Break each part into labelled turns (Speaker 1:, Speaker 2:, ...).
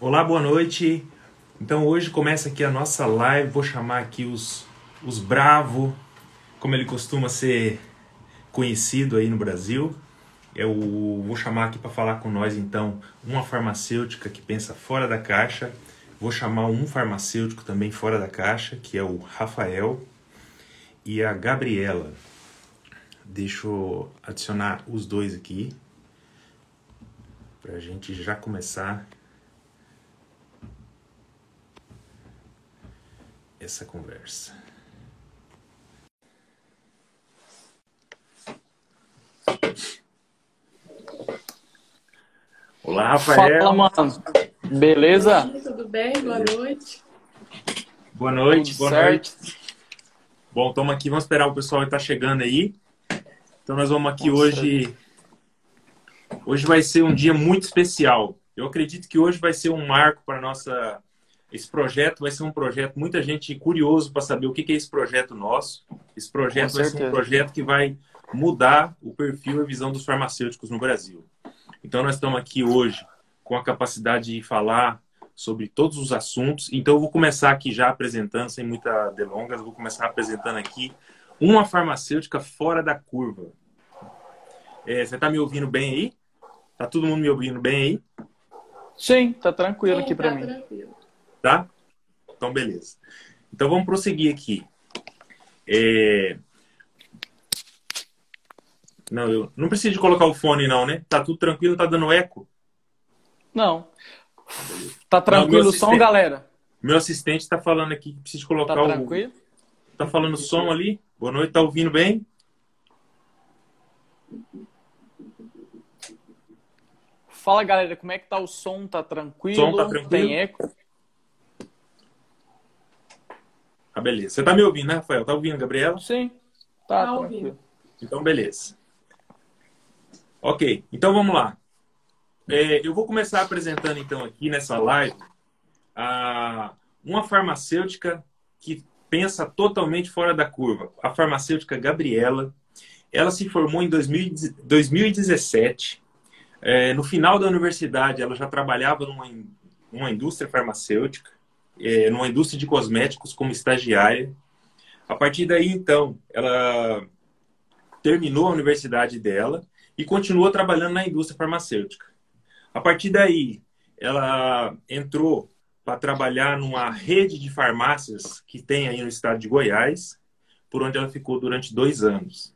Speaker 1: Olá, boa noite. Então hoje começa aqui a nossa live. Vou chamar aqui os, os Bravo, como ele costuma ser conhecido aí no Brasil. Eu vou chamar aqui para falar com nós então uma farmacêutica que pensa fora da caixa. Vou chamar um farmacêutico também fora da caixa, que é o Rafael e a Gabriela. Deixa eu adicionar os dois aqui para a gente já começar essa conversa. Olá, Rafael.
Speaker 2: Fala, mano. Beleza?
Speaker 3: Tudo bem? Boa noite.
Speaker 1: Boa noite,
Speaker 2: Tudo
Speaker 1: boa
Speaker 2: certo?
Speaker 1: noite. Bom, estamos aqui, vamos esperar o pessoal que está chegando aí. Então nós vamos aqui
Speaker 2: Com
Speaker 1: hoje. Hoje vai ser um dia muito especial. Eu acredito que hoje vai ser um marco para nossa. Esse projeto vai ser um projeto, muita gente curioso para saber o que que é esse projeto nosso. Esse projeto
Speaker 2: Com
Speaker 1: vai ser um projeto que vai mudar o perfil e a visão dos farmacêuticos no Brasil. Então nós estamos aqui hoje com a capacidade de falar sobre todos os assuntos. Então eu vou começar aqui já apresentando, sem muita delongas, vou começar apresentando aqui uma farmacêutica fora da curva. É, você está me ouvindo bem aí? Tá todo mundo me ouvindo bem aí?
Speaker 2: Sim, tá tranquilo
Speaker 3: Sim,
Speaker 2: aqui pra
Speaker 3: tá
Speaker 2: mim.
Speaker 3: tranquilo.
Speaker 1: Tá? Então, beleza. Então, vamos prosseguir aqui. É... Não, eu não preciso de colocar o fone, não, né? Tá tudo tranquilo, não tá dando eco?
Speaker 2: Não. Tá tranquilo
Speaker 1: meu
Speaker 2: o som, galera?
Speaker 1: Meu assistente está falando aqui que precisa colocar
Speaker 2: Tá
Speaker 1: o.
Speaker 2: tranquilo?
Speaker 1: Tá falando som ali? Boa noite, tá ouvindo bem?
Speaker 2: Fala, galera, como é que tá o som? Tá tranquilo?
Speaker 1: Som tá tranquilo?
Speaker 2: Tem eco?
Speaker 1: Ah, beleza. Você tá me ouvindo, né, Rafael? Tá ouvindo, Gabriela?
Speaker 2: Sim. Tá,
Speaker 3: Tá
Speaker 2: tranquilo.
Speaker 1: Então, beleza. Ok, então vamos lá. É, eu vou começar apresentando, então, aqui nessa live, a, uma farmacêutica que pensa totalmente fora da curva. A farmacêutica Gabriela. Ela se formou em 2000 2017. É, no final da universidade, ela já trabalhava numa, in- numa indústria farmacêutica, é, numa indústria de cosméticos como estagiária. A partir daí, então, ela terminou a universidade dela e continuou trabalhando na indústria farmacêutica. A partir daí, ela entrou para trabalhar numa rede de farmácias que tem aí no estado de Goiás, por onde ela ficou durante dois anos.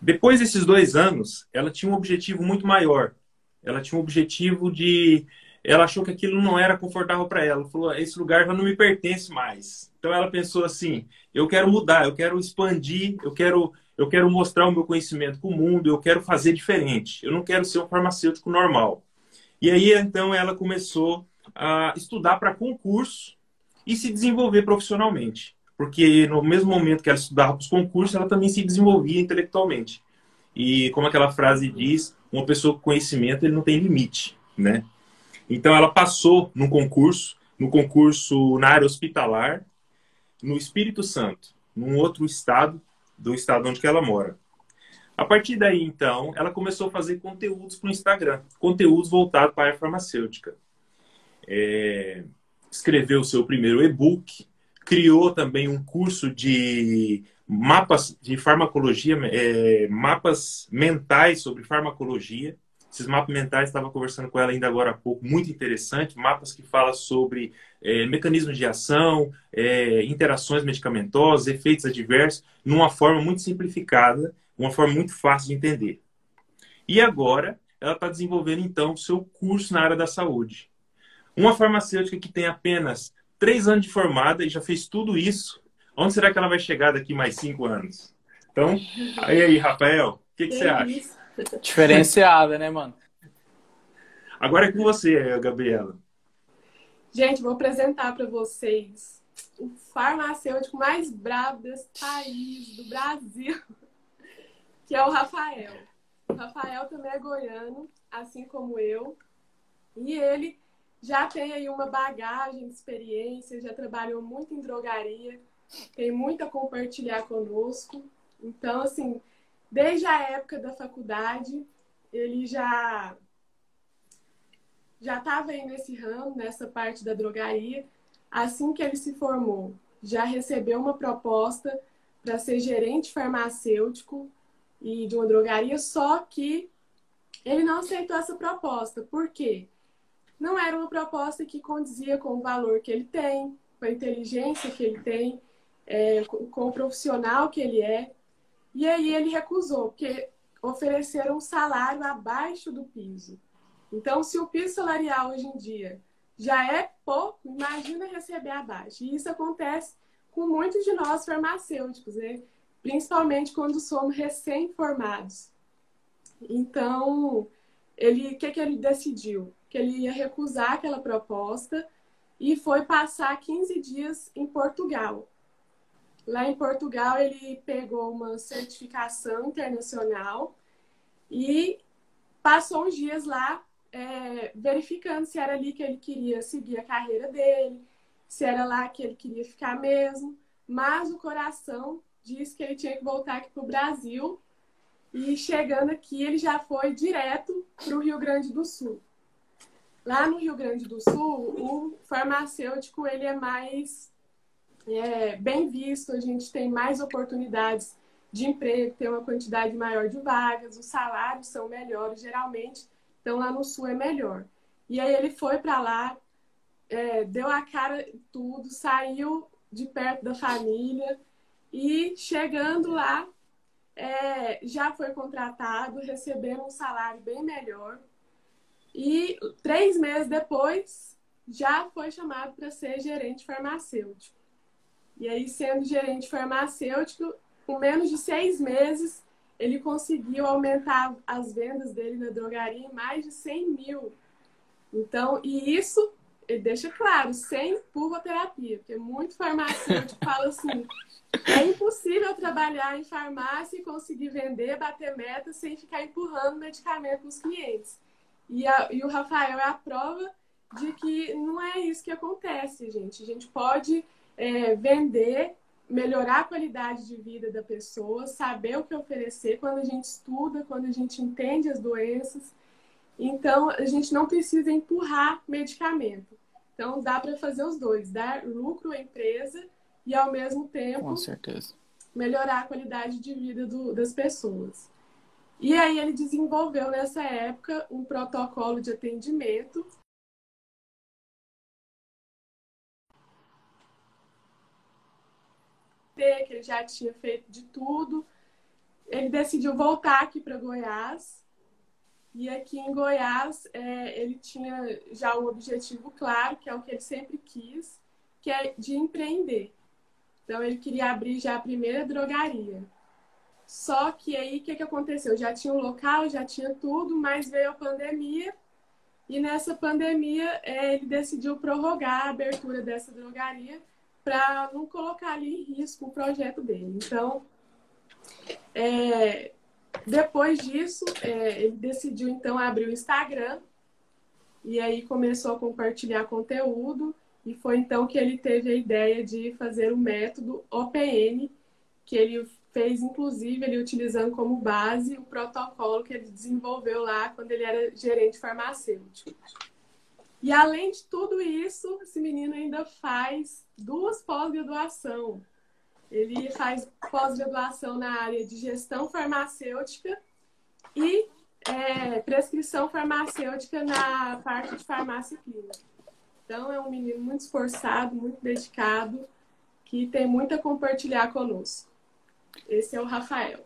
Speaker 1: Depois desses dois anos, ela tinha um objetivo muito maior. Ela tinha um objetivo de. Ela achou que aquilo não era confortável para ela. Falou: esse lugar já não me pertence mais. Então ela pensou assim: eu quero mudar, eu quero expandir, eu quero, eu quero mostrar o meu conhecimento para o mundo, eu quero fazer diferente. Eu não quero ser um farmacêutico normal. E aí então ela começou a estudar para concurso e se desenvolver profissionalmente. Porque no mesmo momento que ela estudava para os concursos, ela também se desenvolvia intelectualmente. E como aquela frase diz, uma pessoa com conhecimento ele não tem limite, né? Então ela passou num concurso, no concurso na área hospitalar, no Espírito Santo, num outro estado do estado onde ela mora. A partir daí, então, ela começou a fazer conteúdos para o Instagram, conteúdos voltados para a farmacêutica. É, escreveu seu primeiro e-book, criou também um curso de mapas de farmacologia, é, mapas mentais sobre farmacologia. Esses mapas mentais, estava conversando com ela ainda agora há pouco, muito interessante. Mapas que falam sobre é, mecanismos de ação, é, interações medicamentosas, efeitos adversos, numa forma muito simplificada, uma forma muito fácil de entender. E agora, ela está desenvolvendo, então, o seu curso na área da saúde. Uma farmacêutica que tem apenas três anos de formada e já fez tudo isso, onde será que ela vai chegar daqui mais cinco anos? Então, aí, aí Rafael, o que, que você acha?
Speaker 2: Diferenciada, né, mano?
Speaker 1: Agora é com você, Gabriela.
Speaker 3: Gente, vou apresentar para vocês o farmacêutico mais bravo desse país, do Brasil, que é o Rafael. O Rafael também é goiano, assim como eu. E ele já tem aí uma bagagem de experiência, já trabalhou muito em drogaria, tem muito a compartilhar conosco. Então, assim, desde a época da faculdade, ele já já estava aí nesse ramo, nessa parte da drogaria. Assim que ele se formou, já recebeu uma proposta para ser gerente farmacêutico e de uma drogaria, só que ele não aceitou essa proposta. Por quê? Não era uma proposta que condizia com o valor que ele tem, com a inteligência que ele tem, é, com o profissional que ele é. E aí ele recusou, porque ofereceram um salário abaixo do piso. Então, se o piso salarial hoje em dia já é pouco, imagina receber abaixo. E isso acontece com muitos de nós farmacêuticos, né? principalmente quando somos recém-formados. Então, ele, o que, que ele decidiu? Que ele ia recusar aquela proposta e foi passar 15 dias em Portugal. Lá em Portugal, ele pegou uma certificação internacional e passou uns dias lá é, verificando se era ali que ele queria seguir a carreira dele, se era lá que ele queria ficar mesmo. Mas o coração disse que ele tinha que voltar aqui para o Brasil. E chegando aqui, ele já foi direto para o Rio Grande do Sul. Lá no Rio Grande do Sul, o farmacêutico ele é mais é, bem visto, a gente tem mais oportunidades de emprego, tem uma quantidade maior de vagas, os salários são melhores, geralmente, então lá no Sul é melhor. E aí ele foi para lá, é, deu a cara tudo, saiu de perto da família e chegando lá, é, já foi contratado, recebendo um salário bem melhor. E três meses depois, já foi chamado para ser gerente farmacêutico. E aí, sendo gerente farmacêutico, com menos de seis meses, ele conseguiu aumentar as vendas dele na drogaria em mais de 100 mil. Então, e isso ele deixa claro, sem pulvoterapia, porque muito farmacêutico fala assim: é impossível trabalhar em farmácia e conseguir vender, bater meta sem ficar empurrando medicamento para os clientes. E, a, e o Rafael é a prova de que não é isso que acontece, gente. A gente pode é, vender, melhorar a qualidade de vida da pessoa, saber o que oferecer quando a gente estuda, quando a gente entende as doenças. Então, a gente não precisa empurrar medicamento. Então, dá para fazer os dois, dar lucro à empresa e, ao mesmo tempo, melhorar a qualidade de vida do, das pessoas. E aí ele desenvolveu nessa época um protocolo de atendimento que ele já tinha feito de tudo. Ele decidiu voltar aqui para Goiás. E aqui em Goiás é, ele tinha já um objetivo claro, que é o que ele sempre quis, que é de empreender. Então ele queria abrir já a primeira drogaria. Só que aí o que, que aconteceu? Já tinha um local, já tinha tudo, mas veio a pandemia. E nessa pandemia é, ele decidiu prorrogar a abertura dessa drogaria para não colocar ali em risco o projeto dele. Então, é, depois disso, é, ele decidiu então abrir o Instagram e aí começou a compartilhar conteúdo e foi então que ele teve a ideia de fazer o método OPN, que ele fez, inclusive, ele utilizando como base o protocolo que ele desenvolveu lá quando ele era gerente farmacêutico. E além de tudo isso, esse menino ainda faz duas pós-graduação. Ele faz pós-graduação na área de gestão farmacêutica e é, prescrição farmacêutica na parte de farmácia clínica. Então, é um menino muito esforçado, muito dedicado, que tem muito a compartilhar conosco. Esse é o Rafael.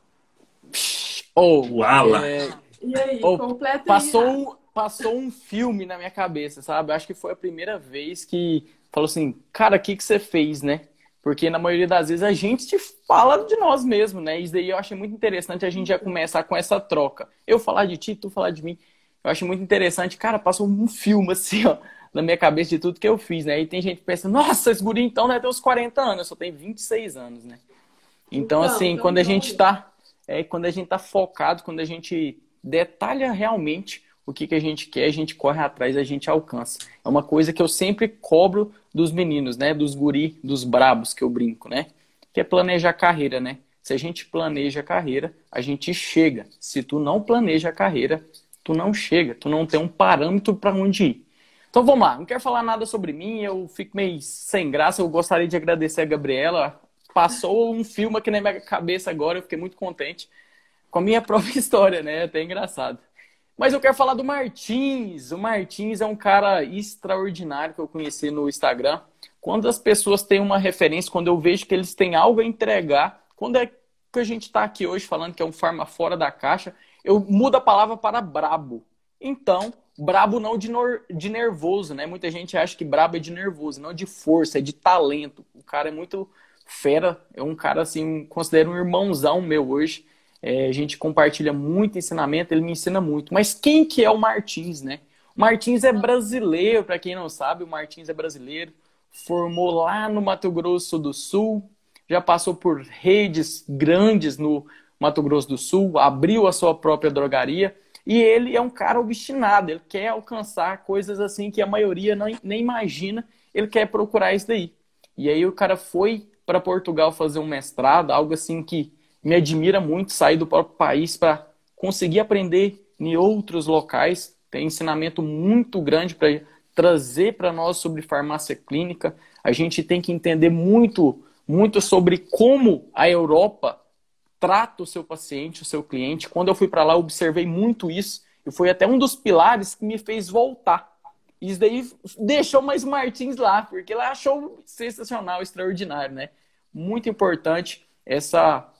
Speaker 2: Oh,
Speaker 1: Uala!
Speaker 2: É...
Speaker 3: E aí,
Speaker 2: Oh,
Speaker 3: completa
Speaker 2: passou, passou um filme na minha cabeça, sabe? Acho que foi a primeira vez que falou assim, cara, o que, que você fez, né? Porque na maioria das vezes a gente te fala de nós mesmos, né? Isso daí eu achei muito interessante a gente já começar com essa troca. Eu falar de ti, tu falar de mim. Eu acho muito interessante. Cara, passou um filme assim, ó, na minha cabeça de tudo que eu fiz, né? E tem gente que pensa, nossa, esse guri então deve ter uns 40 anos. Eu só tenho 26 anos, né? Então,
Speaker 3: Então,
Speaker 2: assim,
Speaker 3: então
Speaker 2: quando a gente tá, é, quando a gente tá focado, quando a gente detalha realmente o que, que a gente quer, a gente corre atrás, a gente alcança. É uma coisa que eu sempre cobro dos meninos, né? Dos guri, dos brabos que eu brinco, né? Que é planejar a carreira, né? Se a gente planeja a carreira, a gente chega. Se tu não planeja a carreira, tu não chega, tu não tem um parâmetro para onde ir. Então vamos lá, não quero falar nada sobre mim, eu fico meio sem graça, eu gostaria de agradecer a Gabriela. Passou um filme aqui na minha cabeça agora, eu fiquei muito contente com a minha própria história, né? É até engraçado. Mas eu quero falar do Martins. O Martins é um cara extraordinário que eu conheci no Instagram. Quando as pessoas têm uma referência, quando eu vejo que eles têm algo a entregar, quando é que a gente está aqui hoje falando que é um farma fora da caixa, eu mudo a palavra para brabo. Então, brabo não de, de nervoso, né? Muita gente acha que brabo é de nervoso, não de força, é de talento. O cara é muito fera, é um cara assim, considero um irmãozão meu hoje. É, a gente compartilha muito ensinamento, ele me ensina muito. Mas quem que é o Martins, né? O Martins é brasileiro, para quem não sabe, o Martins é brasileiro. Formou lá no Mato Grosso do Sul, já passou por redes grandes no Mato Grosso do Sul, abriu a sua própria drogaria. E ele é um cara obstinado, ele quer alcançar coisas assim que a maioria não, nem imagina, ele quer procurar isso daí. E aí o cara foi para Portugal fazer um mestrado, algo assim que me admira muito sair do próprio país para conseguir aprender em outros locais. Tem ensinamento muito grande para trazer para nós sobre farmácia clínica. A gente tem que entender muito, muito sobre como a Europa trata o seu paciente, o seu cliente. Quando eu fui para lá, observei muito isso e foi até um dos pilares que me fez voltar. Isso daí deixou mais Martins lá, porque ela achou sensacional, extraordinário, né? Muito importante essa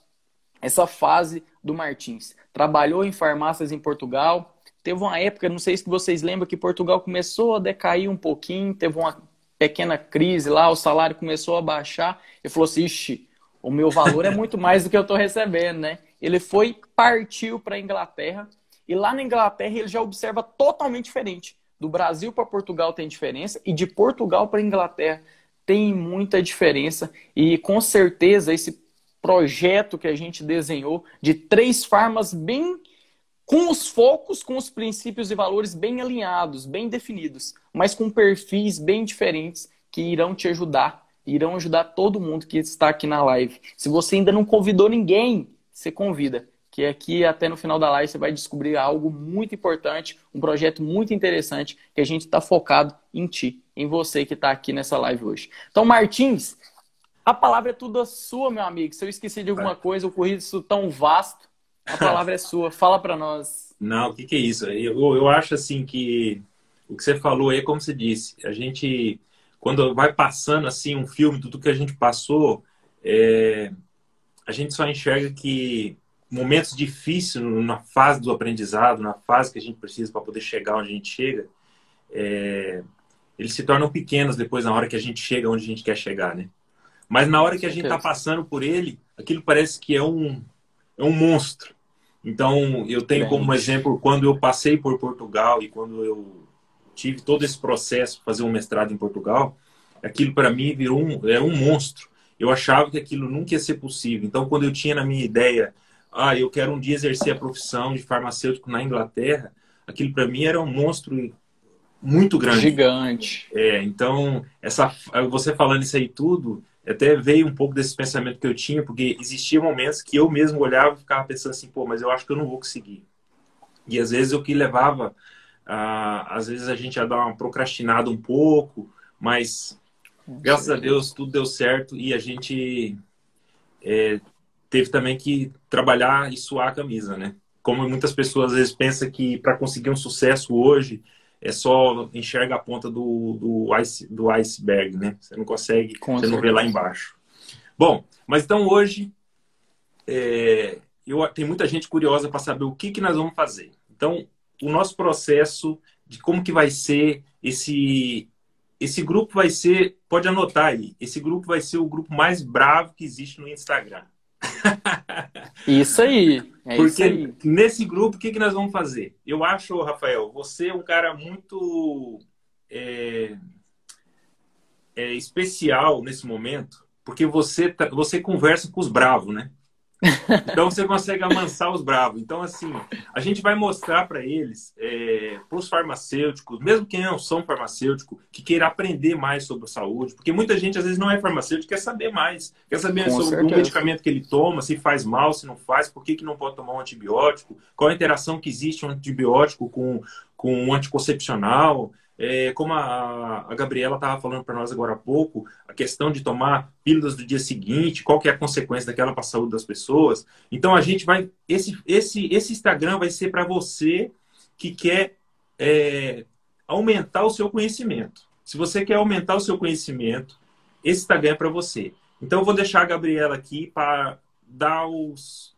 Speaker 2: essa fase do Martins. Trabalhou em farmácias em Portugal. Teve uma época, não sei se vocês lembram, que Portugal começou a decair um pouquinho, teve uma pequena crise lá, o salário começou a baixar. Ele falou assim: Ixi, o meu valor é muito mais do que eu estou recebendo, né? Ele foi, partiu para a Inglaterra, e lá na Inglaterra ele já observa totalmente diferente. Do Brasil para Portugal tem diferença, e de Portugal para Inglaterra tem muita diferença. E com certeza esse projeto que a gente desenhou de três farmas bem com os focos, com os princípios e valores bem alinhados, bem definidos, mas com perfis bem diferentes que irão te ajudar, irão ajudar todo mundo que está aqui na live. Se você ainda não convidou ninguém, você convida, que aqui até no final da live você vai descobrir algo muito importante, um projeto muito interessante que a gente está focado em ti, em você que está aqui nessa live hoje. Então, Martins, a palavra é tudo sua, meu amigo. Se eu esqueci de alguma coisa, o currículo tão vasto, a palavra é sua. Fala para nós.
Speaker 1: Não, o que, que é isso? Eu, eu acho assim que o que você falou aí, como você disse, a gente, quando vai passando assim um filme, tudo que a gente passou, é, a gente só enxerga que momentos difíceis na fase do aprendizado, na fase que a gente precisa para poder chegar onde a gente chega, é, eles se tornam pequenos depois na hora que a gente chega onde a gente quer chegar, né? Mas na hora que a gente está passando por ele, aquilo parece que é um, é um monstro. Então, eu tenho como exemplo quando eu passei por Portugal e quando eu tive todo esse processo fazer um mestrado em Portugal, aquilo para mim virou um, era um monstro. Eu achava que aquilo nunca ia ser possível. Então, quando eu tinha na minha ideia, ah, eu quero um dia exercer a profissão de farmacêutico na Inglaterra, aquilo para mim era um monstro muito grande.
Speaker 2: Gigante.
Speaker 1: É, então, essa, você falando isso aí tudo, até veio um pouco desse pensamento que eu tinha, porque existia momentos que eu mesmo olhava e ficava pensando assim, pô, mas eu acho que eu não vou conseguir. E às vezes o que levava, às vezes a gente ia dar uma procrastinada um pouco, mas graças a Deus tudo deu certo e a gente é, teve também que trabalhar e suar a camisa, né? Como muitas pessoas às vezes pensam que para conseguir um sucesso hoje é só enxerga a ponta do, do, ice, do iceberg, né? Você não consegue, Com você certeza. não vê lá embaixo. Bom, mas então hoje é, eu, tem muita gente curiosa para saber o que, que nós vamos fazer. Então, o nosso processo de como que vai ser esse esse grupo vai ser, pode anotar aí, esse grupo vai ser o grupo mais bravo que existe no Instagram.
Speaker 2: Isso aí. É
Speaker 1: Porque
Speaker 2: isso aí.
Speaker 1: nesse grupo, o que, que nós vamos fazer? Eu acho, Rafael, você é um cara muito é, é especial nesse momento, porque você, tá, você conversa com os bravos, né? Então você consegue amansar os bravos. Então, assim, a gente vai mostrar para eles, é, para os farmacêuticos, mesmo quem não são farmacêutico, que queira aprender mais sobre saúde, porque muita gente às vezes não é farmacêutico, quer saber mais, quer saber Com sobre o medicamento que ele toma, se faz mal, se não faz, por que, que não pode tomar um antibiótico, qual a interação que existe um antibiótico com, com um anticoncepcional. É, como a, a Gabriela estava falando para nós agora há pouco, a questão de tomar pílulas do dia seguinte, qual que é a consequência daquela para a saúde das pessoas. Então a gente vai. Esse, esse, esse Instagram vai ser para você que quer é, aumentar o seu conhecimento. Se você quer aumentar o seu conhecimento, esse Instagram é para você. Então eu vou deixar a Gabriela aqui para dar os,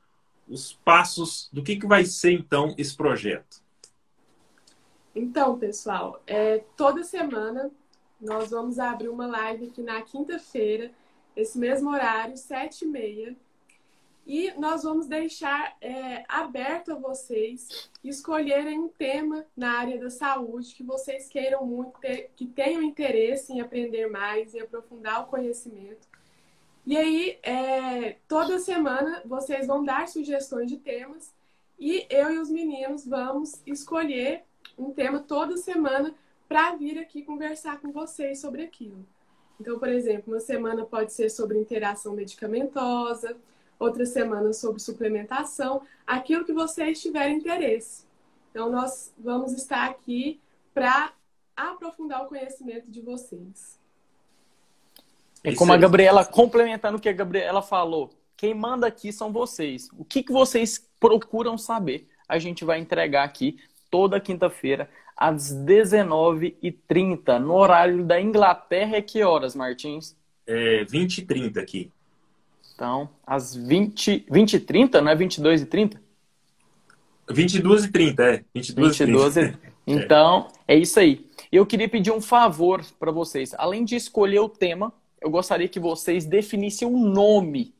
Speaker 1: os passos do que, que vai ser então esse projeto.
Speaker 3: Então, pessoal, é, toda semana nós vamos abrir uma live aqui na quinta-feira, esse mesmo horário, sete e meia. E nós vamos deixar é, aberto a vocês escolherem um tema na área da saúde que vocês queiram muito, ter, que tenham interesse em aprender mais, em aprofundar o conhecimento. E aí, é, toda semana vocês vão dar sugestões de temas e eu e os meninos vamos escolher um tema toda semana para vir aqui conversar com vocês sobre aquilo. Então, por exemplo, uma semana pode ser sobre interação medicamentosa, outra semana sobre suplementação, aquilo que vocês tiverem interesse. Então, nós vamos estar aqui para aprofundar o conhecimento de vocês.
Speaker 2: É como a Gabriela, complementando o que a Gabriela falou, quem manda aqui são vocês. O que, que vocês procuram saber, a gente vai entregar aqui toda quinta-feira, às 19h30, no horário da Inglaterra. É que horas, Martins?
Speaker 1: É 20 e 30 aqui.
Speaker 2: Então, às 20, 20 e 30, não é 22 e 30?
Speaker 1: 22 e 30, é. 22,
Speaker 2: 22 e 30. Então, é. é isso aí. Eu queria pedir um favor para vocês. Além de escolher o tema, eu gostaria que vocês definissem um nome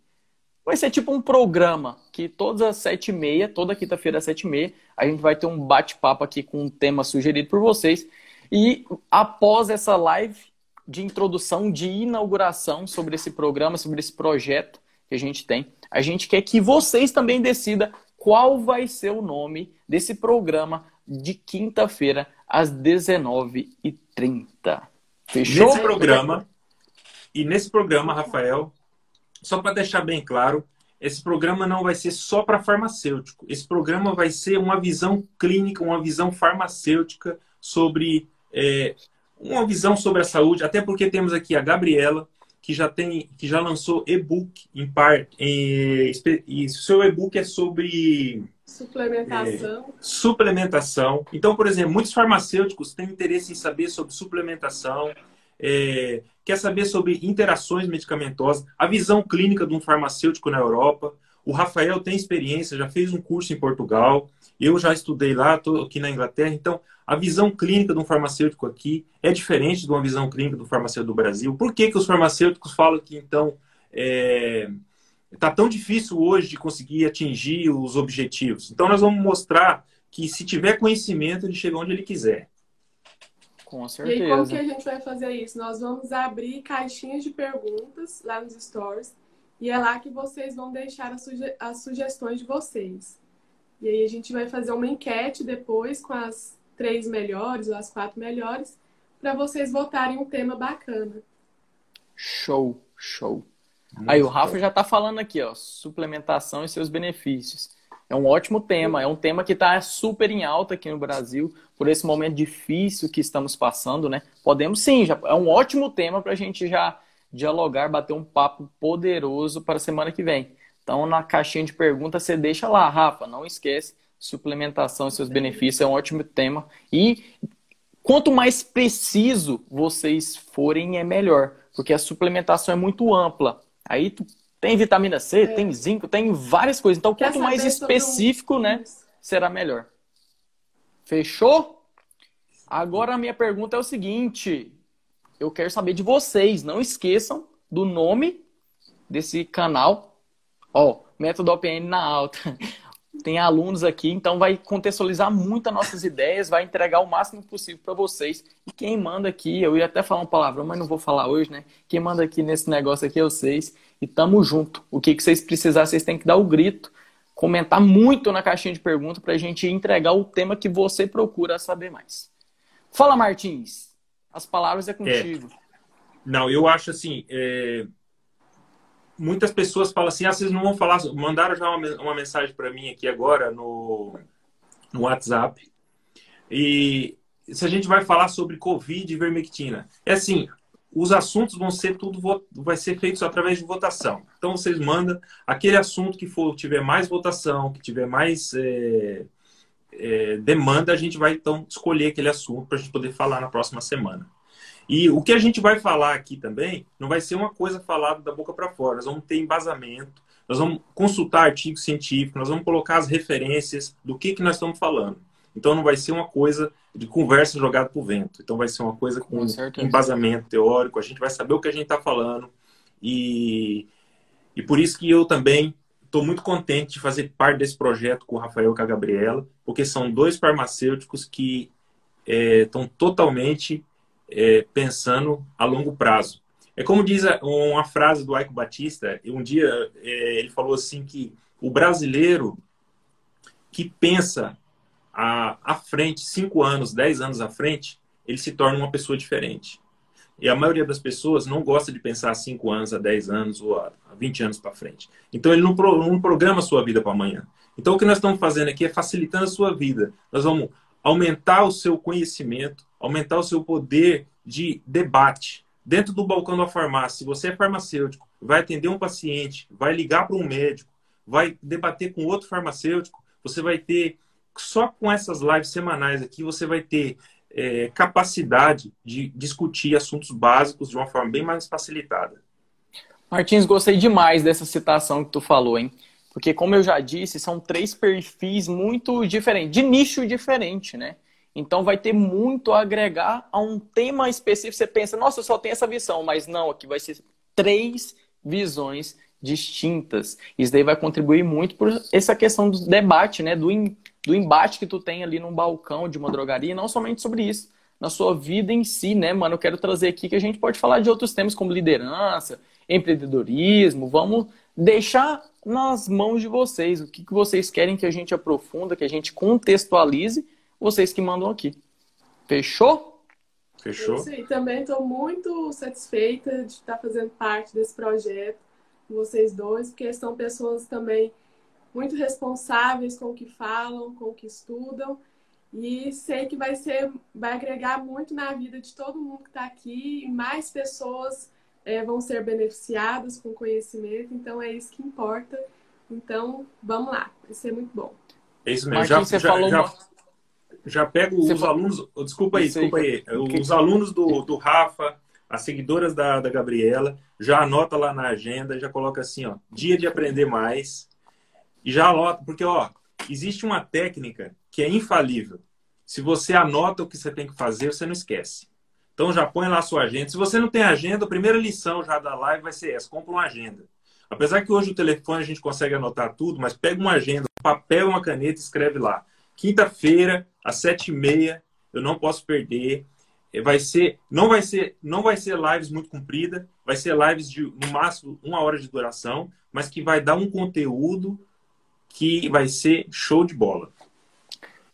Speaker 2: Vai ser tipo um programa que todas as sete e meia, toda quinta-feira às sete e meia, a gente vai ter um bate-papo aqui com um tema sugerido por vocês. E após essa live de introdução, de inauguração sobre esse programa, sobre esse projeto que a gente tem, a gente quer que vocês também decidam qual vai ser o nome desse programa de quinta-feira às 19h30.
Speaker 1: Fechou? Nesse programa, e nesse programa, Rafael, só para deixar bem claro, esse programa não vai ser só para farmacêutico. Esse programa vai ser uma visão clínica, uma visão farmacêutica sobre é, uma visão sobre a saúde. Até porque temos aqui a Gabriela que já tem, que já lançou e-book em parte. E seu e-book é sobre
Speaker 3: suplementação. É,
Speaker 1: suplementação. Então, por exemplo, muitos farmacêuticos têm interesse em saber sobre suplementação. É, quer saber sobre interações medicamentosas, a visão clínica de um farmacêutico na Europa. O Rafael tem experiência, já fez um curso em Portugal, eu já estudei lá, estou aqui na Inglaterra. Então, a visão clínica de um farmacêutico aqui é diferente de uma visão clínica do farmacêutico do Brasil. Por que, que os farmacêuticos falam que, então, está é... Tá tão difícil hoje de conseguir atingir os objetivos? Então, nós vamos mostrar que, se tiver conhecimento, ele chega onde ele quiser.
Speaker 2: Com certeza.
Speaker 3: E aí, como que a gente vai fazer isso? Nós vamos abrir caixinhas de perguntas lá nos stores e é lá que vocês vão deixar as, suge as sugestões de vocês. E aí a gente vai fazer uma enquete depois com as três melhores ou as quatro melhores para vocês votarem um tema bacana.
Speaker 2: Show, show. Muito aí o Rafa já está falando aqui, ó, suplementação e seus benefícios. É um ótimo tema, é um tema que está super em alta aqui no Brasil, por esse momento difícil que estamos passando, né? Podemos sim, já, é um ótimo tema para a gente já dialogar, bater um papo poderoso para a semana que vem. Então, na caixinha de perguntas, você deixa lá, Rafa, não esquece, suplementação e seus benefícios é um ótimo tema. E quanto mais preciso vocês forem, é melhor, porque a suplementação é muito ampla. Aí tu tem vitamina C, é. tem zinco, tem várias coisas. Então, Quer quanto mais específico, um... né, será melhor. Fechou? Agora a minha pergunta é o seguinte: eu quero saber de vocês. Não esqueçam do nome desse canal. Ó, método OPN na alta. Tem alunos aqui, então vai contextualizar muito as nossas ideias, vai entregar o máximo possível para vocês. E quem manda aqui, eu ia até falar uma palavra, mas não vou falar hoje, né? Quem manda aqui nesse negócio aqui é vocês e tamo junto. O que, que vocês precisarem, vocês têm que dar o grito, comentar muito na caixinha de perguntas para a gente entregar o tema que você procura saber mais. Fala, Martins. As palavras é contigo. É.
Speaker 1: Não, eu acho assim. É... Muitas pessoas falam assim: ah, vocês não vão falar. Mandaram já uma, uma mensagem para mim aqui agora no, no WhatsApp. E se a gente vai falar sobre Covid e vermectina. É assim, os assuntos vão ser tudo vai ser feito através de votação. Então vocês mandam aquele assunto que for tiver mais votação, que tiver mais é, é, demanda, a gente vai então escolher aquele assunto para a gente poder falar na próxima semana. E o que a gente vai falar aqui também não vai ser uma coisa falada da boca para fora. Nós vamos ter embasamento, nós vamos consultar artigos científicos, nós vamos colocar as referências do que, que nós estamos falando. Então não vai ser uma coisa de conversa jogada para o vento. Então vai ser uma coisa com, com embasamento teórico. A gente vai saber o que a gente está falando. E, e por isso que eu também estou muito contente de fazer parte desse projeto com o Rafael e com a Gabriela, porque são dois farmacêuticos que estão é, totalmente é, pensando a longo prazo. É como diz uma frase do Aico Batista, um dia é, ele falou assim que o brasileiro que pensa à, à frente, cinco anos, dez anos à frente, ele se torna uma pessoa diferente. E a maioria das pessoas não gosta de pensar cinco anos, a dez anos ou a 20 anos para frente. Então ele não, pro, não programa a sua vida para amanhã. Então o que nós estamos fazendo aqui é facilitando a sua vida. Nós vamos aumentar o seu conhecimento, aumentar o seu poder de debate. Dentro do balcão da farmácia, se você é farmacêutico, vai atender um paciente, vai ligar para um médico, vai debater com outro farmacêutico, você vai ter, só com essas lives semanais aqui, você vai ter é, capacidade de discutir assuntos básicos de uma forma bem mais facilitada.
Speaker 2: Martins, gostei demais dessa citação que tu falou, hein? Porque, como eu já disse, são três perfis muito diferentes, de nicho diferente, né? Então vai ter muito a agregar a um tema específico. Você pensa, nossa, eu só tenho essa visão, mas não, aqui vai ser três visões distintas. Isso daí vai contribuir muito por essa questão do debate, né? Do, do embate que tu tem ali num balcão de uma drogaria, e não somente sobre isso, na sua vida em si, né, mano? Eu quero trazer aqui que a gente pode falar de outros temas como liderança, empreendedorismo. Vamos deixar nas mãos de vocês o que, que vocês querem que a gente aprofunda, que a gente contextualize vocês que mandam aqui. Fechou?
Speaker 1: Fechou.
Speaker 3: Sim, também estou muito satisfeita de estar fazendo parte desse projeto com vocês dois, porque são pessoas também muito responsáveis com o que falam, com o que estudam. E sei que vai ser, vai agregar muito na vida de todo mundo que está aqui e mais pessoas é, vão ser beneficiadas com conhecimento. Então é isso que importa. Então vamos lá, vai ser muito bom.
Speaker 1: É isso mesmo. Marquinhos, já, já, já, já pego Você os alunos. Desculpa aí, desculpa aí. Os alunos do, do Rafa, as seguidoras da, da Gabriela, já anota lá na agenda, já coloca assim, ó, dia de aprender mais. E já anota, porque ó, existe uma técnica que é infalível. Se você anota o que você tem que fazer, você não esquece. Então já põe lá a sua agenda. Se você não tem agenda, a primeira lição já da live vai ser essa: compra uma agenda. Apesar que hoje o telefone a gente consegue anotar tudo, mas pega uma agenda, um papel, uma caneta escreve lá. Quinta-feira, às sete e meia, eu não posso perder. É, vai ser, não vai ser, não vai ser lives muito comprida, vai ser lives de no máximo uma hora de duração, mas que vai dar um conteúdo que vai ser show de bola.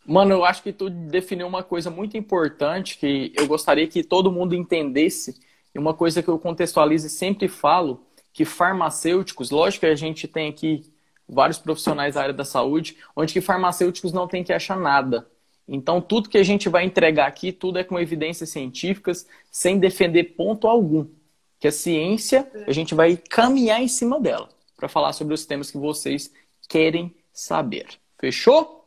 Speaker 2: Mano, eu acho que tu definiu uma coisa muito importante que eu gostaria que todo mundo entendesse, e uma coisa que eu contextualizo e sempre falo, que farmacêuticos, lógico que a gente tem aqui vários profissionais da área da saúde, onde que farmacêuticos não tem que achar nada. Então, tudo que a gente vai entregar aqui, tudo é com evidências científicas, sem defender ponto algum. Que a ciência, a gente vai caminhar em cima dela para falar sobre os temas que vocês querem saber. Fechou?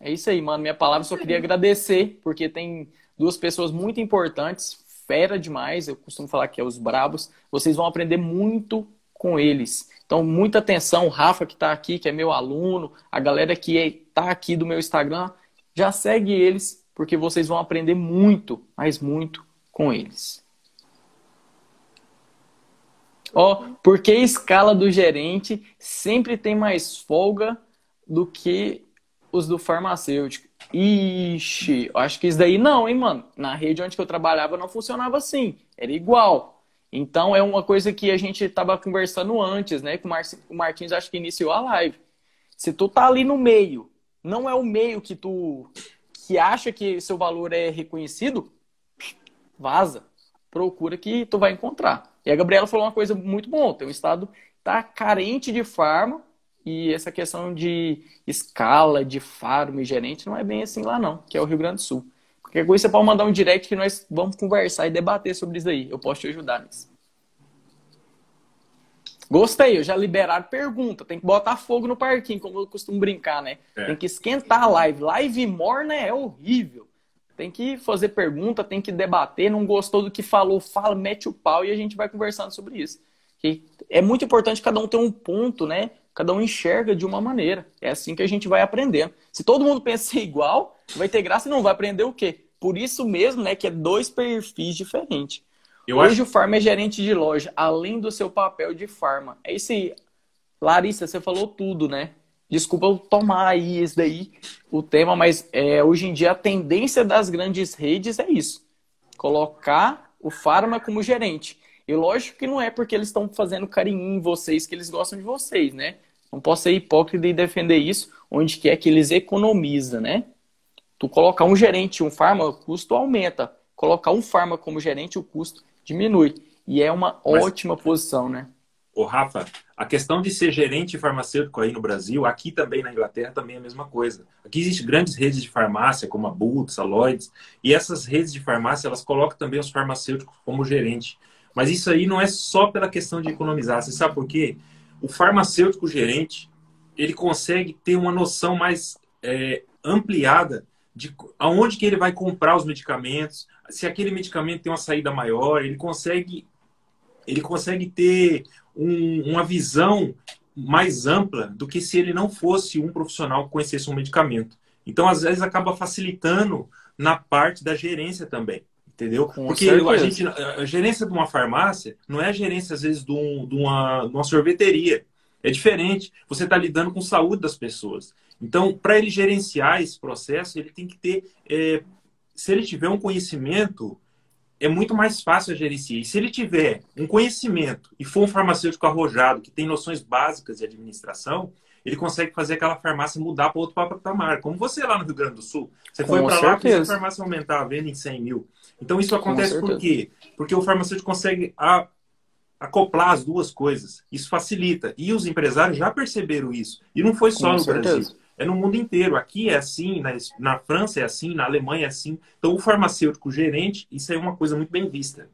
Speaker 2: É isso aí, mano. Minha palavra só queria agradecer, porque tem duas pessoas muito importantes, fera demais. Eu costumo falar que é os brabos. Vocês vão aprender muito com eles. Então, muita atenção, o Rafa que está aqui, que é meu aluno, a galera que está aqui do meu Instagram, já segue eles, porque vocês vão aprender muito, mas muito com eles. Ó, oh, porque a escala do gerente sempre tem mais folga do que os do farmacêutico. Ixi, acho que isso daí não, hein, mano? Na rede onde eu trabalhava não funcionava assim, era igual. Então é uma coisa que a gente estava conversando antes, né? Com o Martins acho que iniciou a live. Se tu tá ali no meio, não é o meio que tu que acha que seu valor é reconhecido, vaza. Procura que tu vai encontrar. E a Gabriela falou uma coisa muito boa, teu estado tá carente de farma e essa questão de escala de farma e gerente não é bem assim lá não, que é o Rio Grande do Sul. Qualquer coisa você pode mandar um direct que nós vamos conversar e debater sobre isso aí. Eu posso te ajudar nisso. Gostei, eu já liberaram pergunta. Tem que botar fogo no parquinho, como eu costumo brincar, né? É. Tem que esquentar a live. Live morna é horrível. Tem que fazer pergunta, tem que debater. Não gostou do que falou, fala, mete o pau e a gente vai conversando sobre isso. Que é muito importante cada um ter um ponto, né? Cada um enxerga de uma maneira. É assim que a gente vai aprendendo. Se todo mundo pensa igual, vai ter graça e não vai aprender o quê? Por isso mesmo, né, que é dois perfis diferentes. Eu Hoje acho... o Farma é gerente de loja, além do seu papel de Farma. É isso aí. Larissa, você falou tudo, né? Desculpa eu tomar aí esse daí, o tema, mas é, hoje em dia a tendência das grandes redes é isso. Colocar o Farma como gerente. E lógico que não é porque eles estão fazendo carinho em vocês que eles gostam de vocês, né? Não posso ser hipócrita e defender isso, onde quer que eles economizam, né? Tu colocar um gerente, um farma, o custo aumenta. Colocar um farma como gerente, o custo diminui. E é uma Mas, ótima posição, né?
Speaker 1: Ô, Rafa, a questão de ser gerente farmacêutico aí no Brasil, aqui também na Inglaterra também é a mesma coisa. Aqui existem grandes redes de farmácia, como a Boots, a Lloyds, e essas redes de farmácia, elas colocam também os farmacêuticos como gerente. Mas isso aí não é só pela questão de economizar. Você sabe por quê? O farmacêutico gerente, ele consegue ter uma noção mais é, ampliada de aonde que ele vai comprar os medicamentos, se aquele medicamento tem uma saída maior, ele consegue ele consegue ter um, uma visão mais ampla do que se ele não fosse um profissional que conhecesse um medicamento. Então, às vezes, acaba facilitando na parte da gerência também. Entendeu? Com Porque a, gente, a gerência de uma farmácia não é a gerência, às vezes, de, um, de, uma, de uma sorveteria. É diferente. Você está lidando com a saúde das pessoas. Então, para ele gerenciar esse processo, ele tem que ter. É, se ele tiver um conhecimento, é muito mais fácil a gerenciar. E se ele tiver um conhecimento e for um farmacêutico arrojado, que tem noções básicas de administração, ele consegue fazer aquela farmácia mudar para outro patamar. Como você lá no Rio Grande do Sul. Você foi para lá e a farmácia aumentar a venda em 100 mil. Então, isso acontece por quê? Porque o farmacêutico consegue a, acoplar as duas coisas. Isso facilita. E os empresários já perceberam isso. E não foi só Com no certeza. Brasil é no mundo inteiro. Aqui é assim, na, na França é assim, na Alemanha é assim. Então, o farmacêutico gerente, isso é uma coisa muito bem vista.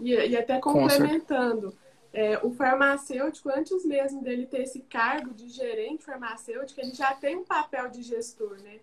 Speaker 3: E, e até complementando, é, o farmacêutico, antes mesmo dele ter esse cargo de gerente farmacêutico, ele já tem um papel de gestor, né?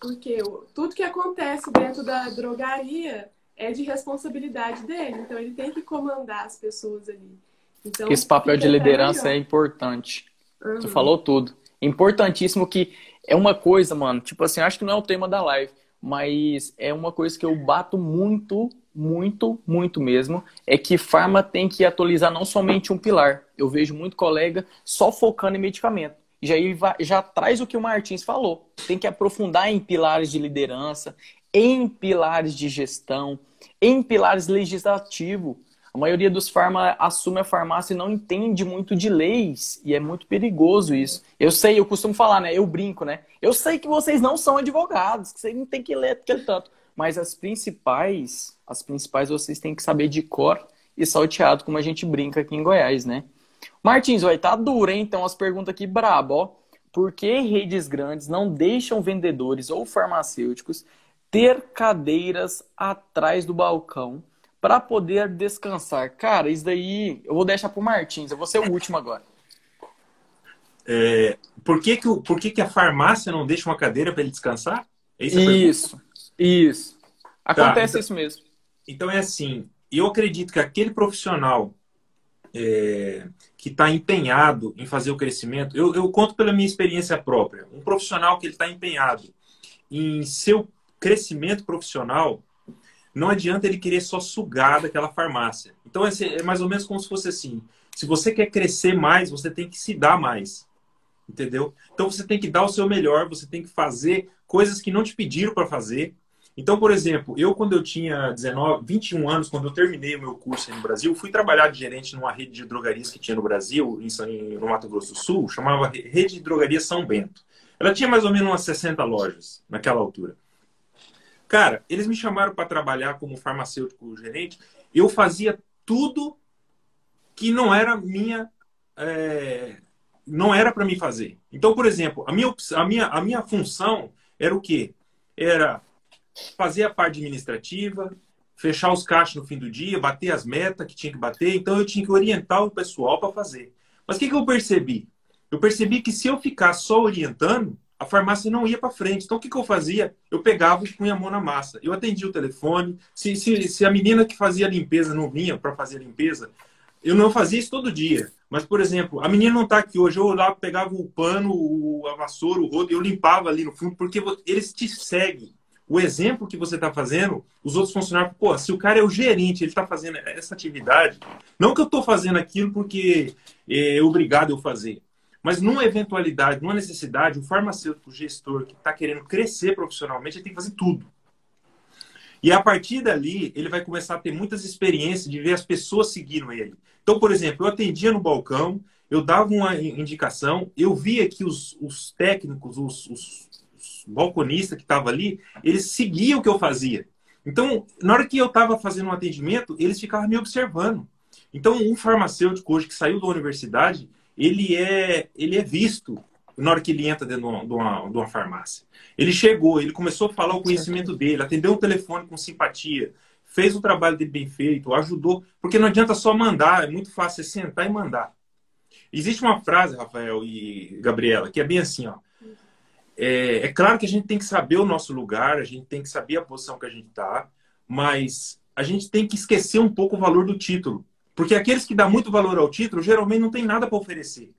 Speaker 3: Porque o, tudo que acontece dentro da drogaria é de responsabilidade dele. Então, ele tem que comandar as pessoas ali. Então,
Speaker 2: esse papel de liderança é importante. Uhum. Tu falou tudo. Importantíssimo que é uma coisa, mano, tipo assim, acho que não é o tema da live, mas é uma coisa que eu bato muito, muito, muito mesmo, é que farma tem que atualizar não somente um pilar. Eu vejo muito colega só focando em medicamento. Já, já traz o que o Martins falou. Tem que aprofundar em pilares de liderança, em pilares de gestão, em pilares legislativos. A maioria dos farma assume a farmácia e não entende muito de leis. E é muito perigoso isso. Eu sei, eu costumo falar, né? Eu brinco, né? Eu sei que vocês não são advogados, que vocês não tem que ler aquele tanto. Mas as principais, as principais vocês têm que saber de cor e salteado, como a gente brinca aqui em Goiás, né? Martins, vai tá duro, hein? Então as perguntas aqui brabo, ó. Por que redes grandes não deixam vendedores ou farmacêuticos ter cadeiras atrás do balcão para poder descansar. Cara, isso daí eu vou deixar pro Martins, eu vou ser o último agora.
Speaker 1: É, por que, que, por que, que a farmácia não deixa uma cadeira para ele descansar?
Speaker 2: É isso, isso. Acontece tá, então, isso mesmo.
Speaker 1: Então é assim, eu acredito que aquele profissional é, que está empenhado em fazer o crescimento, eu, eu, conto pela minha experiência própria, um profissional que ele está empenhado em seu crescimento profissional, não adianta ele querer só sugar daquela farmácia. Então é, mais ou menos como se fosse assim: se você quer crescer mais, você tem que se dar mais. Entendeu? Então você tem que dar o seu melhor, você tem que fazer coisas que não te pediram para fazer. Então, por exemplo, eu quando eu tinha 19, 21 anos, quando eu terminei o meu curso no Brasil, fui trabalhar de gerente numa rede de drogarias que tinha no Brasil, em, no Mato Grosso do Sul, chamava Rede de Drogaria São Bento. Ela tinha mais ou menos umas 60 lojas naquela altura. Cara, eles me chamaram para trabalhar como farmacêutico gerente. Eu fazia tudo que não era minha. É, não era para mim fazer. Então, por exemplo, a minha, a, minha, a minha função era o quê? Era fazer a parte administrativa, fechar os caixas no fim do dia, bater as metas que tinha que bater. Então eu tinha que orientar o pessoal para fazer. Mas o que, que eu percebi? Eu percebi que se eu ficar só orientando, a farmácia não ia para frente. Então, o que, que eu fazia? Eu pegava e punha a mão na massa. Eu atendia o telefone. Se, se, se a menina que fazia a limpeza não vinha para fazer a limpeza, eu não fazia isso todo dia. Mas, por exemplo, a menina não está aqui hoje. Eu lá pegava o pano, o, a vassoura, o rodo, eu limpava ali no fundo, porque eles te seguem. O exemplo que você está fazendo, os outros funcionários, pô, se o cara é o gerente, ele está fazendo essa atividade, não que eu estou fazendo aquilo porque é obrigado eu fazer, mas numa eventualidade, numa necessidade, o farmacêutico, o gestor que está querendo crescer profissionalmente, ele tem que fazer tudo. E a partir dali, ele vai começar a ter muitas experiências de ver as pessoas seguindo ele. Então, por exemplo, eu atendia no balcão, eu dava uma indicação, eu via que os, os técnicos, os, os, os balconistas que estavam ali, eles seguiam o que eu fazia. Então, na hora que eu estava fazendo um atendimento, eles ficavam me observando. Então, um farmacêutico hoje que saiu da universidade, ele é, ele é visto na hora que ele entra dentro de uma, de uma, farmácia. Ele chegou, ele começou a falar o conhecimento dele, atendeu o telefone com simpatia, fez o trabalho dele bem feito, ajudou, porque não adianta só mandar, é muito fácil é sentar e mandar. Existe uma frase, Rafael e Gabriela, que é bem assim, ó. É, é claro que a gente tem que saber o nosso lugar, a gente tem que saber a posição que a gente está, mas a gente tem que esquecer um pouco o valor do título. Porque aqueles que dão muito valor ao título, geralmente não tem nada para oferecer.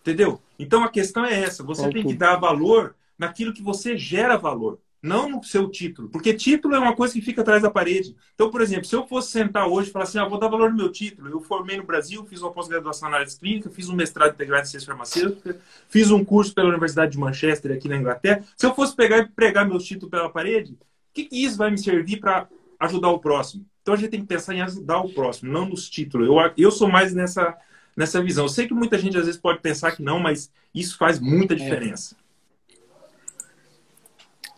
Speaker 1: Entendeu? Então a questão é essa: você okay. tem que dar valor naquilo que você gera valor, não no seu título. Porque título é uma coisa que fica atrás da parede. Então, por exemplo, se eu fosse sentar hoje e falar assim, ah, vou dar valor no meu título, eu formei no Brasil, fiz uma pós-graduação na área clínica, fiz um mestrado integrado em ciência farmacêutica, fiz um curso pela Universidade de Manchester aqui na Inglaterra. Se eu fosse pegar e pregar meu título pela parede, o que, que isso vai me servir para ajudar o próximo? Então a gente tem que pensar em ajudar o próximo, não nos títulos. Eu, eu sou mais nessa, nessa visão. Eu sei que muita gente às vezes pode pensar que não, mas isso faz muita é. diferença.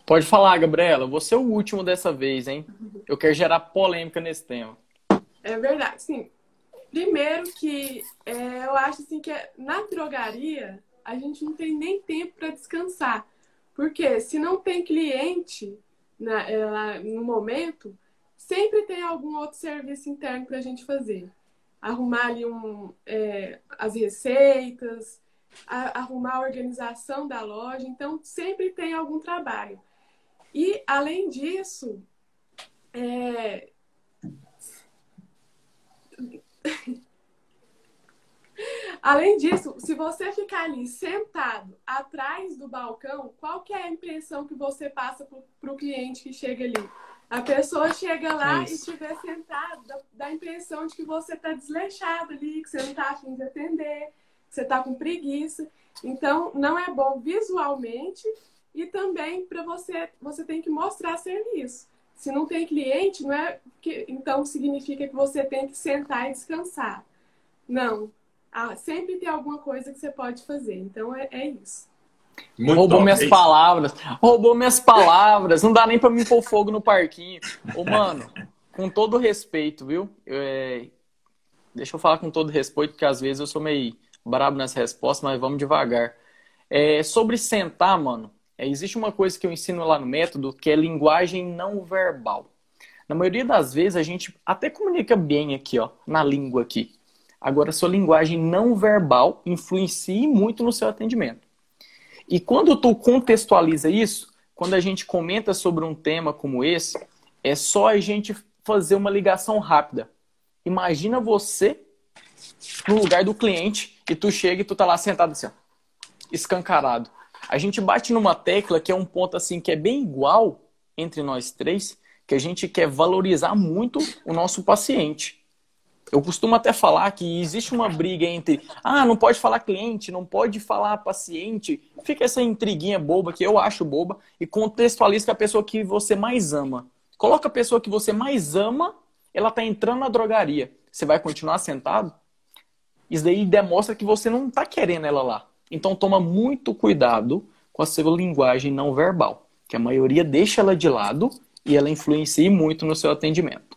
Speaker 2: Pode falar, Gabriela. Você é o último dessa vez, hein? Eu quero gerar polêmica nesse tema.
Speaker 3: É verdade, sim. Primeiro que é, eu acho assim que na drogaria a gente não tem nem tempo para descansar. Porque se não tem cliente na, é, no momento, sempre tem algum outro serviço interno para a gente fazer. Arrumar ali um, é, as receitas, a, arrumar a organização da loja. Então, sempre tem algum trabalho. E, além disso, é... Além disso, se você ficar ali sentado atrás do balcão, qual que é a impressão que você passa para o cliente que chega ali? A pessoa chega lá Isso. e estiver sentado, dá, dá a impressão de que você está desleixado ali, que você não está afim de atender, que você está com preguiça. Então, não é bom visualmente e também para você, você tem que mostrar serviço. Se não tem cliente, não é que então significa que você tem que sentar e descansar. Não. Ah, sempre tem alguma coisa que você pode fazer. Então é, é isso.
Speaker 2: Muito Roubou top, minhas é palavras. Roubou minhas palavras. Não dá nem para me pôr fogo no parquinho. Ô, mano, com todo respeito, viu? É... Deixa eu falar com todo respeito, porque às vezes eu sou meio brabo nessa resposta, mas vamos devagar. É... Sobre sentar, mano, é... existe uma coisa que eu ensino lá no método que é linguagem não verbal. Na maioria das vezes a gente até comunica bem aqui, ó, na língua aqui. Agora, sua linguagem não verbal influencia muito no seu atendimento. E quando tu contextualiza isso, quando a gente comenta sobre um tema como esse, é só a gente fazer uma ligação rápida. Imagina você no lugar do cliente e tu chega e tu tá lá sentado assim, ó, escancarado. A gente bate numa tecla que é um ponto assim que é bem igual entre nós três, que a gente quer valorizar muito o nosso paciente. Eu costumo até falar que existe uma briga entre, ah, não pode falar cliente, não pode falar paciente. Fica essa intriguinha boba que eu acho boba e contextualiza com a pessoa que você mais ama. Coloca a pessoa que você mais ama, ela está entrando na drogaria. Você vai continuar sentado? Isso daí demonstra que você não está querendo ela lá. Então toma muito cuidado com a sua linguagem não verbal, que a maioria deixa ela de lado e ela influencia muito no seu atendimento.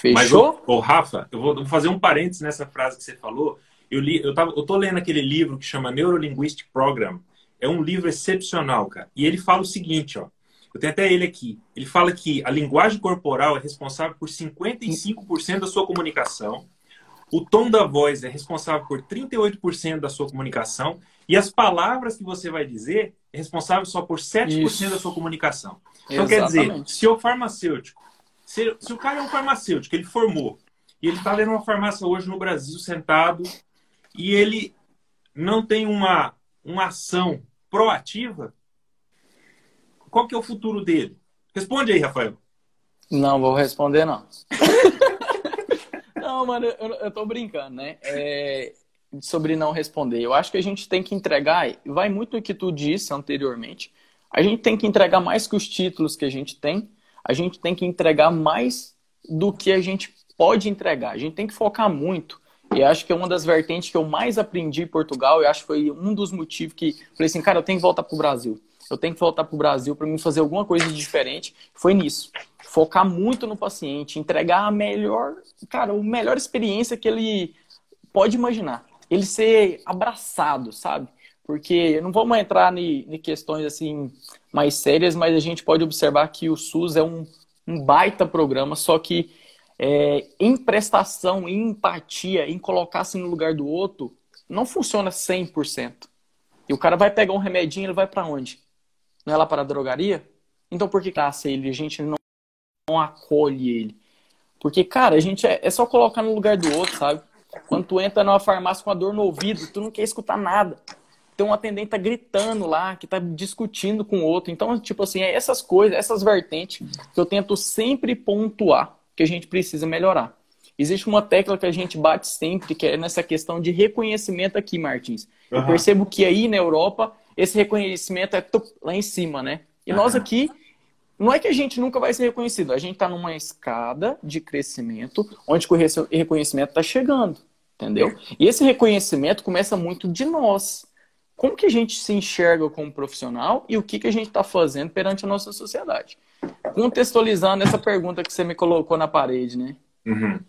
Speaker 1: Fechou? Mas, ô, ô Rafa, eu vou, vou, fazer um parênteses nessa frase que você falou. Eu, li, eu, tava, eu tô lendo aquele livro que chama Neurolinguistic Program. É um livro excepcional, cara. E ele fala o seguinte, ó. eu tenho até ele aqui. Ele fala que a linguagem corporal é responsável por 55% da sua comunicação, o tom da voz é responsável por 38% da sua comunicação e as palavras que você vai dizer é responsável só por 7% Isso. da sua comunicação. Então, Exatamente. quer dizer, se o farmacêutico, se, se, o cara é um farmacêutico, ele formou, e ele está dentro uma farmácia hoje no Brasil, sentado, e ele não tem uma, uma ação proativa, qual que é o futuro dele? Responde aí, Rafael.
Speaker 2: Não vou responder, não. não, mano, eu, eu tô brincando, né? É, sobre não responder. Eu acho que a gente tem que entregar, vai muito no que tu disse anteriormente, a gente tem que entregar mais que os títulos que a gente tem, a gente tem que entregar mais do que a gente pode entregar. A gente tem que focar muito. E acho que é uma das vertentes que eu mais aprendi em Portugal, e acho que foi um dos motivos que falei assim, cara, eu tenho que voltar pro Brasil. Eu tenho que voltar pro Brasil para mim fazer alguma coisa diferente. Foi nisso. Focar muito no paciente, entregar a melhor, cara, a melhor experiência que ele pode imaginar. Ele ser abraçado, sabe? porque não vamos entrar em questões assim mais sérias, mas a gente pode observar que o SUS é um, um baita programa, só que é, em prestação, em empatia, em colocar-se no lugar do outro, não funciona 100%. E o cara vai pegar um remedinho, ele vai para onde? Não é lá para a drogaria? Então por que classe ele? A gente não, não acolhe ele. Porque, cara, a gente é, é só colocar no lugar do outro, sabe? Quando tu entra numa farmácia com a dor no ouvido, tu não quer escutar nada tem um atendente tá gritando lá, que tá discutindo com o outro. Então, tipo assim, é essas coisas, essas vertentes que eu tento sempre pontuar que a gente precisa melhorar. Existe uma tecla que a gente bate sempre, que é nessa questão de reconhecimento aqui, Martins. Uhum. Eu percebo que aí na Europa, esse reconhecimento é lá em cima, né? E uhum. nós aqui, não é que a gente nunca vai ser reconhecido, a gente está numa escada de crescimento onde o reconhecimento está chegando, entendeu? E esse reconhecimento começa muito de nós como que a gente se enxerga como profissional e o que, que a gente está fazendo perante a nossa sociedade. Contextualizando essa pergunta que você me colocou na parede, né? Uhum.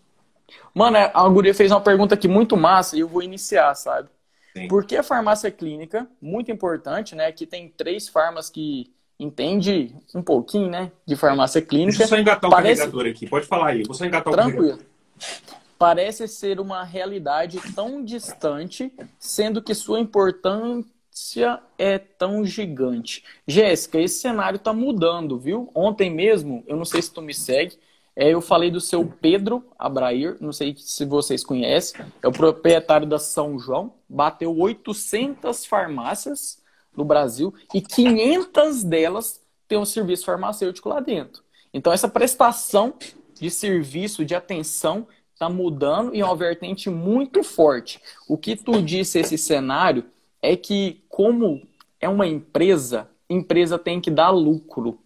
Speaker 2: Mano, a Guria fez uma pergunta aqui muito massa e eu vou iniciar, sabe? Sim. Por que a farmácia clínica? Muito importante, né? Que tem três farmas que entende um pouquinho, né? De farmácia clínica. Deixa
Speaker 1: eu só engatar o Parece... carregador aqui. Pode falar aí. Vou só engatar o
Speaker 2: Tranquilo. Carregador parece ser uma realidade tão distante, sendo que sua importância é tão gigante. Jéssica, esse cenário está mudando, viu? Ontem mesmo, eu não sei se tu me segue, é, eu falei do seu Pedro Abrair, não sei se vocês conhecem, é o proprietário da São João, bateu 800 farmácias no Brasil e 500 delas têm um serviço farmacêutico lá dentro. Então, essa prestação de serviço, de atenção, está mudando e é uma vertente muito forte. O que tu disse esse cenário é que como é uma empresa, empresa tem que dar lucro.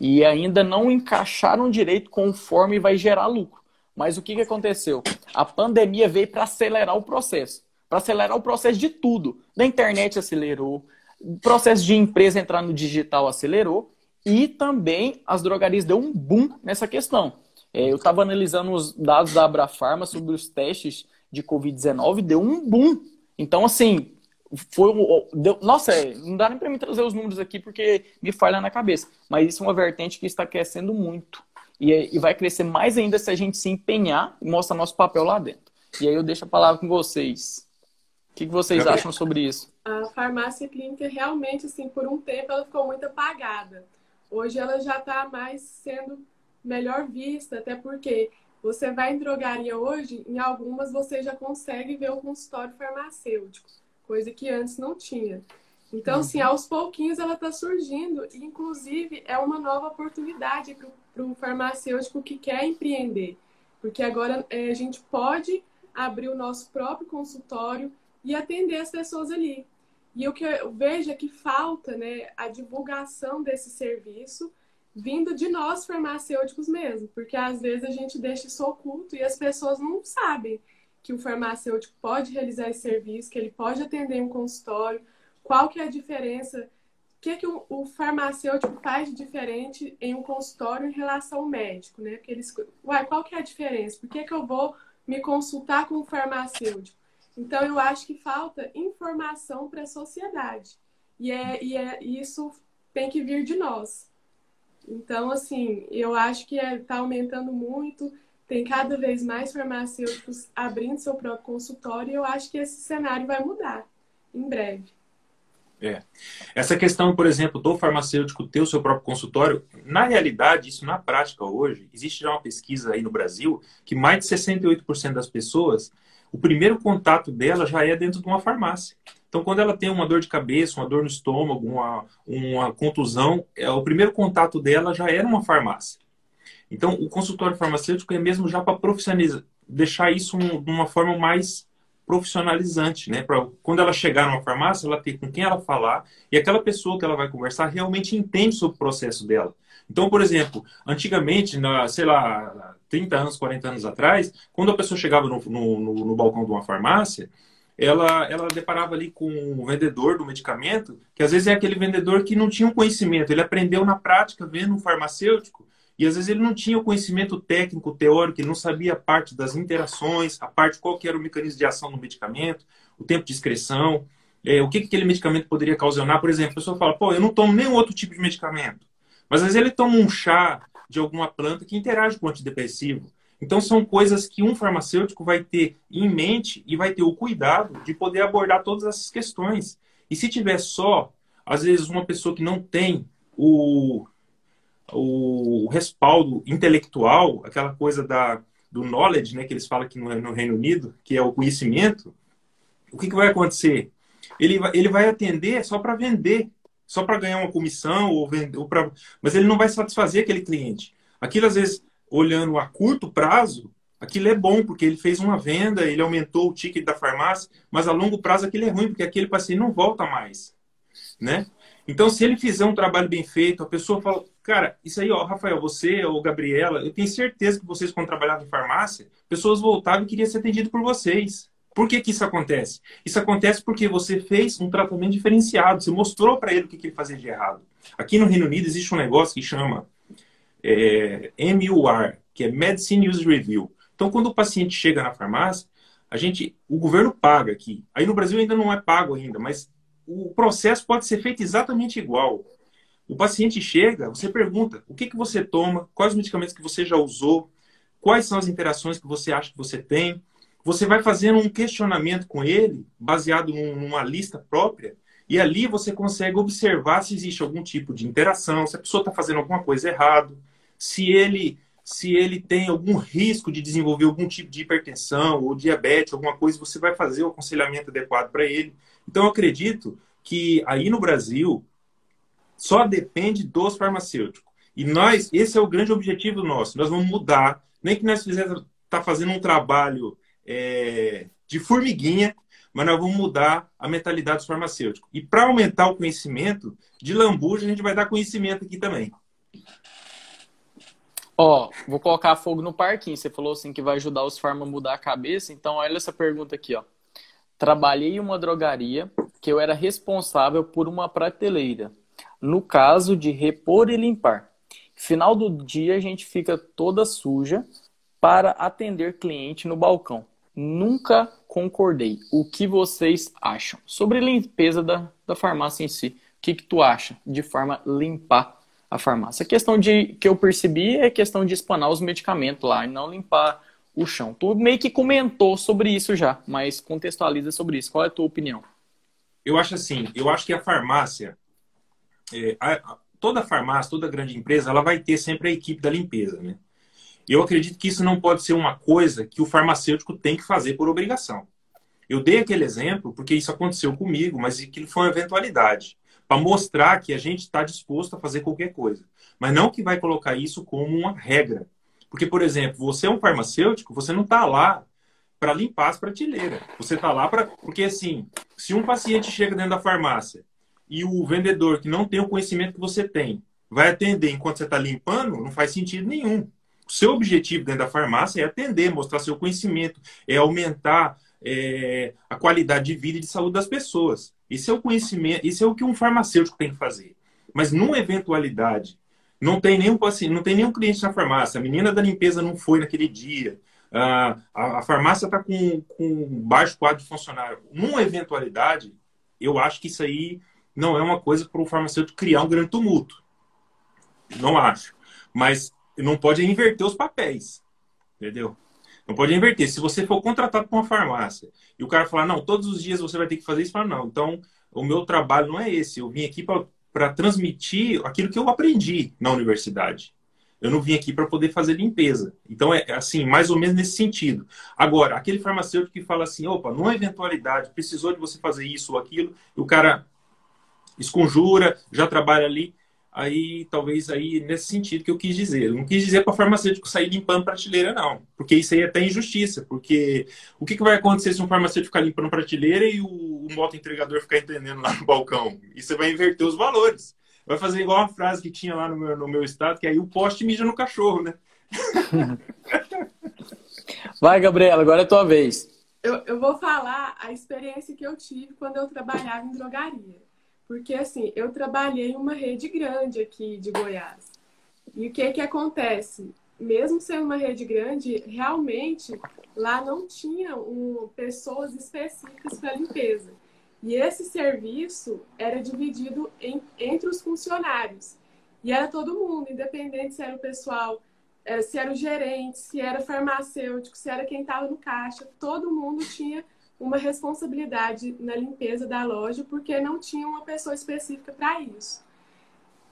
Speaker 2: E ainda não encaixaram direito conforme vai gerar lucro. Mas o que, que aconteceu? A pandemia veio para acelerar o processo. Para acelerar o processo de tudo. Da internet acelerou, o processo de empresa entrar no digital acelerou e também as drogarias deu um boom nessa questão. É, eu estava analisando os dados da Abrafarma sobre os testes de Covid-19, deu um boom. Então, assim, foi deu, nossa, é, não dá nem para mim trazer os números aqui porque me falha na cabeça. Mas isso é uma vertente que está crescendo muito. E, é, e vai crescer mais ainda se a gente se empenhar e mostrar nosso papel lá dentro. E aí eu deixo a palavra com vocês. O que, que vocês acham sobre isso?
Speaker 3: A farmácia clínica realmente, assim, por um tempo ela ficou muito apagada. Hoje ela já está mais sendo melhor vista, até porque você vai em drogaria hoje, em algumas você já consegue ver o consultório farmacêutico, coisa que antes não tinha. Então, assim, uhum. aos pouquinhos ela está surgindo, e inclusive é uma nova oportunidade para o farmacêutico que quer empreender, porque agora é, a gente pode abrir o nosso próprio consultório e atender as pessoas ali. E o que eu vejo é que falta né, a divulgação desse serviço vindo de nós farmacêuticos mesmo, porque às vezes a gente deixa isso oculto e as pessoas não sabem que o farmacêutico pode realizar esse serviço, que ele pode atender um consultório, qual que é a diferença, o que, que o, farmacêutico faz de diferente em um consultório em relação ao médico, né? Porque eles, uai, qual que é a diferença? Por que, que eu vou me consultar com o farmacêutico? Então, eu acho que falta informação para a sociedade. E, é, e é, isso tem que vir de nós. Então, assim, eu acho que está é, aumentando muito, tem cada vez mais farmacêuticos abrindo seu próprio consultório e eu acho que esse cenário vai mudar em breve.
Speaker 1: É. Essa questão, por exemplo, do farmacêutico ter o seu próprio consultório, na realidade, isso na prática hoje, existe já uma pesquisa aí no Brasil que mais de 68% das pessoas, o primeiro contato dela já é dentro de uma farmácia. Então, quando ela tem uma dor de cabeça, uma dor no estômago, uma, uma contusão, é, o primeiro contato dela já é numa farmácia. Então, o consultório farmacêutico é mesmo já para profissionalizar, deixar isso de uma forma mais profissionalizante, né? Para quando ela chegar numa farmácia, ela ter com quem ela falar e aquela pessoa que ela vai conversar realmente entende sobre o processo dela. Então, por exemplo, antigamente, na, sei lá, 30 anos, 40 anos atrás, quando a pessoa chegava no, no, no, no balcão de uma farmácia, ela, ela deparava ali com o vendedor do medicamento, que às vezes é aquele vendedor que não tinha um conhecimento, ele aprendeu na prática, vendo um farmacêutico, e às vezes ele não tinha o conhecimento técnico, teórico, ele não sabia a parte das interações, a parte qual que era o mecanismo de ação do medicamento, o tempo de excreção, é, o que, que aquele medicamento poderia causar. Por exemplo, a pessoa fala, pô, eu não tomo nenhum outro tipo de medicamento. Mas às vezes ele toma um chá de alguma planta que interage com o antidepressivo. Então são coisas que um farmacêutico vai ter em mente e vai ter o cuidado de poder abordar todas essas questões. E se tiver só, às vezes, uma pessoa que não tem o, o respaldo intelectual, aquela coisa da, do knowledge, né, que eles falam aqui no, no Reino Unido, que é o conhecimento, o que, que vai acontecer? Ele, ele vai atender só para vender, só para ganhar uma comissão, ou vender, ou pra... mas ele não vai satisfazer aquele cliente. Aquilo, às vezes, olhando a curto prazo, aquilo é bom, porque ele fez uma venda, ele aumentou o ticket da farmácia, mas a longo prazo aquilo é ruim, porque aquele paciente não volta mais. Né? Então, se ele fizer um trabalho bem feito, a pessoa fala, cara, isso aí, ó, Rafael, você ou Gabriela, eu tenho certeza que vocês, quando trabalhavam em farmácia, pessoas voltavam e queriam ser atendidas por vocês. Por que, que isso acontece? Isso acontece porque você fez um tratamento diferenciado, você mostrou para ele o que, que ele fazia de errado. Aqui no Reino Unido existe um negócio que chama é, MUR, que é Medicine Use Review. Então, quando o paciente chega na farmácia, a gente, o governo paga aqui. Aí no Brasil ainda não é pago ainda, mas o processo pode ser feito exatamente igual. O paciente chega, você pergunta o que, que você toma, quais os medicamentos que você já usou, quais são as interações que você acha que você tem. Você vai fazendo um questionamento com ele, baseado numa lista própria, e ali você consegue observar se existe algum tipo de interação, se a pessoa está fazendo alguma coisa errado, se ele se ele tem algum risco de desenvolver algum tipo de hipertensão ou diabetes, alguma coisa, você vai fazer o aconselhamento adequado para ele. Então, eu acredito que aí no Brasil só depende dos farmacêuticos. E nós, esse é o grande objetivo nosso. Nós vamos mudar, nem que nós fizemos, tá fazendo um trabalho é, de formiguinha, mas nós vamos mudar a mentalidade dos farmacêuticos. E para aumentar o conhecimento, de lambuja a gente vai dar conhecimento aqui também.
Speaker 2: Ó, vou colocar fogo no parquinho. Você falou assim que vai ajudar os farma a mudar a cabeça. Então, olha essa pergunta aqui, ó. Trabalhei em uma drogaria que eu era responsável por uma prateleira. No caso de repor e limpar. Final do dia a gente fica toda suja para atender cliente no balcão. Nunca concordei. O que vocês acham? Sobre limpeza da, da farmácia em si. O que, que tu acha de forma limpar a farmácia. A questão de que eu percebi é questão de espanar os medicamentos lá e não limpar o chão. Tu meio que comentou sobre isso já, mas contextualiza sobre isso. Qual é a tua opinião?
Speaker 1: Eu acho assim, eu acho que a farmácia, é, a, toda farmácia, toda grande empresa, ela vai ter sempre a equipe da limpeza, né? Eu acredito que isso não pode ser uma coisa que o farmacêutico tem que fazer por obrigação. Eu dei aquele exemplo porque isso aconteceu comigo, mas aquilo foi uma eventualidade para mostrar que a gente está disposto a fazer qualquer coisa. Mas não que vai colocar isso como uma regra. Porque, por exemplo, você é um farmacêutico, você não está lá para limpar as prateleiras. Você está lá para. Porque, assim, se um paciente chega dentro da farmácia e o vendedor que não tem o conhecimento que você tem vai atender enquanto você está limpando, não faz sentido nenhum. O seu objetivo dentro da farmácia é atender, mostrar seu conhecimento, é aumentar é, a qualidade de vida e de saúde das pessoas. Isso é o conhecimento, isso é o que um farmacêutico tem que fazer. Mas numa eventualidade, não tem nenhum paciente, não tem nenhum cliente na farmácia, a menina da limpeza não foi naquele dia, a, farmácia está com, com baixo quadro de funcionário. Numa eventualidade, eu acho que isso aí não é uma coisa para o farmacêutico criar um grande tumulto. Não acho. Mas não pode inverter os papéis. Entendeu? Não pode inverter. Se você for contratado para uma farmácia e o cara falar, não, todos os dias você vai ter que fazer isso, fala, não. Então, o meu trabalho não é esse. Eu vim aqui para transmitir aquilo que eu aprendi na universidade. Eu não vim aqui para poder fazer limpeza. Então, é assim, mais ou menos nesse sentido. Agora, aquele farmacêutico que fala assim, opa, numa eventualidade, precisou de você fazer isso ou aquilo, e o cara esconjura, já trabalha ali aí talvez aí nesse sentido que eu quis dizer. Eu não quis dizer para farmacêutico sair limpando prateleira, não. Porque isso aí é até injustiça. Porque o que, que vai acontecer se um farmacêutico ficar limpando prateleira e o, o moto entregador ficar entendendo lá no balcão? Isso vai inverter os valores. Vai fazer igual a frase que tinha lá no meu, no meu estado, que aí o poste mija no cachorro, né?
Speaker 2: Vai, Gabriela, agora é tua vez.
Speaker 3: Eu, eu vou falar a experiência que eu tive quando eu trabalhava em drogaria. Porque, assim, eu trabalhei em uma rede grande aqui de Goiás. E o que que acontece? Mesmo sendo uma rede grande, realmente lá não tinha um, pessoas específicas para limpeza. E esse serviço era dividido em, entre os funcionários. E era todo mundo, independente se era o pessoal, eh, se era o gerente, se era farmacêutico, se era quem estava no caixa, todo mundo tinha uma responsabilidade na limpeza da loja porque não tinha uma pessoa específica para isso.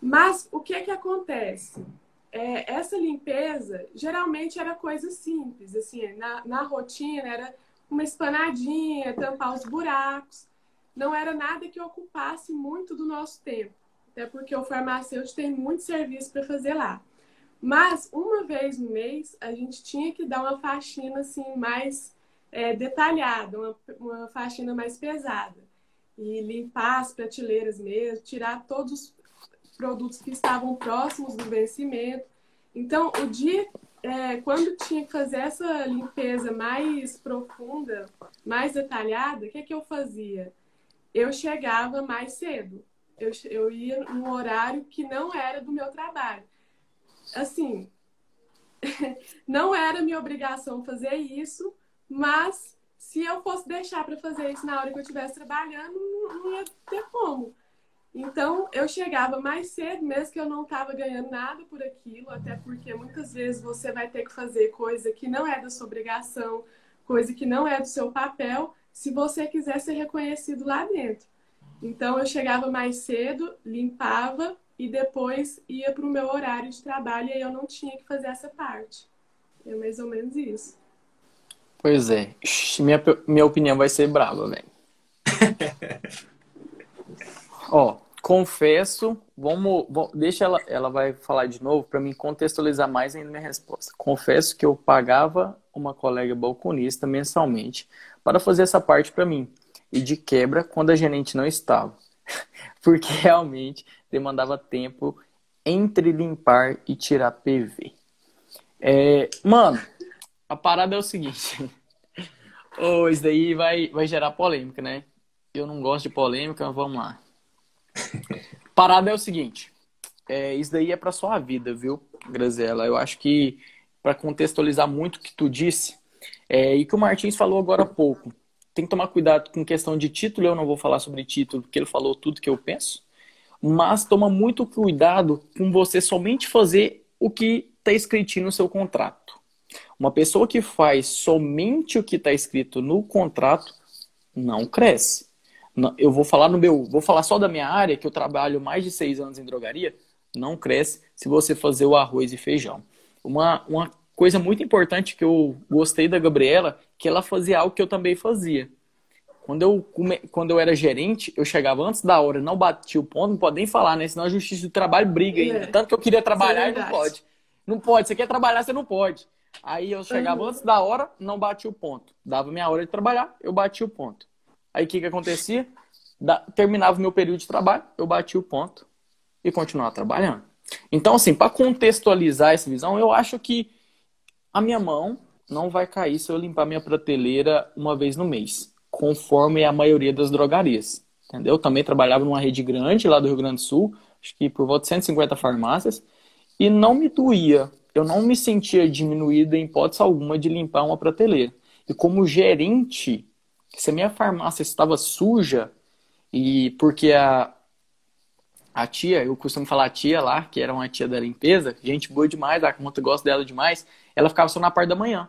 Speaker 3: Mas o que que acontece? É, essa limpeza geralmente era coisa simples, assim, na, na rotina era uma espanadinha, tampar os buracos. Não era nada que ocupasse muito do nosso tempo, até porque o farmacêutico tem muito serviço para fazer lá. Mas uma vez no mês a gente tinha que dar uma faxina assim mais é, detalhada, uma, uma faxina mais pesada. E limpar as prateleiras mesmo, tirar todos os produtos que estavam próximos do vencimento. Então, o dia, é, quando tinha que fazer essa limpeza mais profunda, mais detalhada, o que, é que eu fazia? Eu chegava mais cedo. Eu, eu ia num horário que não era do meu trabalho. Assim, não era minha obrigação fazer isso, mas se eu fosse deixar para fazer isso na hora que eu estivesse trabalhando, não, ia ter como. Então, eu chegava mais cedo, mesmo que eu não estava ganhando nada por aquilo, até porque muitas vezes você vai ter que fazer coisa que não é da sua obrigação, coisa que não é do seu papel, se você quiser ser reconhecido lá dentro. Então, eu chegava mais cedo, limpava e depois ia para o meu horário de trabalho e aí eu não tinha que fazer essa parte. É mais ou menos isso.
Speaker 2: Pois é. Minha, minha opinião vai ser brava, velho. Ó, confesso, vamos, vamos, deixa ela, ela vai falar de novo para mim contextualizar mais ainda minha resposta. Confesso que eu pagava uma colega balconista mensalmente para fazer essa parte para mim e de quebra quando a gerente não estava, porque realmente demandava tempo entre limpar e tirar PV. É, mano, a parada é o seguinte. oh, isso daí vai, vai gerar polêmica, né? Eu não gosto de polêmica, mas vamos lá. Parada é o seguinte. É, isso daí é para sua vida, viu, Grazela? Eu acho que para contextualizar muito o que tu disse é, e que o Martins falou agora há pouco, tem que tomar cuidado com questão de título. Eu não vou falar sobre título, porque ele falou tudo que eu penso. Mas toma muito cuidado com você somente fazer o que está escrito no seu contrato. Uma pessoa que faz somente o que está escrito no contrato não cresce. Eu vou falar no meu, vou falar só da minha área, que eu trabalho mais de seis anos em drogaria, não cresce se você fazer o arroz e feijão. Uma, uma coisa muito importante que eu gostei da Gabriela, que ela fazia algo que eu também fazia. Quando eu, quando eu era gerente, eu chegava antes da hora, não batia o ponto, não pode nem falar, né? Senão a justiça do trabalho briga ainda. É. Tanto que eu queria trabalhar é e não pode. Não pode, você quer trabalhar, você não pode. Aí eu chegava uhum. antes da hora, não batia o ponto. Dava minha hora de trabalhar, eu batia o ponto. Aí o que, que acontecia? Da... terminava o meu período de trabalho, eu batia o ponto e continuava trabalhando. Então, assim, para contextualizar essa visão, eu acho que a minha mão não vai cair se eu limpar minha prateleira uma vez no mês, conforme a maioria das drogarias. Entendeu? Eu também trabalhava numa rede grande lá do Rio Grande do Sul, acho que por volta de 150 farmácias, e não me doía eu não me sentia diminuído em hipótese alguma de limpar uma prateleira. E como gerente, se a minha farmácia estava suja, e porque a, a tia, eu costumo falar tia lá, que era uma tia da limpeza, gente boa demais, a conta gosta dela demais, ela ficava só na parte da manhã.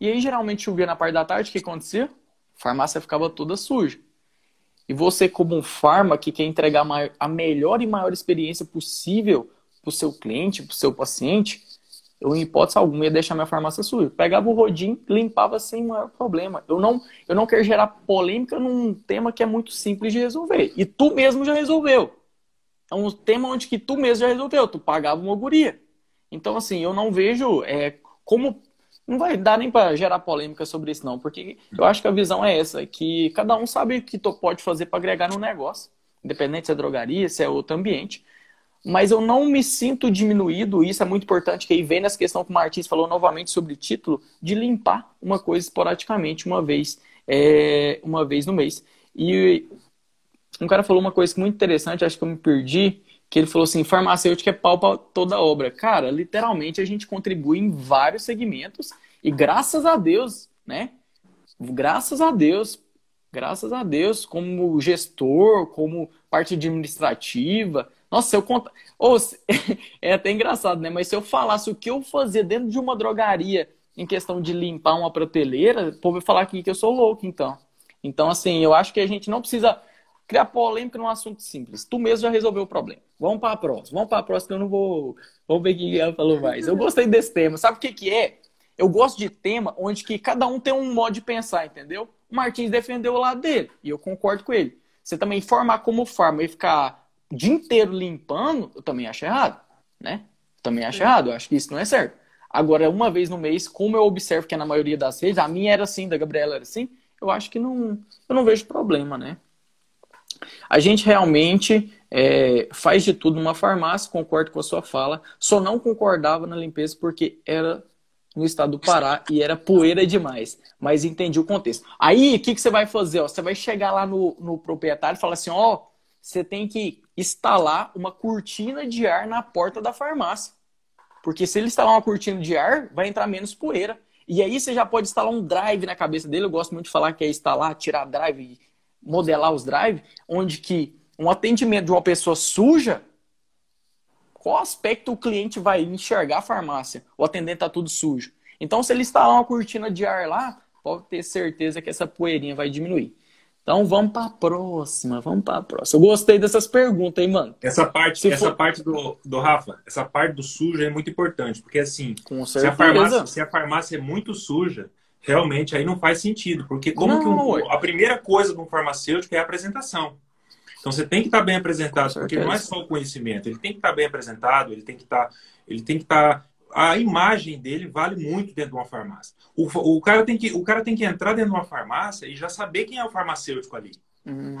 Speaker 2: E aí geralmente chovia na parte da tarde, o que acontecia? A farmácia ficava toda suja. E você, como um farma que quer entregar a melhor e maior experiência possível para o seu cliente, para o seu paciente, eu, em hipótese alguma, ia deixar minha farmácia suja. Pegava o rodinho, limpava sem maior problema. Eu não, eu não quero gerar polêmica num tema que é muito simples de resolver. E tu mesmo já resolveu. É um tema onde que tu mesmo já resolveu. Tu pagava uma guria. Então, assim, eu não vejo é, como não vai dar nem para gerar polêmica sobre isso, não, porque eu acho que a visão é essa, que cada um sabe o que tu pode fazer para agregar no negócio, independente se é drogaria, se é outro ambiente. Mas eu não me sinto diminuído, e isso é muito importante, que aí vem nessa questão que o Martins falou novamente sobre título, de limpar uma coisa esporadicamente, uma vez, é, uma vez no mês. E um cara falou uma coisa muito interessante, acho que eu me perdi, que ele falou assim, farmacêutico é pau para toda obra. Cara, literalmente a gente contribui em vários segmentos e graças a Deus, né? Graças a Deus, graças a Deus, como gestor, como parte administrativa. Nossa, se eu conta, oh, é até engraçado, né? Mas se eu falasse o que eu fazia dentro de uma drogaria em questão de limpar uma prateleira, o povo vai falar aqui que eu sou louco, então. Então, assim, eu acho que a gente não precisa criar polêmica num assunto simples. Tu mesmo já resolveu o problema. Vamos para a próxima. Vamos para a próxima que eu não vou. Vamos ver o que ela falou mais. Eu gostei desse tema. Sabe o que, que é? Eu gosto de tema onde que cada um tem um modo de pensar, entendeu? O Martins defendeu o lado dele e eu concordo com ele. Você também formar como farma e ficar o dia inteiro limpando, eu também acho errado, né? Eu também acho errado. Eu acho que isso não é certo. Agora, uma vez no mês, como eu observo que é na maioria das vezes, a minha era assim, da Gabriela era assim, eu acho que não, eu não vejo problema, né? A gente realmente é, faz de tudo numa farmácia, concordo com a sua fala, só não concordava na limpeza porque era no estado do Pará e era poeira demais, mas entendi o contexto. Aí, o que, que você vai fazer? Ó? Você vai chegar lá no, no proprietário e falar assim, ó, você tem que instalar uma cortina de ar na porta da farmácia. Porque se ele instalar uma cortina de ar, vai entrar menos poeira. E aí você já pode instalar um drive na cabeça dele. Eu gosto muito de falar que é instalar, tirar drive modelar os drive, onde que um atendimento de uma pessoa suja, qual aspecto o cliente vai enxergar a farmácia? O atendente está tudo sujo. Então, se ele instalar uma cortina de ar lá, pode ter certeza que essa poeirinha vai diminuir. Então vamos para a próxima, vamos para a próxima. Eu gostei dessas perguntas, hein, mano?
Speaker 1: Essa parte, se essa for... parte do, do Rafa, essa parte do sujo é muito importante, porque assim, se a, farmácia, se a farmácia é muito suja, realmente aí não faz sentido, porque como não, que um, a primeira coisa de um farmacêutico é a apresentação. Então você tem que estar bem apresentado, porque não é só o conhecimento, ele tem que estar bem apresentado, ele tem que estar, ele tem que estar a imagem dele vale muito dentro de uma farmácia. O, o, cara tem que, o cara tem que entrar dentro de uma farmácia e já saber quem é o farmacêutico ali. Hum.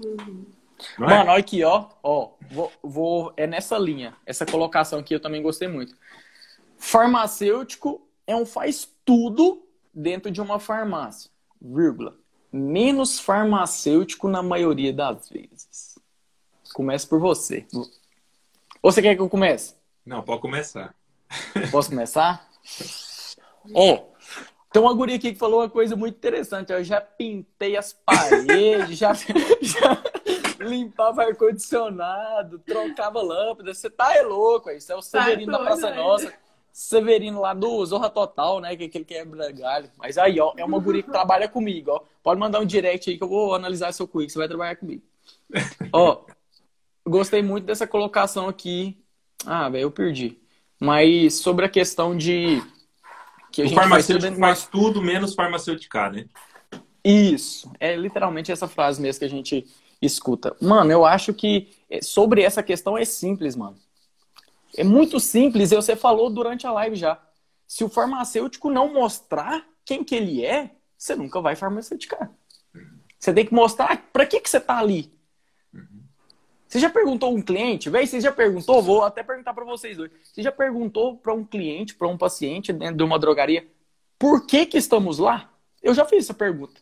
Speaker 2: É? Mano, olha aqui, ó. ó vou, vou, é nessa linha. Essa colocação aqui eu também gostei muito. Farmacêutico é um faz tudo dentro de uma farmácia, vírgula, menos farmacêutico na maioria das vezes. Comece por você. Ou você quer que eu comece?
Speaker 1: Não, pode começar.
Speaker 2: Posso começar? Ó, oh, tem uma guria aqui que falou uma coisa muito interessante. Eu já pintei as paredes, já, já limpava ar-condicionado, trocava lâmpada. Você tá é louco, isso é o Severino tá da Praça né? Nossa. Severino lá do Zorra Total, né? Que é aquele quebra galho. Mas aí, ó, é uma guria que trabalha comigo, ó. Pode mandar um direct aí que eu vou analisar seu currículo, você vai trabalhar comigo. ó, gostei muito dessa colocação aqui. Ah, velho, eu perdi. Mas sobre a questão de
Speaker 1: que a o gente farmacêutico faz, tudo menos farmacêutica, né?
Speaker 2: Isso, é literalmente essa frase mesmo que a gente escuta. Mano, eu acho que eh, sobre essa questão é simples, mano. É muito simples, e você falou durante a live já. Se o farmacêutico não mostrar quem que ele é, você nunca vai farmaceuticar. Você tem que mostrar para que, que você está ali. Você já perguntou um cliente, velho? Você já perguntou? Vou até perguntar para vocês dois. Você já perguntou para um cliente, para um paciente dentro de uma drogaria, por que que estamos lá? Eu já fiz essa pergunta.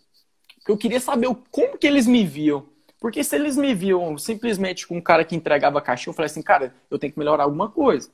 Speaker 2: Porque eu queria saber como que eles me viam. Porque se eles me viam simplesmente com um cara que entregava caixinha, eu falei assim, cara, eu tenho que melhorar alguma coisa.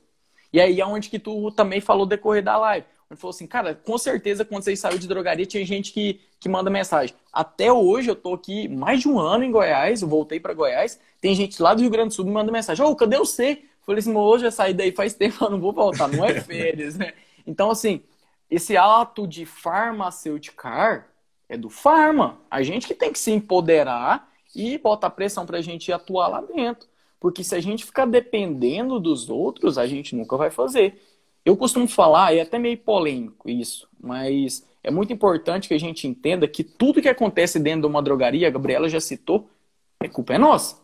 Speaker 2: E aí é onde que tu também falou decorrer da live. Ele falou assim, cara, com certeza quando vocês saíram de drogaria tinha gente que, que manda mensagem. Até hoje eu tô aqui mais de um ano em Goiás, eu voltei para Goiás, tem gente lá do Rio Grande do Sul que manda mensagem, ô, oh, cadê você? Falei assim, hoje eu saí daí faz tempo, eu não vou voltar, não é férias, né? Então, assim, esse ato de farmaceuticar é do farma. A gente que tem que se empoderar e botar pressão para a gente atuar lá dentro. Porque se a gente ficar dependendo dos outros, a gente nunca vai fazer. Eu costumo falar, é até meio polêmico isso, mas é muito importante que a gente entenda que tudo que acontece dentro de uma drogaria, a Gabriela já citou, a culpa é nossa.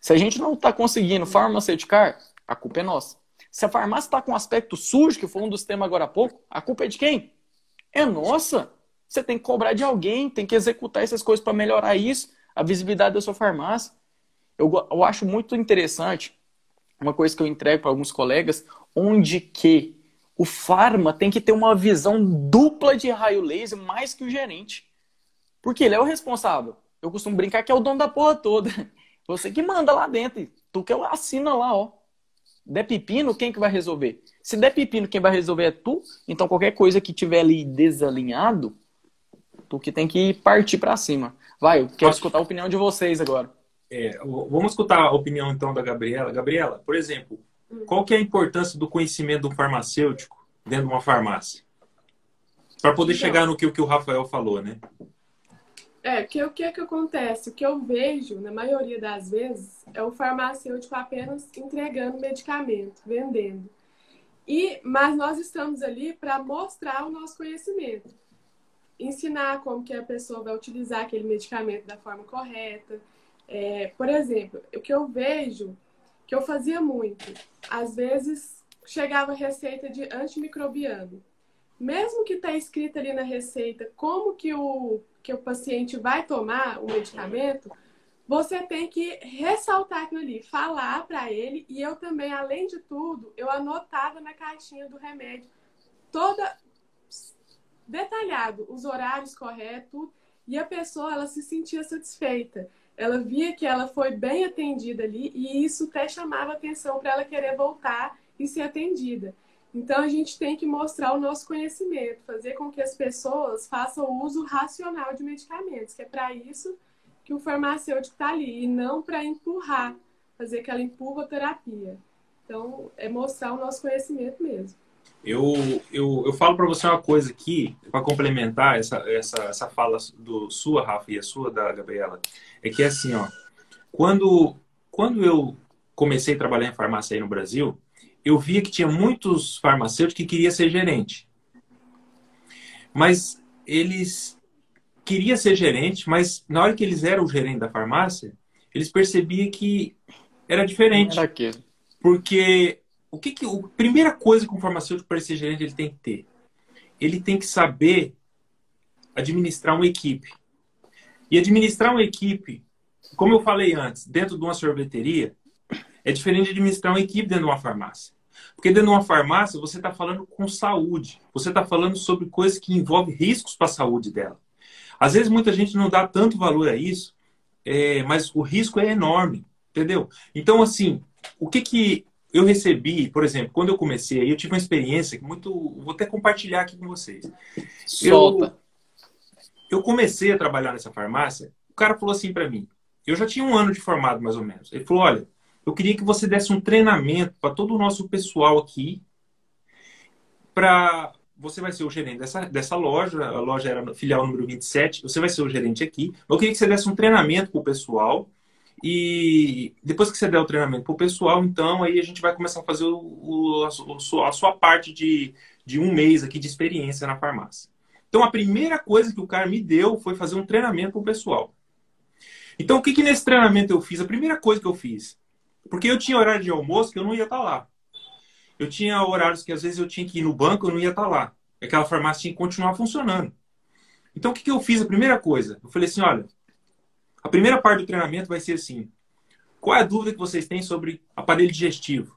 Speaker 2: Se a gente não está conseguindo farmaceuticar, a culpa é nossa. Se a farmácia está com aspecto sujo, que foi um dos temas agora há pouco, a culpa é de quem? É nossa. Você tem que cobrar de alguém, tem que executar essas coisas para melhorar isso, a visibilidade da sua farmácia. Eu, eu acho muito interessante uma coisa que eu entrego para alguns colegas, onde que o farma tem que ter uma visão dupla de raio laser mais que o gerente. Porque ele é o responsável. Eu costumo brincar que é o dono da porra toda. Você que manda lá dentro. Tu que assina lá, ó. Der pepino, quem que vai resolver? Se der pepino, quem vai resolver é tu. Então qualquer coisa que tiver ali desalinhado, tu que tem que partir para cima. Vai, eu quero escutar a opinião de vocês agora.
Speaker 1: É, vamos escutar a opinião então da Gabriela. Gabriela, por exemplo, qual que é a importância do conhecimento do farmacêutico dentro de uma farmácia? Para poder então, chegar no que, que o Rafael falou, né?
Speaker 3: É, que o que é que acontece? O que eu vejo, na maioria das vezes, é o farmacêutico apenas entregando medicamento, vendendo. E, mas nós estamos ali para mostrar o nosso conhecimento. Ensinar como que a pessoa vai utilizar aquele medicamento da forma correta. É, por exemplo, o que eu vejo, que eu fazia muito, às vezes chegava receita de antimicrobiano. Mesmo que está escrito ali na receita como que o que o paciente vai tomar o medicamento, você tem que ressaltar aquilo ali, falar para ele. E eu também, além de tudo, eu anotava na caixinha do remédio toda detalhado, os horários corretos, e a pessoa ela se sentia satisfeita. Ela via que ela foi bem atendida ali e isso até chamava atenção para ela querer voltar e ser atendida. Então a gente tem que mostrar o nosso conhecimento, fazer com que as pessoas façam uso racional de medicamentos, que é para isso que o farmacêutico está ali, e não para empurrar, fazer aquela empurroterapia. Então é mostrar o nosso conhecimento mesmo.
Speaker 1: Eu, eu, eu falo para você uma coisa aqui, para complementar essa, essa, essa fala do sua, Rafa, e a sua da Gabriela, é que é assim, ó, quando, quando eu comecei a trabalhar em farmácia aí no Brasil, eu via que tinha muitos farmacêuticos que queriam ser gerente. Mas eles queriam ser gerente, mas na hora que eles eram o gerente da farmácia, eles percebiam que era diferente.
Speaker 2: Era aquilo.
Speaker 1: Porque o que, que a primeira coisa que um farmacêutico para ser gerente ele tem que ter? Ele tem que saber administrar uma equipe. E administrar uma equipe, como eu falei antes, dentro de uma sorveteria, é diferente de administrar uma equipe dentro de uma farmácia. Porque dentro de uma farmácia você está falando com saúde, você está falando sobre coisas que envolvem riscos para a saúde dela. Às vezes muita gente não dá tanto valor a isso, é, mas o risco é enorme, entendeu? Então, assim, o que que eu recebi, por exemplo, quando eu comecei, eu tive uma experiência que muito. Vou até compartilhar aqui com vocês.
Speaker 2: Solta.
Speaker 1: Eu, eu comecei a trabalhar nessa farmácia, o cara falou assim para mim. Eu já tinha um ano de formado, mais ou menos. Ele falou: olha, eu queria que você desse um treinamento para todo o nosso pessoal aqui, para você vai ser o gerente dessa, dessa loja, a loja era filial número 27, você vai ser o gerente aqui. Eu queria que você desse um treinamento para o pessoal e depois que você der o treinamento para o pessoal, então aí a gente vai começar a fazer o, o, a, a, sua parte de, de um mês aqui de experiência na farmácia. Então a primeira coisa que o cara me deu foi fazer um treinamento para o pessoal. Então o que, que nesse treinamento eu fiz? A primeira coisa que eu fiz, porque eu tinha horário de almoço que eu não ia estar tá lá. Eu tinha horários que às vezes eu tinha que ir no banco, eu não ia estar tá lá. Aquela farmácia tinha que continuar funcionando. Então o que, que eu fiz? A primeira coisa, eu falei assim, olha, a primeira parte do treinamento vai ser assim: qual é a dúvida que vocês têm sobre aparelho digestivo?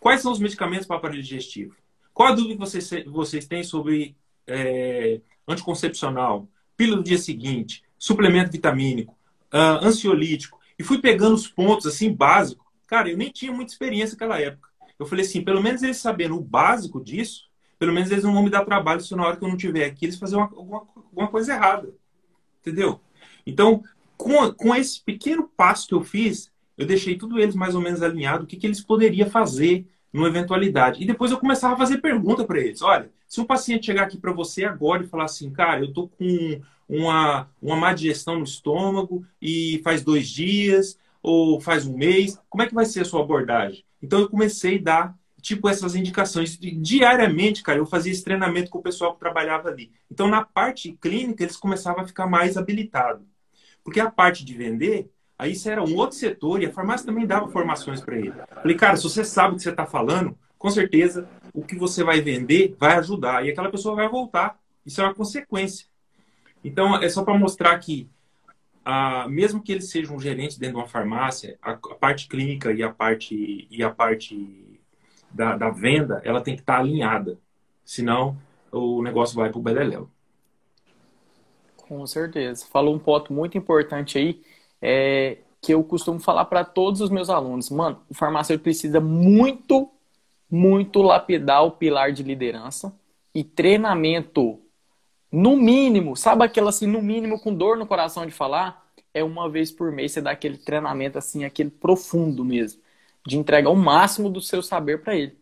Speaker 1: Quais são os medicamentos para aparelho digestivo? Qual a dúvida que vocês, vocês têm sobre é, anticoncepcional, pílula do dia seguinte, suplemento vitamínico, uh, ansiolítico? E fui pegando os pontos assim básicos. Cara, eu nem tinha muita experiência naquela época. Eu falei assim, pelo menos eles sabendo o básico disso, Pelo menos eles não vão me dar trabalho se na hora que eu não estiver aqui eles fazerem alguma, alguma coisa errada. Entendeu? Então, com, com esse pequeno passo que eu fiz, eu deixei tudo eles mais ou menos alinhado, o que, que eles poderiam fazer numa eventualidade. E depois eu começava a fazer pergunta para eles. Olha, se um paciente chegar aqui para você agora e falar assim, cara, eu tô com uma, uma má digestão no estômago e faz dois dias ou faz um mês, como é que vai ser a sua abordagem? Então eu comecei a dar tipo essas indicações diariamente, cara. Eu fazia esse treinamento com o pessoal que trabalhava ali. Então na parte clínica eles começavam a ficar mais habilitados, porque a parte de vender Aí isso era um outro setor e a farmácia também dava formações para ele. Falei, cara, se você sabe o que você está falando, com certeza o que você vai vender vai ajudar. E aquela pessoa vai voltar. Isso é uma consequência. Então, é só para mostrar que, ah, mesmo que ele seja um gerente dentro de uma farmácia, a, a parte clínica e a parte, e a parte da, da venda, ela tem que estar tá alinhada. Senão, o negócio vai para o beleléu.
Speaker 2: Com certeza. Falou um ponto muito importante aí é, que eu costumo falar para todos os meus alunos. Mano, o farmacêutico precisa muito, muito lapidar o pilar de liderança e treinamento. No mínimo, sabe aquela assim, no mínimo, com dor no coração de falar? É uma vez por mês você dá aquele treinamento assim, aquele profundo mesmo, de entregar o máximo do seu saber para ele.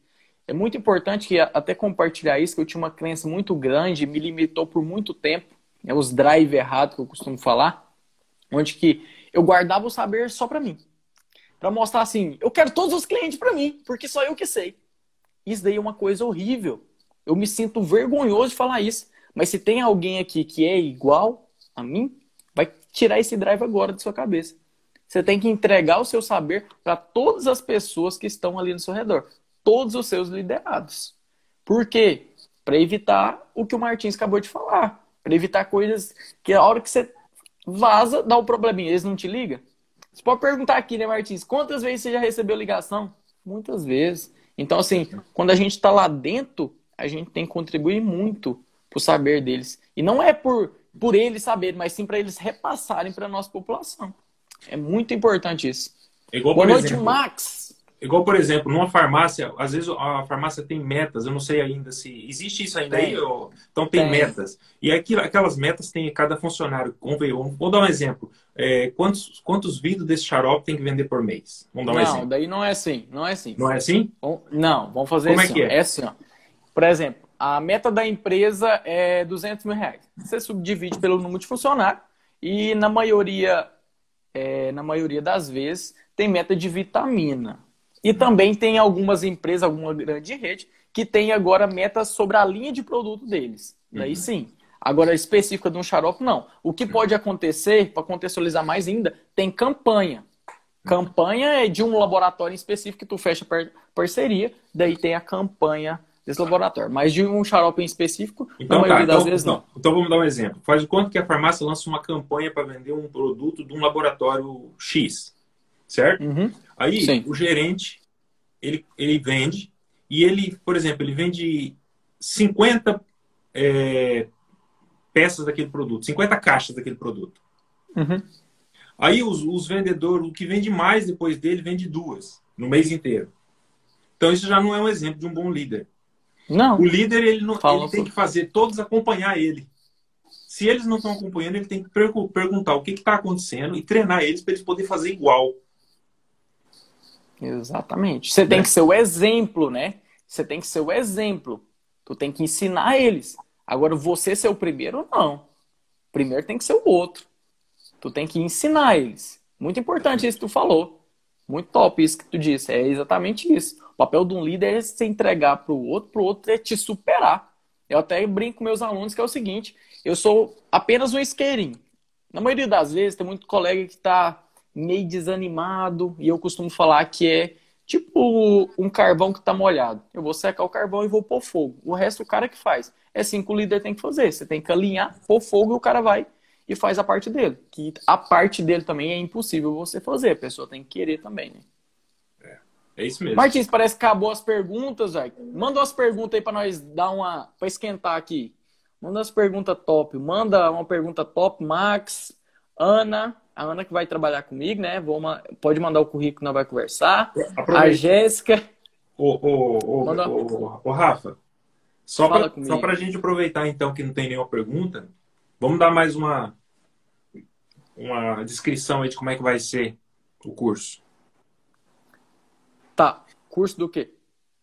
Speaker 2: É muito importante que até compartilhar isso, que eu tinha uma crença muito grande, me limitou por muito tempo, é os drive errados que eu costumo falar, onde que eu guardava o saber só para mim. Para mostrar assim, eu quero todos os clientes para mim, porque só eu que sei. Isso daí é uma coisa horrível. Eu me sinto vergonhoso de falar isso. Mas se tem alguém aqui que é igual a mim, vai tirar esse drive agora de sua cabeça. Você tem que entregar o seu saber para todas as pessoas que estão ali no seu redor, todos os seus liderados. Por quê? Para evitar o que o Martins acabou de falar, para evitar coisas que a hora que você vaza, dá um probleminha. Eles não te ligam? Você pode perguntar aqui, né, Martins? Quantas vezes você já recebeu ligação? Muitas vezes. Então, assim, quando a gente está lá dentro, a gente tem que contribuir muito para o saber deles. E não é por, por eles saberem, mas sim para eles repassarem para a nossa população. É muito importante isso.
Speaker 1: Igual, Boa noite, exemplo, Max. Igual, por exemplo, numa farmácia, às vezes a farmácia tem metas, eu não sei ainda se. Existe isso ainda tem. aí? Ou... Então tem, tem, metas. E aqui, aquelas metas tem cada funcionário. Vou dar um exemplo. É, quantos, quantos vidros desse xarope tem que vender por mês? Vamos dar um
Speaker 2: não,
Speaker 1: exemplo.
Speaker 2: Não, daí não é assim. Não é assim.
Speaker 1: Não é assim?
Speaker 2: Não, vamos fazer
Speaker 1: Como
Speaker 2: assim.
Speaker 1: Como é que é?
Speaker 2: É assim, ó. Por exemplo, a meta da empresa é 200 mil reais. Você subdivide pelo número de funcionários e na maioria, é, na maioria das vezes tem meta de vitamina. E também tem algumas empresas, alguma grande rede, que tem agora metas sobre a linha de produto deles. Daí uhum. sim. Agora, específica de um xarope, não. O que pode acontecer, para contextualizar mais ainda, tem campanha. Campanha é de um laboratório específico que tu fecha parceria, daí tem a campanha desse laboratório. Mas de um xarope em específico,
Speaker 1: então, na maioria tá, das então, vezes não. Então vamos dar um exemplo. Faz de conta que a farmácia lança uma campanha para vender um produto de um laboratório X, certo?
Speaker 2: Uhum.
Speaker 1: Aí Sim. o gerente, ele, ele vende, e ele, por exemplo, ele vende 50 é, peças daquele produto, 50 caixas daquele produto.
Speaker 2: Uhum.
Speaker 1: Aí os, os vendedores, o que vende mais depois dele, vende duas no mês inteiro. Então isso já não é um exemplo de um bom líder.
Speaker 2: Não.
Speaker 1: O líder ele, não, ele tem que fazer todos acompanhar ele. Se eles não estão acompanhando, ele tem que perguntar o que está acontecendo e treinar eles para eles poderem fazer igual.
Speaker 2: Exatamente. Você tem né? que ser o exemplo, né? Você tem que ser o exemplo. Tu tem que ensinar eles. Agora, você ser o primeiro, não. Primeiro tem que ser o outro. Tu tem que ensinar eles. Muito importante isso que tu falou. Muito top isso que tu disse. É exatamente isso. O papel de um líder é se entregar para o outro, para o outro é te superar. Eu até brinco com meus alunos que é o seguinte: eu sou apenas um isqueirinho. Na maioria das vezes, tem muito colega que está meio desanimado, e eu costumo falar que é tipo um carvão que está molhado. Eu vou secar o carvão e vou pôr fogo. O resto o cara que faz. É assim que o líder tem que fazer. Você tem que alinhar, pôr fogo e o cara vai e faz a parte dele. Que a parte dele também é impossível você fazer. A pessoa tem que querer também, né?
Speaker 1: É, é isso mesmo.
Speaker 2: Martins, parece que acabou as perguntas, velho. Manda umas perguntas aí para nós dar uma. para esquentar aqui. Manda umas perguntas top. Manda uma pergunta top, Max, Ana a Ana que vai trabalhar comigo, né? Vou uma, pode mandar o currículo, nós vai conversar. Aproveita. A Jéssica.
Speaker 1: Ô, ô, ô, ô, ô, Rafa, Só para a gente aproveitar, então, que não tem nenhuma pergunta, vamos dar mais uma, uma descrição aí de como é que vai ser o curso.
Speaker 2: Tá. Curso do quê?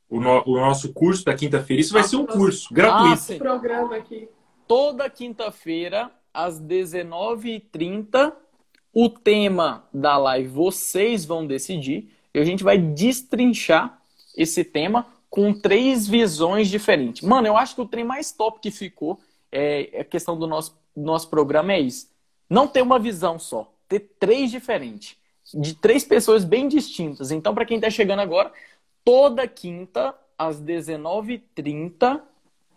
Speaker 1: O, no, o nosso curso da quinta-feira. Isso vai ah, ser um curso gratuito. Ah,
Speaker 3: sim. programa aqui.
Speaker 2: Toda quinta-feira, às 19h30, o tema da live vocês vão decidir. E a gente vai destrinchar esse tema com três visões diferentes. Mano, eu acho que o trem mais top que ficou é a é questão do nosso, nosso programa é isso. Não ter uma visão só, ter três diferentes, de três pessoas bem distintas. Então, para quem está chegando agora, toda quinta, às 19h30,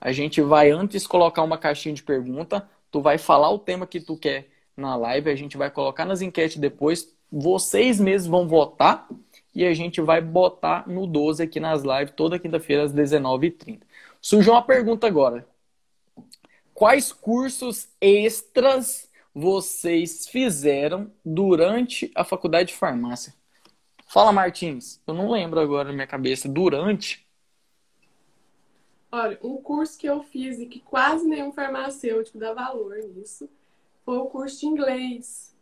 Speaker 2: a gente vai antes colocar uma caixinha de pergunta. Tu vai falar o tema que tu quer na live, a gente vai colocar nas enquetes depois. Vocês mesmos vão votar e a gente vai botar no 12 aqui nas lives toda quinta-feira às 19h30. Surgiu uma pergunta agora. Quais cursos extras vocês fizeram durante a faculdade de farmácia? Fala, Martins. Eu não lembro agora na minha cabeça. Durante?
Speaker 3: Olha, um curso que eu fiz e que quase nenhum farmacêutico dá valor nisso foi o curso de inglês.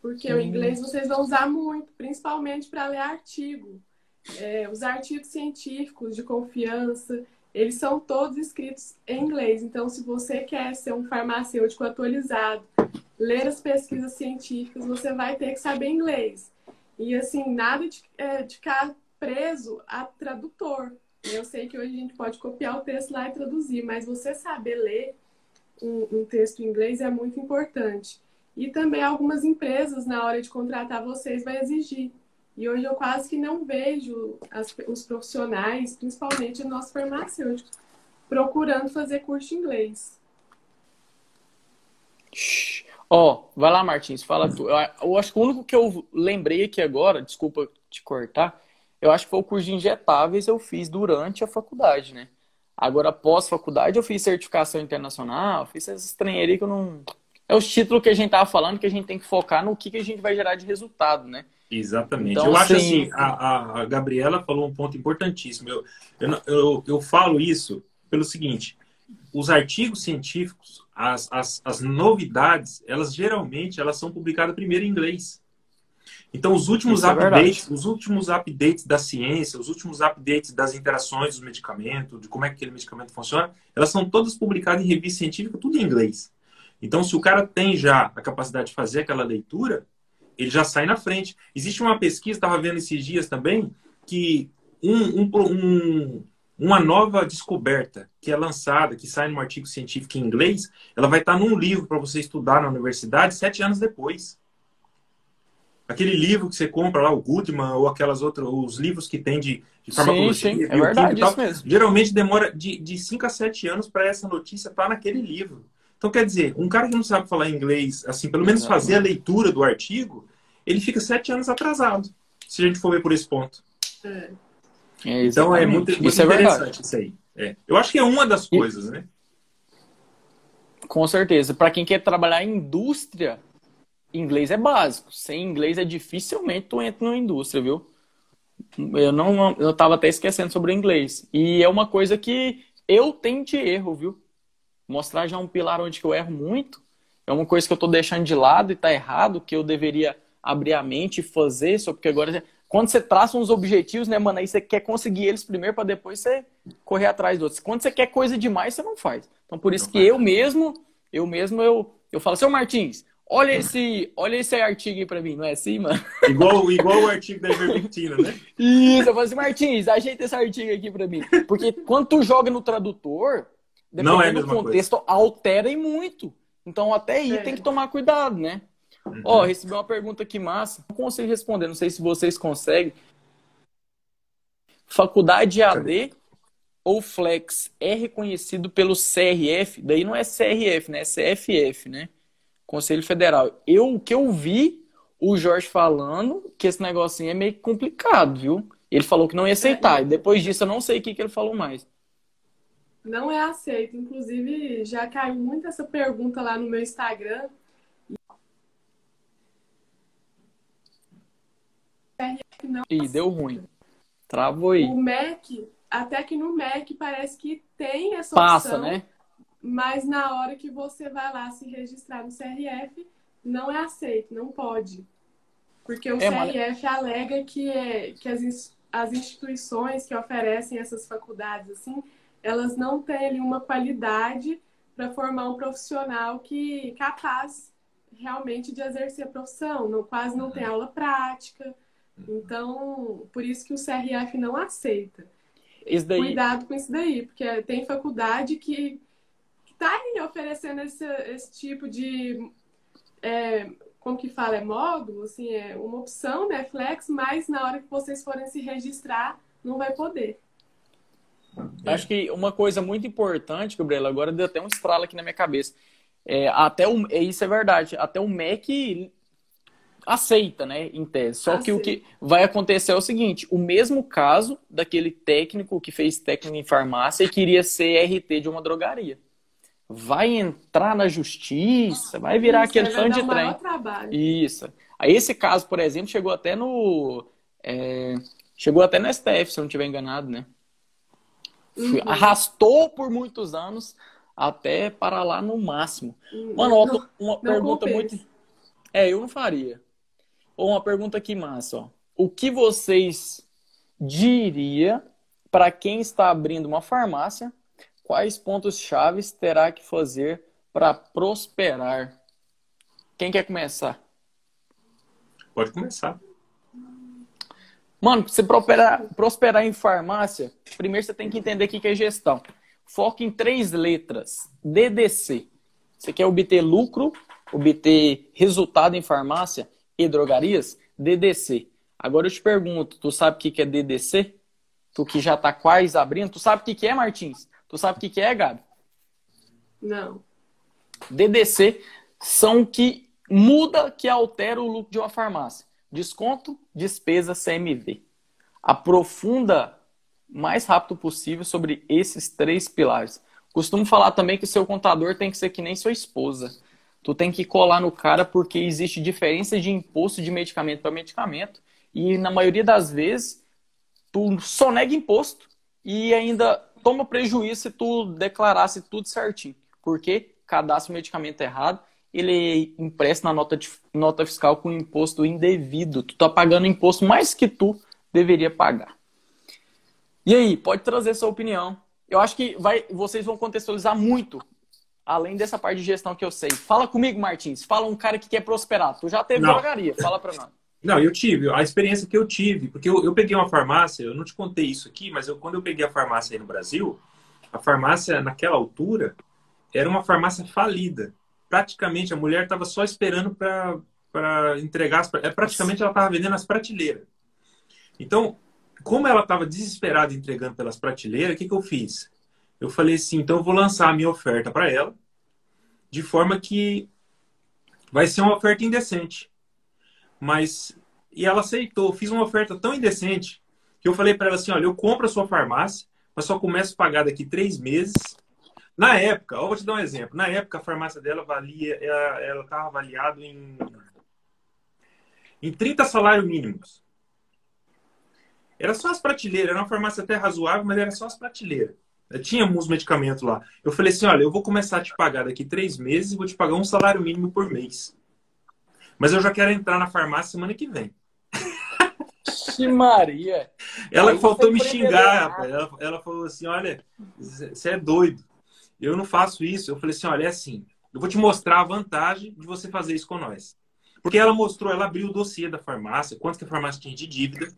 Speaker 3: Porque o inglês vocês vão usar muito, principalmente para ler artigo. É, os artigos científicos de confiança, eles são todos escritos em inglês. Então, se você quer ser um farmacêutico atualizado, ler as pesquisas científicas, você vai ter que saber inglês. E, assim, nada de, é, de ficar preso a tradutor. Eu sei que hoje a gente pode copiar o texto lá e traduzir, mas você saber ler um, um texto em inglês é muito importante. E também algumas empresas, na hora de contratar vocês, vai exigir. E hoje eu quase que não vejo as, os profissionais, principalmente o nosso farmacêutico, procurando fazer curso de inglês.
Speaker 2: Ó, oh, vai lá, Martins, fala tu. Eu, eu, acho que o único que eu lembrei aqui agora, desculpa te cortar, eu acho que foi o curso de injetáveis eu fiz durante a faculdade, né? Agora, pós-faculdade, eu fiz certificação internacional, fiz essas treineiras que eu não, é os títulos que a gente tava falando que a gente tem que focar no que, que a gente vai gerar de resultado, né?
Speaker 1: Exatamente. Então, eu acho assim, a, a Gabriela falou um ponto importantíssimo. Eu, eu, eu, eu falo isso pelo seguinte: os artigos científicos, as, as, as novidades, elas geralmente elas são publicadas primeiro em inglês. Então, os últimos é updates, os últimos updates da ciência, os últimos updates das interações dos medicamentos, de como é que aquele medicamento funciona, elas são todas publicadas em revista científica, tudo em inglês. Então, se o cara tem já a capacidade de fazer aquela leitura, ele já sai na frente. Existe uma pesquisa, estava vendo esses dias também, que um, um, um, uma nova descoberta que é lançada, que sai num artigo científico em inglês, ela vai estar num livro para você estudar na universidade sete anos depois. Aquele livro que você compra lá, o Goodman, ou aquelas outras, os livros que tem de, de farmacologia,
Speaker 2: sim, sim. É verdade, tal, isso mesmo.
Speaker 1: geralmente demora de, de cinco a sete anos para essa notícia estar naquele livro. Então, quer dizer, um cara que não sabe falar inglês, assim, pelo menos fazer a leitura do artigo, ele fica sete anos atrasado, se a gente for ver por esse ponto. É. É, então, é muito, muito isso é interessante é isso aí. É. Eu acho que é uma das coisas, né?
Speaker 2: Com certeza. Para quem quer trabalhar em indústria, inglês é básico. Sem inglês é dificilmente tu entra na indústria, viu? Eu não, eu tava até esquecendo sobre o inglês. E é uma coisa que eu tenho de erro, viu? Mostrar já um pilar onde eu erro muito. É uma coisa que eu estou deixando de lado e está errado, que eu deveria abrir a mente e fazer, só porque agora quando você traça uns objetivos, né, mano, aí você quer conseguir eles primeiro para depois você correr atrás dos outros. Quando você quer coisa demais, você não faz. Então por isso que eu mesmo, eu mesmo eu eu falo, seu Martins, olha esse, olha esse artigo aí para mim, não é assim, mano?
Speaker 1: Igual, igual o artigo da Ivermectina, né?
Speaker 2: Isso, eu falo assim, Martins, ajeita esse artigo aqui para mim, porque quando tu joga no tradutor, dependendo não é do contexto, coisa. altera e muito. Então, até aí é. tem que tomar cuidado, né? Uhum. Ó, recebi uma pergunta aqui massa. Não consigo responder, não sei se vocês conseguem. Faculdade AD ou Flex é reconhecido pelo CRF? Daí não é CRF, né? É CFF, né? Conselho Federal. Eu, o que eu vi o Jorge falando, que esse negocinho é meio complicado, viu? Ele falou que não ia aceitar. É. E depois disso eu não sei o que, que ele falou mais
Speaker 3: não é aceito. Inclusive, já caiu muito essa pergunta lá no meu Instagram.
Speaker 2: E deu ruim. Travou aí.
Speaker 3: O MEC, até que no MEC parece que tem essa
Speaker 2: Passa,
Speaker 3: opção,
Speaker 2: né?
Speaker 3: Mas na hora que você vai lá se registrar no CRF, não é aceito, não pode. Porque o
Speaker 2: É,
Speaker 3: CRF alega que, é, que as, as instituições que oferecem essas faculdades, assim, elas não têm ali uma qualidade para formar um profissional que capaz realmente de exercer a profissão, não, quase não tem aula prática. Então, por isso que o CRF não aceita.
Speaker 2: Daí,
Speaker 3: Cuidado com isso daí, porque tem faculdade que está aí oferecendo esse, esse tipo de. é, como que fala? É módulo? Assim, é uma opção, né? Flex, mas na hora que vocês forem se registrar, não vai poder.
Speaker 2: acho que uma coisa muito importante, Gabriela, agora deu até um estralo aqui na minha cabeça. É, até o, é, isso é verdade, até o MEC aceita, né, em tese. Só que o que vai acontecer é o seguinte: o mesmo caso daquele técnico que fez técnico em farmácia e queria ser RT de uma drogaria. Vai entrar na justiça, vai virar
Speaker 3: Isso,
Speaker 2: aquele fã
Speaker 3: vai dar
Speaker 2: de trem.
Speaker 3: trabalho.
Speaker 2: Isso. Aí esse caso, por exemplo, chegou até no. é, chegou até no STF, se eu não estiver enganado, né?
Speaker 3: Uhum.
Speaker 2: Arrastou por muitos anos até para lá no máximo.
Speaker 3: Uhum.
Speaker 2: Mano, uma, uma
Speaker 3: não
Speaker 2: pergunta
Speaker 3: compensa.
Speaker 2: muito. É, eu não faria. Ou uma pergunta aqui massa, ó. O que vocês diria para quem está abrindo uma farmácia? Quais pontos chaves terá que fazer para prosperar? Quem quer começar?
Speaker 1: Pode começar.
Speaker 2: Mano, você prosperar, prosperar em farmácia, primeiro você tem que entender o que é gestão. Foca em três letras. DDC. Você quer obter lucro, obter resultado em farmácia e drogarias? DDC. Agora eu te pergunto, tu sabe o que é DDC? Tu que já tá quase abrindo, tu sabe o que é, Martins? Tu sabe o que que é, Gabi?
Speaker 3: Não.
Speaker 2: DDC são que muda, que altera o lucro de uma farmácia. Desconto, despesa, CMV. Aprofunda mais rápido possível sobre esses três pilares. Costumo falar também que o seu contador tem que ser que nem sua esposa. Tu tem que colar no cara porque existe diferença de imposto de medicamento para medicamento e na maioria das vezes tu só nega imposto e ainda toma prejuízo se tu declarasse tudo certinho. Porque cadastra o medicamento errado, ele empresta na nota, de, nota fiscal com imposto indevido. Tu tá pagando imposto mais que tu deveria pagar. E aí, pode trazer sua opinião. Eu acho que vai, vocês vão contextualizar muito, além dessa parte de gestão que eu sei. Fala comigo, Martins. Fala um cara que quer prosperar. Tu já teve
Speaker 1: Não.
Speaker 2: drogaria. Fala pra nós.
Speaker 1: Não, eu tive. A experiência que eu tive, porque eu, eu peguei uma farmácia, eu não te contei isso aqui, mas eu, quando eu peguei a farmácia aí no Brasil, a farmácia, naquela altura, era uma farmácia falida. Praticamente, a mulher estava só esperando para entregar. As, é, praticamente, ela estava vendendo as prateleiras. Então, como ela estava desesperada entregando pelas prateleiras, o que, que eu fiz? Eu falei assim, então eu vou lançar a minha oferta para ela, de forma que vai ser uma oferta indecente. Mas e ela aceitou. Fiz uma oferta tão indecente que eu falei para ela assim, olha, eu compro a sua farmácia, mas só começo a pagar daqui três meses. Na época, ó, vou te dar um exemplo. Na época, a farmácia dela valia, ela estava avaliada em em 30 salários mínimos. Era só as prateleiras, era uma farmácia até razoável, mas era só as prateleiras. Eu tinha uns medicamentos lá. Eu falei assim, olha, eu vou começar a te pagar daqui três meses e vou te pagar um salário mínimo por mês. Mas eu já quero entrar na farmácia semana que vem.
Speaker 2: Que Maria!
Speaker 1: Ela
Speaker 2: Aí
Speaker 1: faltou me xingar, rapaz. Ela, ela falou assim: olha, você é doido. Eu não faço isso. Eu falei assim: olha, é assim. Eu vou te mostrar a vantagem de você fazer isso com nós. Porque ela mostrou, ela abriu o dossiê da farmácia, quanto que a farmácia tinha de dívida.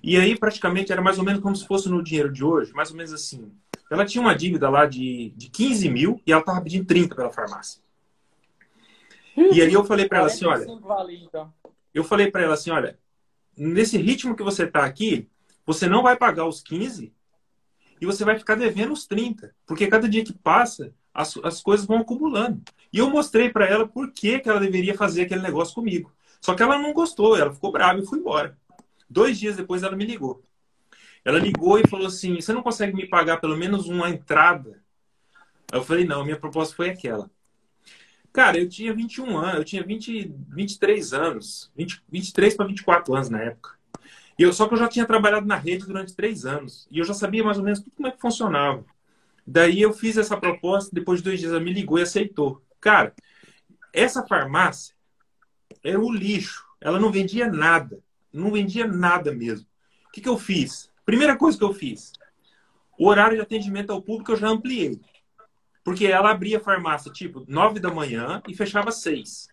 Speaker 1: E aí, praticamente, era mais ou menos como se fosse no dinheiro de hoje, mais ou menos assim. Ela tinha uma dívida lá de, de 15 mil e ela estava pedindo 30 pela farmácia. E aí eu falei para ela assim, olha,
Speaker 2: 45 vale, então.
Speaker 1: eu falei para ela assim, olha, nesse ritmo que você está aqui, você não vai pagar os 15 e você vai ficar devendo os 30, porque cada dia que passa, as, as coisas vão acumulando. E eu mostrei para ela por que, que ela deveria fazer aquele negócio comigo. Só que ela não gostou, ela ficou brava e foi embora. Dois dias depois ela me ligou. Ela ligou e falou assim: Você não consegue me pagar pelo menos uma entrada? Eu falei: Não, minha proposta foi aquela. Cara, eu tinha 21 anos, eu tinha 20, 23 anos, 20, 23 para 24 anos na época. E eu, só que eu já tinha trabalhado na rede durante três anos. E eu já sabia mais ou menos tudo como é que funcionava. Daí eu fiz essa proposta, depois de dois dias ela me ligou e aceitou. Cara, essa farmácia era o lixo. Ela não vendia nada. Não vendia nada mesmo. O que, que eu fiz? Primeira coisa que eu fiz. O horário de atendimento ao público eu já ampliei. Porque ela abria a farmácia, tipo, nove da manhã e fechava seis.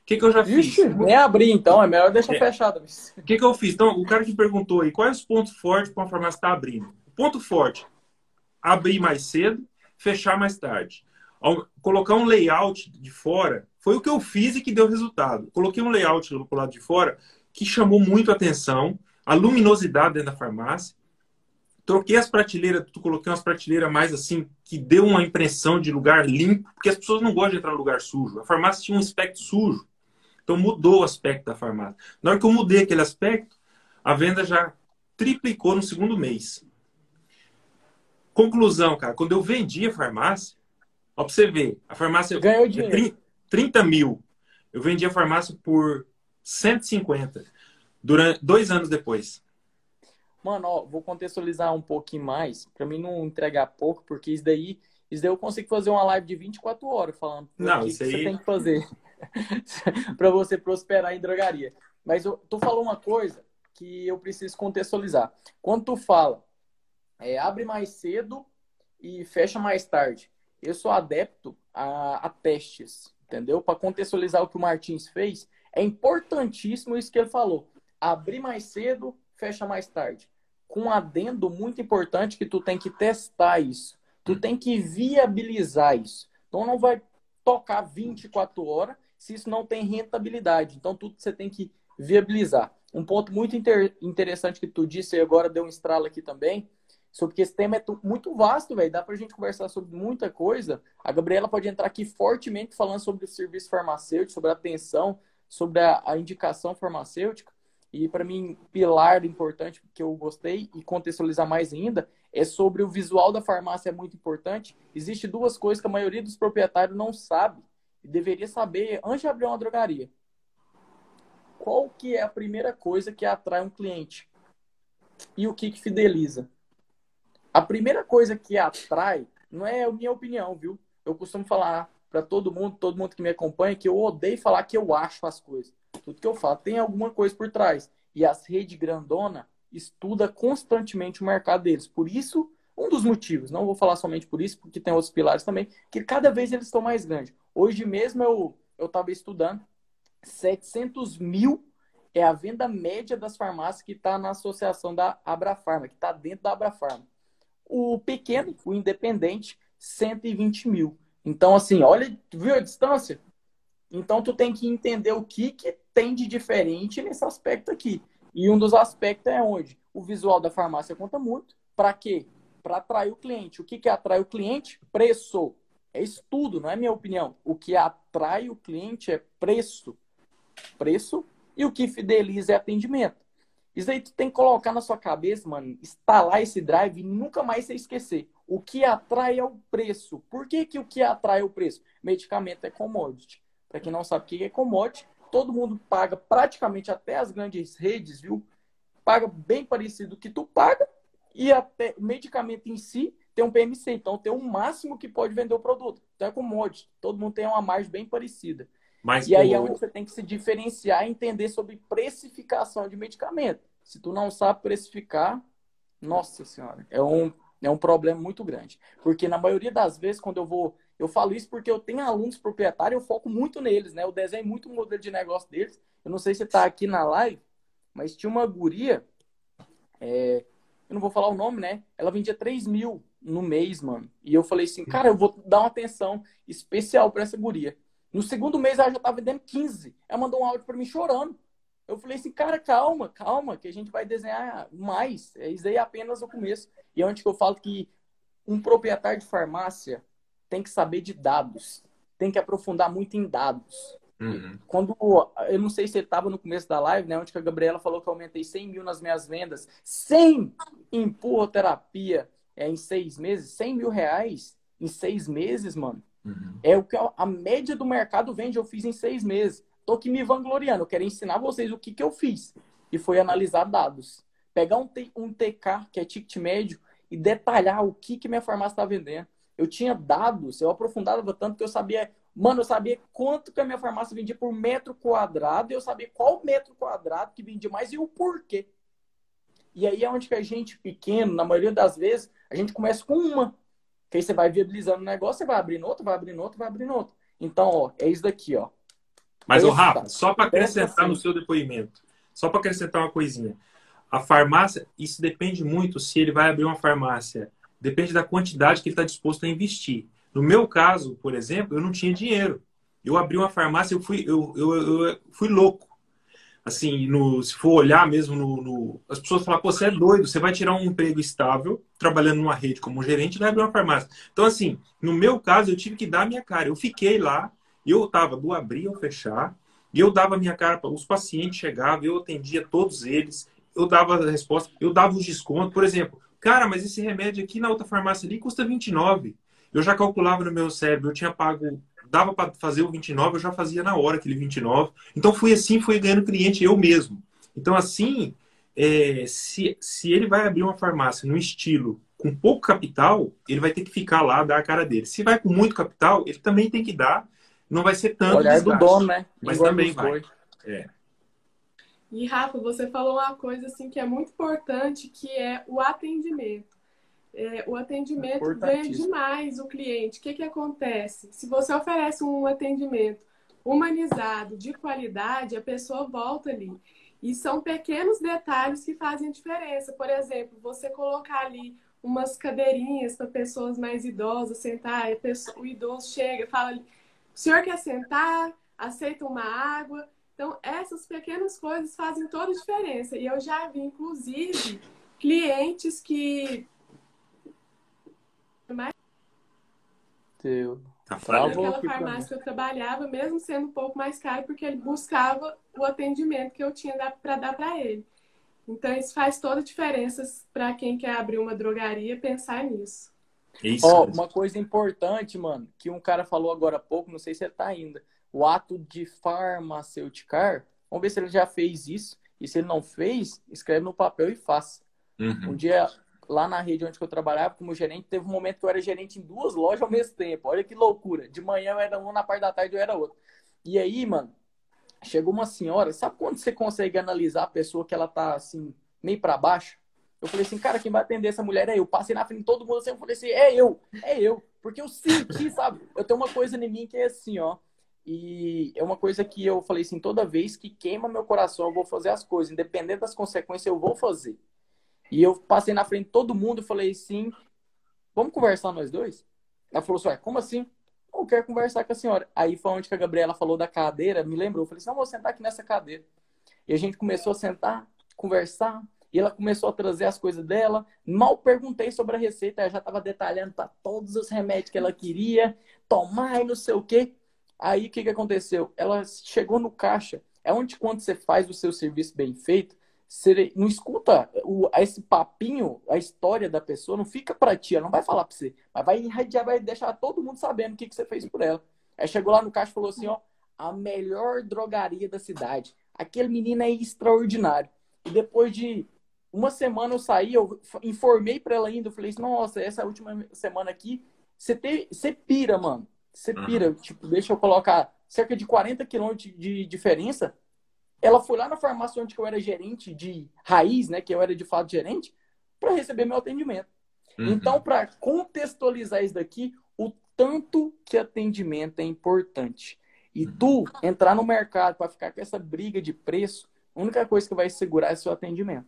Speaker 1: O que, que eu já fiz? Ixi,
Speaker 2: nem abrir, então. É melhor deixar é. fechado.
Speaker 1: O que, que eu fiz? Então, o cara que perguntou aí, quais os pontos fortes para uma farmácia estar tá abrindo? O ponto forte, abrir mais cedo, fechar mais tarde. Colocar um layout de fora foi o que eu fiz e que deu resultado. Coloquei um layout do lado de fora que chamou muito a atenção, a luminosidade dentro da farmácia. Troquei as prateleiras, tu coloquei umas prateleiras mais assim, que deu uma impressão de lugar limpo, porque as pessoas não gostam de entrar no lugar sujo. A farmácia tinha um aspecto sujo. Então mudou o aspecto da farmácia. Na hora que eu mudei aquele aspecto, a venda já triplicou no segundo mês. Conclusão, cara, quando eu vendi a farmácia, ó, pra você ver, a farmácia
Speaker 2: ganhou dinheiro.
Speaker 1: 30 mil. Eu vendi a farmácia por 150 durante dois anos depois.
Speaker 2: Mano, ó, vou contextualizar um pouquinho mais, para mim não entregar pouco, porque isso daí, isso daí eu consigo fazer uma live de 24 horas falando
Speaker 1: não,
Speaker 2: o
Speaker 1: que, aí...
Speaker 2: que você tem que fazer para você prosperar em drogaria. Mas eu, tu falou uma coisa que eu preciso contextualizar. Quando tu fala, é, abre mais cedo e fecha mais tarde. Eu sou adepto a, a testes entendeu? Para contextualizar o que o Martins fez, é importantíssimo isso que ele falou. Abrir mais cedo, fecha mais tarde. Com um adendo muito importante que tu tem que testar isso. Tu hum. tem que viabilizar isso. Então não vai tocar 24 horas se isso não tem rentabilidade. Então tudo você tem que viabilizar. Um ponto muito inter interessante que tu disse e agora deu um estralo aqui também, sobre que esse tema é muito vasto, velho. Dá pra gente conversar sobre muita coisa. A Gabriela pode entrar aqui fortemente falando sobre o serviço farmacêutico, sobre a atenção, sobre a, a indicação farmacêutica. E para mim, pilar importante que eu gostei e contextualizar mais ainda é sobre o visual da farmácia é muito importante. Existem duas coisas que a maioria dos proprietários não sabe e deveria saber antes de abrir uma drogaria. Qual que é a primeira coisa que atrai um cliente? E o que, que fideliza? A primeira coisa que atrai, não é a minha opinião, viu? Eu costumo falar para todo mundo, todo mundo que me acompanha, que eu odeio falar que eu acho as coisas. Tudo que eu falo tem alguma coisa por trás. E as redes grandona estuda constantemente o mercado deles. Por isso, um dos motivos, não vou falar somente por isso, porque tem outros pilares também, que cada vez eles estão mais grandes. Hoje mesmo eu estava estudando 700 mil é a venda média das farmácias que está na associação da Abrafarma, que está dentro da Abrafarma. O pequeno, o independente, 120 mil. Então, assim, olha, viu a distância? Então, tu tem que entender o que, que tem de diferente nesse aspecto aqui. E um dos aspectos é onde? O visual da farmácia conta muito. Para quê? Para atrair o cliente. O que, que atrai o cliente? Preço. É estudo, não é minha opinião. O que atrai o cliente é preço. Preço. E o que fideliza é atendimento. Isso aí tu tem que colocar na sua cabeça, mano, instalar esse drive e nunca mais você esquecer. O que atrai é o preço. Por que, que o que atrai é o preço? Medicamento é commodity. Para quem não sabe o que é commodity, todo mundo paga praticamente até as grandes redes, viu? Paga bem parecido que tu paga e até o medicamento em si tem um PMC, então tem o um máximo que pode vender o produto. Então é commodity. Todo mundo tem uma margem bem parecida. Mas, e aí é onde você tem que se diferenciar e entender sobre precificação de medicamento. Se tu não sabe precificar, nossa senhora, é um, é um problema muito grande. Porque na maioria das vezes, quando eu vou. Eu falo isso porque eu tenho alunos proprietários, eu foco muito neles, né? Eu desenho muito o modelo de negócio deles. Eu não sei se está aqui na live, mas tinha uma guria, é, eu não vou falar o nome, né? Ela vendia 3 mil no mês, mano. E eu falei assim, cara, eu vou dar uma atenção especial para essa guria. No segundo mês ela já estava vendendo 15. Ela mandou um áudio para mim chorando. Eu falei assim, cara, calma, calma, que a gente vai desenhar mais. É isso aí é apenas o começo. E é onde que eu falo que um proprietário de farmácia tem que saber de dados, tem que aprofundar muito em dados. Uhum. Quando, eu não sei se ele estava no começo da live, né, onde que a Gabriela falou que eu aumentei 100 mil nas minhas vendas, sem empurroterapia é, em seis meses, 100 mil reais em seis meses, mano. Uhum. É o que a média do mercado vende, eu fiz em seis meses. Tô aqui me vangloriando, eu quero ensinar vocês o que, que eu fiz. e foi analisar dados. Pegar um, um TK, que é ticket médio, e detalhar o que, que minha farmácia está vendendo. Eu tinha dados, eu aprofundava tanto que eu sabia, mano, eu sabia quanto que a minha farmácia vendia por metro quadrado, e eu sabia qual metro quadrado que vendia mais e o porquê. E aí é onde que a gente pequeno, na maioria das vezes, a gente começa com uma. Que aí você vai viabilizando o negócio, você vai abrindo outro, vai abrindo outro, vai abrindo outro. Então, ó, é isso daqui, ó.
Speaker 1: Mas, o Rafa, só para acrescentar assim. no seu depoimento, só para acrescentar uma coisinha. A farmácia, isso depende muito se ele vai abrir uma farmácia. Depende da quantidade que ele está disposto a investir. No meu caso, por exemplo, eu não tinha dinheiro. Eu abri uma farmácia, eu fui, eu, eu, eu fui louco. Assim, no, se for olhar mesmo no, no, As pessoas falam, pô, você é doido, você vai tirar um emprego estável, trabalhando numa rede como gerente, e vai abrir uma farmácia. Então, assim, no meu caso, eu tive que dar a minha cara. Eu fiquei lá, eu estava do abrir ao fechar, e eu dava a minha cara para os pacientes chegavam, eu atendia todos eles, eu dava a resposta, eu dava os descontos. Por exemplo, cara, mas esse remédio aqui na outra farmácia ali custa 29. Eu já calculava no meu cérebro, eu tinha pago, dava para fazer o 29, eu já fazia na hora aquele 29. Então fui assim, fui ganhando cliente eu mesmo. Então assim, é, se, se ele vai abrir uma farmácia no estilo com pouco capital, ele vai ter que ficar lá, dar a cara dele. Se vai com muito capital, ele também tem que dar. Não vai ser tanto.
Speaker 2: Olhar do dono, né?
Speaker 1: Mas também vai. É.
Speaker 3: E Rafa, você falou uma coisa assim que é muito importante, que é o atendimento. É, o atendimento ganha demais o cliente. O que, que acontece? Se você oferece um atendimento humanizado, de qualidade, a pessoa volta ali. E são pequenos detalhes que fazem diferença. Por exemplo, você colocar ali umas cadeirinhas para pessoas mais idosas sentar, pessoa, o idoso chega, fala: o senhor quer sentar? Aceita uma água? Então, essas pequenas coisas fazem toda a diferença. E eu já vi, inclusive, clientes que.
Speaker 2: Teu.
Speaker 1: Tá
Speaker 3: Naquela farmácia que eu trabalhava, mesmo sendo um pouco mais caro, porque ele buscava o atendimento que eu tinha para dar para ele. Então, isso faz toda a diferença para quem quer abrir uma drogaria pensar nisso.
Speaker 2: Isso. Ó, uma coisa importante, mano, que um cara falou agora há pouco, não sei se ele tá ainda o ato de farmaceuticar, vamos ver se ele já fez isso. E se ele não fez, escreve no papel e faça. Uhum. Um dia, lá na rede onde eu trabalhava, como gerente, teve um momento que eu era gerente em duas lojas ao mesmo tempo. Olha que loucura. De manhã eu era um, na parte da tarde eu era outro. E aí, mano, chegou uma senhora, sabe quando você consegue analisar a pessoa que ela tá assim, meio para baixo? Eu falei assim, cara, quem vai atender essa mulher é eu. Passei na frente de todo mundo assim, eu falei assim, é eu, é eu. Porque eu senti, sabe? Eu tenho uma coisa em mim que é assim, ó. E é uma coisa que eu falei assim, toda vez que queima meu coração, eu vou fazer as coisas, independente das consequências, eu vou fazer. E eu passei na frente de todo mundo e falei assim, vamos conversar nós dois? Ela falou assim, como assim? Eu quero conversar com a senhora. Aí foi onde que a Gabriela falou da cadeira, me lembrou. Eu falei assim, não, vou sentar aqui nessa cadeira. E a gente começou a sentar, conversar, e ela começou a trazer as coisas dela. Mal perguntei sobre a receita, ela já estava detalhando para todos os remédios que ela queria tomar e não sei o quê. Aí o que, que aconteceu? Ela chegou no caixa. É onde quando você faz o seu serviço bem feito, você não escuta o, esse papinho, a história da pessoa, não fica para ti, ela não vai falar para você, mas vai já vai deixar todo mundo sabendo o que, que você fez por ela. Aí chegou lá no caixa e falou assim, ó, a melhor drogaria da cidade. Aquele menino é extraordinário. E depois de uma semana eu saí, eu informei para ela ainda, eu falei assim, nossa, essa última semana aqui, você, te, você pira, mano. Você pira, uhum. tipo, deixa eu colocar cerca de 40 quilômetros de diferença. Ela foi lá na farmácia onde eu era gerente de raiz, né? Que eu era de fato gerente, para receber meu atendimento. Uhum. Então, para contextualizar isso daqui, o tanto que atendimento é importante. E uhum. tu entrar no mercado para ficar com essa briga de preço, a única coisa que vai segurar é seu atendimento.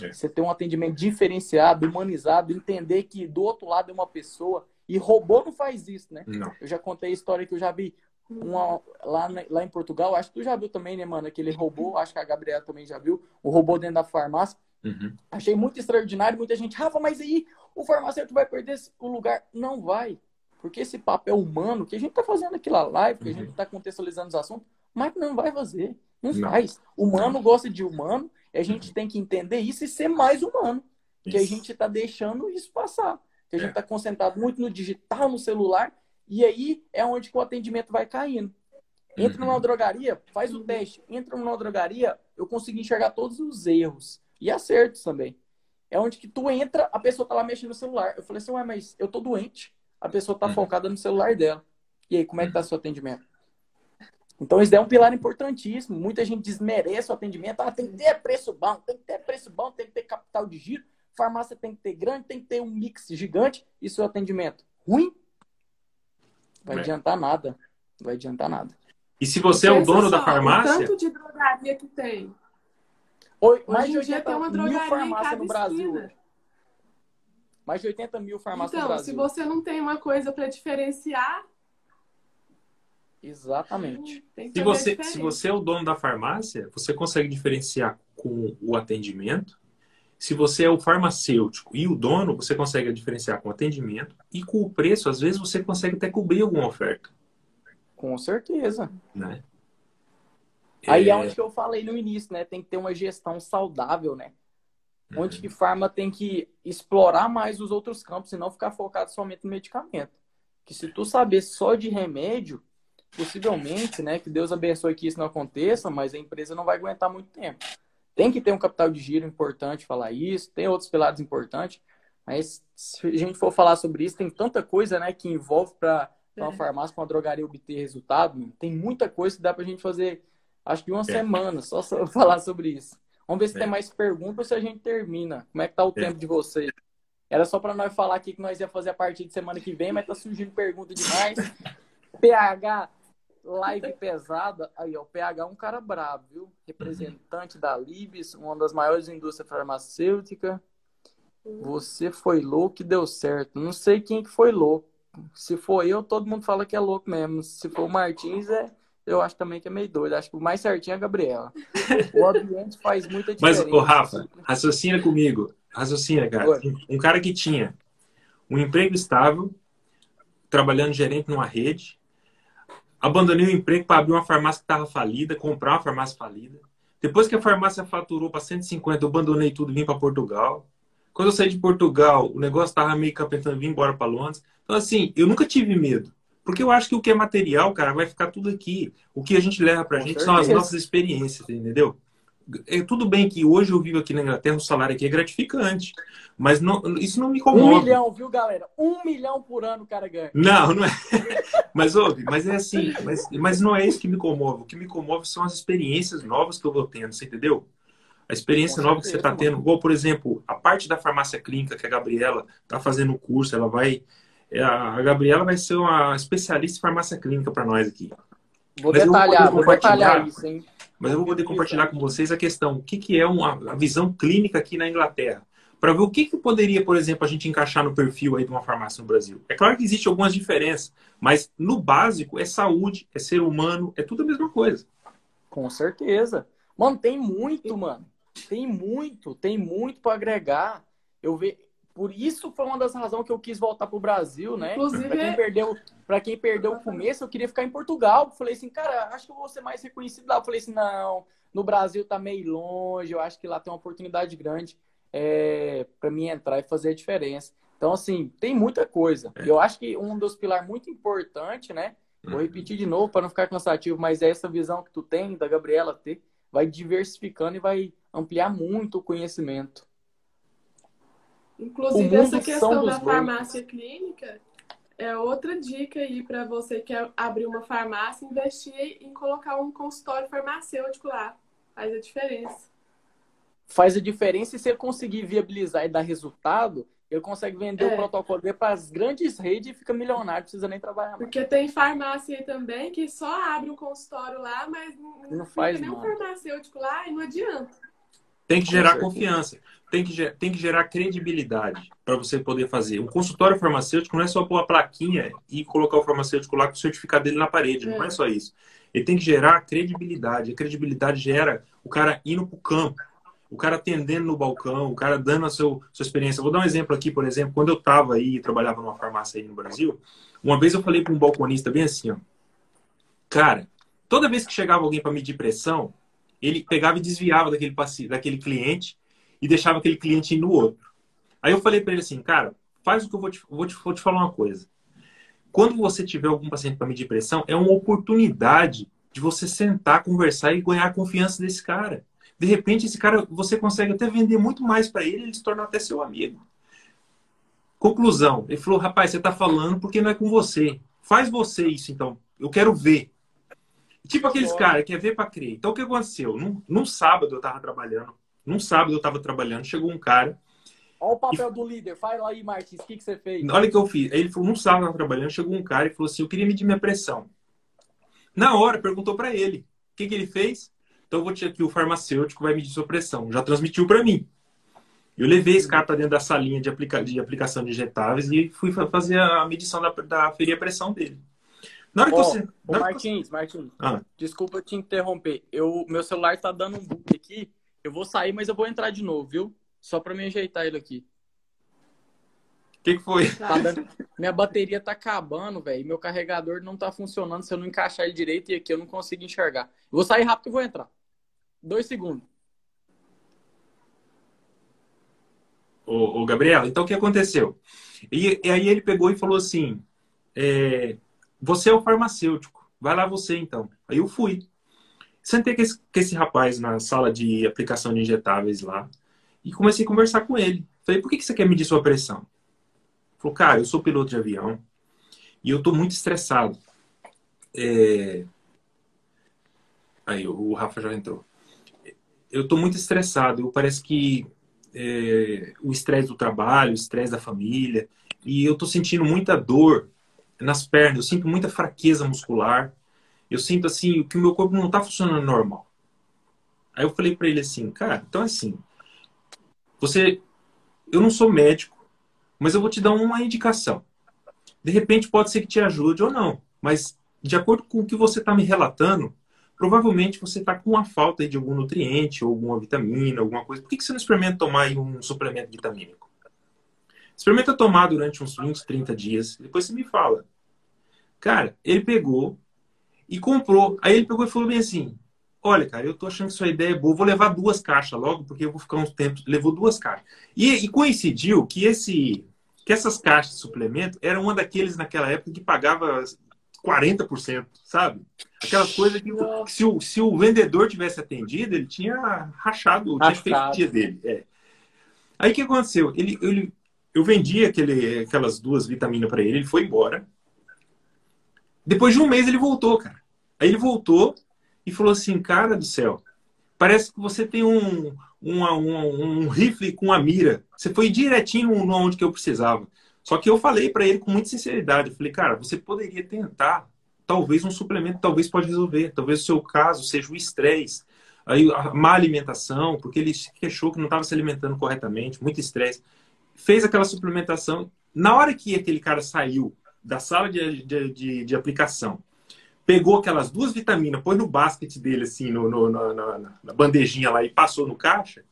Speaker 2: É. Você ter um atendimento diferenciado, humanizado, entender que do outro lado é uma pessoa e robô não faz isso, né?
Speaker 1: Não.
Speaker 2: Eu já contei a história que eu já vi uma, lá, lá em Portugal, acho que tu já viu também, né, mano? Aquele robô, acho que a Gabriela também já viu, o robô dentro da farmácia. Uhum. Achei muito extraordinário, muita gente, Rafa, mas aí o farmacêutico vai perder o lugar? Não vai. Porque esse papel humano que a gente tá fazendo aqui na live, que uhum. a gente tá contextualizando os assuntos, mas não vai fazer. Não, não. faz. Humano gosta de humano, e a gente uhum. tem que entender isso e ser mais humano. Isso. Que a gente tá deixando isso passar a gente está é. concentrado muito no digital, no celular, e aí é onde o atendimento vai caindo. Entra uhum. numa drogaria, faz o teste. Entra numa drogaria, eu consegui enxergar todos os erros e acertos também. É onde que tu entra, a pessoa tá lá mexendo no celular. Eu falei assim, ué, mas eu tô doente. A pessoa tá uhum. focada no celular dela. E aí, como é que tá seu atendimento? Então, isso é um pilar importantíssimo. Muita gente desmerece o atendimento. Ah, tem que ter preço bom, tem que ter preço bom, tem que ter capital de giro. Farmácia tem que ter grande, tem que ter um mix gigante. E seu atendimento ruim? Vai é. adiantar nada. Não vai adiantar nada.
Speaker 1: E se você é o dono da farmácia.
Speaker 3: O tanto de drogaria que tem.
Speaker 2: Oi, mais de 80 tem uma mil farmácias no Brasil. Esquina. Mais de 80 mil farmácias
Speaker 3: então,
Speaker 2: no Brasil.
Speaker 3: Então, se você não tem uma coisa para diferenciar.
Speaker 2: Exatamente.
Speaker 1: Se você, se você é o dono da farmácia, você consegue diferenciar com o atendimento. Se você é o farmacêutico e o dono, você consegue diferenciar com o atendimento. E com o preço, às vezes, você consegue até cobrir alguma oferta.
Speaker 2: Com certeza.
Speaker 1: Né?
Speaker 2: Aí é, é onde que eu falei no início, né? Tem que ter uma gestão saudável, né? Uhum. Onde que farma tem que explorar mais os outros campos e não ficar focado somente no medicamento. Que se tu saber só de remédio, possivelmente, né? Que Deus abençoe que isso não aconteça, mas a empresa não vai aguentar muito tempo. Tem que ter um capital de giro importante falar isso, tem outros pilares importantes, mas se a gente for falar sobre isso, tem tanta coisa, né, que envolve para uma é. farmácia, para uma drogaria obter resultado. Tem muita coisa que dá para a gente fazer acho que uma é. semana só falar sobre isso. Vamos ver se é. tem mais perguntas ou se a gente termina. Como é que tá o é. tempo de vocês? Era só para nós falar aqui que nós ia fazer a partir de semana que vem, mas tá surgindo pergunta demais. PH, live pesada. Aí, ó, o PH é um cara bravo, viu? Representante da Libes, uma das maiores indústrias farmacêuticas. Você foi louco e deu certo. Não sei quem que foi louco. Se for eu, todo mundo fala que é louco mesmo. Se for o Martins, é eu acho também que é meio doido. Acho que o mais certinho é a Gabriela. O ambiente faz muita diferença.
Speaker 1: Mas, ô Rafa, raciocina comigo. Raciocina, cara. Um, cara que tinha um emprego estável, trabalhando gerente numa rede, abandonei o emprego para abrir uma farmácia que estava falida, comprar uma farmácia falida. Depois que a farmácia faturou para 150, eu abandonei tudo e vim para Portugal. Quando eu saí de Portugal, o negócio estava meio capetando, vim embora para Londres. Então, assim, eu nunca tive medo. Porque eu acho que o que é material, cara, vai ficar tudo aqui. O que a gente leva pra Com gente certeza. são as nossas experiências, entendeu? É tudo bem que hoje eu vivo aqui na Inglaterra, o salário aqui é gratificante. Mas não, isso não me comove.
Speaker 2: Um milhão, viu, galera? Um milhão por ano o cara ganha.
Speaker 1: Não, não é. mas, ouve, mas é assim, mas, mas não é isso que me comove. O que me comove são as experiências novas que eu vou tendo, você entendeu? A experiência Com nova certeza, que você está tendo. Igual, por exemplo, a parte da farmácia clínica que a Gabriela está fazendo o curso, ela vai é, a Gabriela vai ser uma especialista em farmácia clínica para nós aqui.
Speaker 2: Vou mas detalhar, vou detalhar isso, hein?
Speaker 1: Mas eu vou poder compartilhar com vocês a questão, o que, que é uma, a visão clínica aqui na Inglaterra. Para ver o que, que poderia, por exemplo, a gente encaixar no perfil aí de uma farmácia no Brasil. É claro que existem algumas diferenças, mas no básico é saúde, é ser humano, é tudo a mesma coisa.
Speaker 2: Com certeza. Mano, tem muito, mano. Tem muito, tem muito para agregar. Eu vejo por isso foi uma das razões que eu quis voltar pro Brasil, né? Inclusive, para quem é- perdeu, para quem perdeu o começo, eu queria ficar em Portugal. Falei assim, cara, acho que eu vou ser mais reconhecido lá. Eu falei assim, não, no Brasil tá meio longe, eu acho que lá tem uma oportunidade grande é, para mim entrar e fazer a diferença. Então, assim, tem muita coisa. É. Eu acho que um dos pilares muito importante, né? Vou uhum. repetir de novo para não ficar cansativo, mas é essa visão que tu tem, da Gabriela ter, vai diversificando e vai ampliar muito o conhecimento.
Speaker 3: Inclusive, essa questão da farmácia clínica é outra dica aí para você que quer abrir uma farmácia, investir em colocar um consultório farmacêutico lá. Faz a diferença.
Speaker 2: Faz a diferença e se ele conseguir viabilizar e dar resultado, ele consegue vender é. o protocolo para as grandes redes e fica milionário, não precisa nem trabalhar mais.
Speaker 3: Porque tem farmácia aí também que só abre um consultório lá, mas não, não faz nem um farmacêutico lá e não adianta.
Speaker 1: Tem que gerar confiança tem que, tem que gerar credibilidade para você poder fazer. Um consultório farmacêutico não é só pôr a plaquinha e colocar o farmacêutico lá com o certificado dele na parede. Não é só isso. Ele tem que gerar credibilidade. A credibilidade gera o cara indo para o campo, o cara atendendo no balcão, o cara dando a seu, sua experiência. Vou dar um exemplo aqui, por exemplo. Quando eu estava aí, trabalhava numa farmácia aí no Brasil, uma vez eu falei para um balconista bem assim, ó. Cara, toda vez que chegava alguém para medir pressão, ele pegava e desviava daquele, daquele cliente e deixava aquele cliente ir no outro. Aí eu falei para ele assim, cara, faz o que eu vou te, vou te, vou te falar uma coisa. Quando você tiver algum paciente para medir pressão, é uma oportunidade de você sentar, conversar e ganhar a confiança desse cara. De repente, esse cara, você consegue até vender muito mais para ele, ele se torna até seu amigo. Conclusão, ele falou, rapaz, você está falando porque não é com você. Faz você isso, então. Eu quero ver. Tipo aqueles caras, quer ver para crer. Então, o que aconteceu? Num, num sábado eu estava trabalhando. Num sábado eu estava trabalhando, chegou um cara
Speaker 2: Olha o papel do líder. Fala aí, Martins, o que, que você fez?
Speaker 1: Olha o que eu fiz. Ele falou, não estava trabalhando, chegou um cara e falou assim, eu queria medir minha pressão. Na hora, perguntou para ele. O que, que ele fez? Então eu vou te aqui, o farmacêutico vai medir sua pressão. Já transmitiu para mim. Eu levei esse cara para dentro da salinha de, aplica de aplicação de injetáveis e fui fazer a medição da, da ferir a pressão dele.
Speaker 2: Na hora que oh, você. Ô, Martins, Martins, ah. desculpa te interromper. Eu, meu celular tá dando um bug aqui. Eu vou sair, mas eu vou entrar de novo, viu? Só para me ajeitar ele aqui.
Speaker 1: O que, que, foi?
Speaker 2: Tá dando... Minha bateria tá acabando, velho. Meu carregador não tá funcionando se eu não encaixar ele direito e aqui eu não consigo enxergar. Eu vou sair rápido e vou entrar. Dois segundos.
Speaker 1: Ô, ô Gabriela, então o que aconteceu? E, e aí ele pegou e falou assim: é, Você é o farmacêutico, vai lá você então. Aí eu fui. Sentei com esse, com esse rapaz na sala de aplicação de injetáveis lá. E comecei a conversar com ele. Falei, por que, que você quer medir sua pressão? Ele falou, cara, eu sou piloto de avião e eu tô muito estressado. É... Aí, o Rafa já entrou. Eu tô muito estressado. Eu parece que é... o estresse do trabalho, o estresse da família, e eu tô sentindo muita dor nas pernas, eu sinto muita fraqueza muscular. Eu sinto assim que o meu corpo não tá funcionando normal. Aí eu falei para ele assim, cara, então é assim, você, eu não sou médico, mas eu vou te dar uma indicação. De repente pode ser que te ajude ou não, mas de acordo com o que você está me relatando, provavelmente você está com uma falta de algum nutriente ou alguma vitamina, alguma coisa. Por que, que você não experimenta tomar um suplemento vitamínico? Experimenta tomar durante uns 20, 30 dias, depois você me fala. Cara, ele pegou e comprou. Aí ele pegou e falou bem assim: Olha, cara, eu tô achando que sua ideia é boa. Vou levar duas caixas logo, porque eu vou ficar uns tempos. Levou duas caixas. E, e, coincidiu que esse, que essas caixas de suplemento eram uma daqueles naquela época que pagava 40%, sabe? Aquelas coisas que, que se, o, se o vendedor tivesse atendido, ele tinha rachado, tinha feito o dia dele. É. Aí o que aconteceu? Ele, ele, eu vendi aquele, aquelas duas vitaminas para ele, ele foi embora. Depois de um mês ele voltou, cara. Aí ele voltou e falou assim: Cara do céu, parece que você tem um, um, um, um rifle com a mira. Você foi direitinho onde que eu precisava. Só que eu falei para ele com muita sinceridade: eu falei, cara, você poderia tentar. Talvez um suplemento, talvez pode resolver. Talvez o seu caso seja o estresse, aí a má alimentação, porque ele queixou que não estava se alimentando corretamente, muito estresse. Fez aquela suplementação. Na hora que aquele cara saiu da sala de, de, de, de aplicação pegou aquelas duas vitaminas, pôs no basket dele, assim, no, no na, na, bandejinha lá e passou no caixa.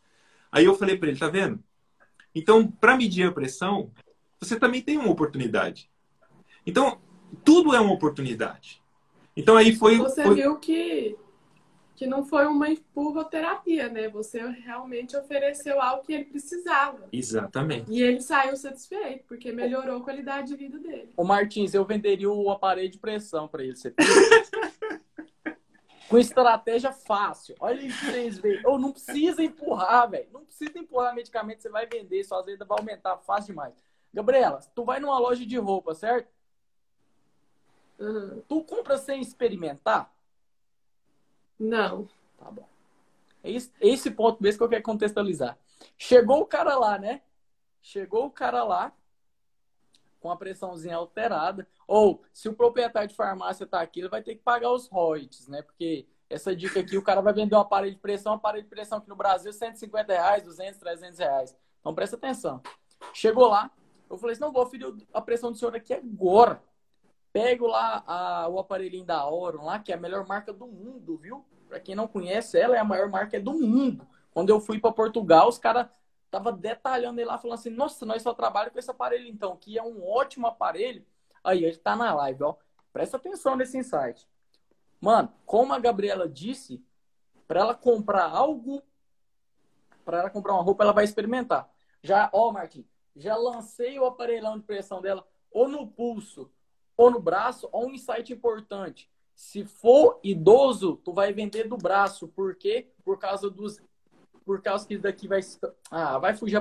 Speaker 1: Aí eu falei para ele, tá vendo? Então, para medir a pressão, você também tem uma oportunidade. Então, tudo é uma oportunidade. Então aí foi.
Speaker 3: Você
Speaker 1: foi...
Speaker 3: viu que que não foi uma empurroterapia, né? Você realmente ofereceu algo que ele precisava.
Speaker 1: Exatamente.
Speaker 3: E ele saiu satisfeito, porque melhorou a qualidade de vida dele.
Speaker 2: Ô Martins, eu venderia o aparelho de pressão para ele. Você Com estratégia fácil. Olha isso pra vocês verem. Ou não precisa empurrar, velho. Não precisa empurrar medicamento, você vai vender, sua venda vai aumentar fácil demais. Gabriela, tu vai numa loja de roupa, certo? Uhum. Tu compra sem experimentar?
Speaker 3: Não.
Speaker 2: Tá bom. Esse, esse ponto mesmo que eu quero contextualizar. Chegou o cara lá, né? Chegou o cara lá com a pressãozinha alterada. Ou, se o proprietário de farmácia tá aqui, ele vai ter que pagar os royalties, né? Porque essa dica aqui, o cara vai vender um aparelho de pressão, um aparelho de pressão aqui no Brasil, 150 reais, 200, 300 reais. Então, presta atenção. Chegou lá, eu falei assim, não, vou ferir a pressão do senhor aqui agora. Pego lá a, o aparelhinho da Auron lá, que é a melhor marca do mundo, viu? Para quem não conhece, ela é a maior marca do mundo. Quando eu fui para Portugal, os caras tava detalhando ele lá, falando assim: Nossa, nós só trabalhamos com esse aparelho então, que é um ótimo aparelho. Aí, ele tá na live, ó. Presta atenção nesse insight. Mano, como a Gabriela disse, para ela comprar algo, para ela comprar uma roupa, ela vai experimentar. Já, ó, Marquinhos, já lancei o aparelhão de pressão dela ou no pulso ou no braço, ó, um insight importante. Se for idoso, tu vai vender do braço. Por quê? Por causa dos por causa que daqui vai, ah, vai fugir a,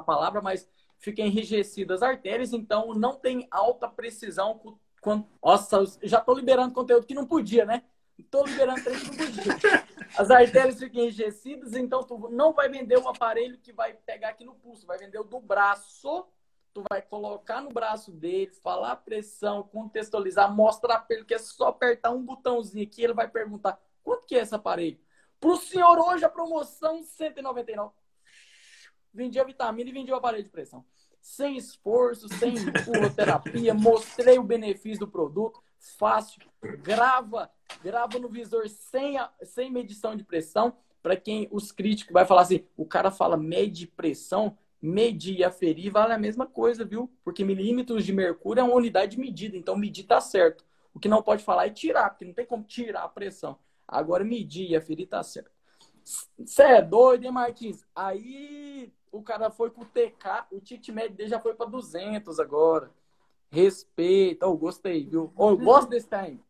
Speaker 2: palavra, mas fica enrijecidas as artérias, então não tem alta precisão. Quando, nossa, já estou liberando conteúdo que não podia, né? Estou liberando treino que não podia. As artérias ficam enrijecidas, então tu não vai vender o aparelho que vai pegar aqui no pulso, vai vender o do braço. Tu vai colocar no braço dele, falar a pressão, contextualizar, mostrar para ele que é só apertar um botãozinho aqui, ele vai perguntar: quanto que é esse aparelho? Para o senhor hoje a promoção 199. Vendi a vitamina e vendi o aparelho de pressão. Sem esforço, sem terapia, mostrei o benefício do produto, fácil. Grava, grava no visor sem, a, sem medição de pressão. Para quem os críticos vai falar assim, o cara fala mede pressão, medir e aferir vale a mesma coisa, viu? Porque milímetros de mercúrio é uma unidade de medida, então medir tá certo. O que não pode falar é tirar, porque não tem como tirar a pressão. Agora medir e aferir tá certo. Você é doido, hein, Martins? Aí o cara foi pro TK, o ticket médio dele já foi para 200 agora. Respeita, oh, gostei, viu? Oh, eu gosto desse time.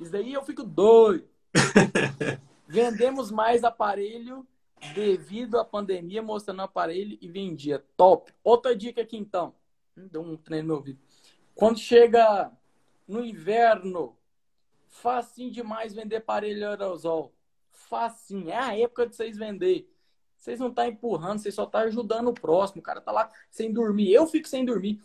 Speaker 2: Isso daí eu fico doido. Vendemos mais aparelho devido à pandemia, mostrando o aparelho e vendia. Top. Outra dica aqui então. Deu um treino no ouvido. Quando chega no inverno, facinho demais vender aparelho aerosol. Facinho. É a época de vocês vender. Vocês não estão tá empurrando, vocês só estão tá ajudando o próximo. O cara tá lá sem dormir. Eu fico sem dormir.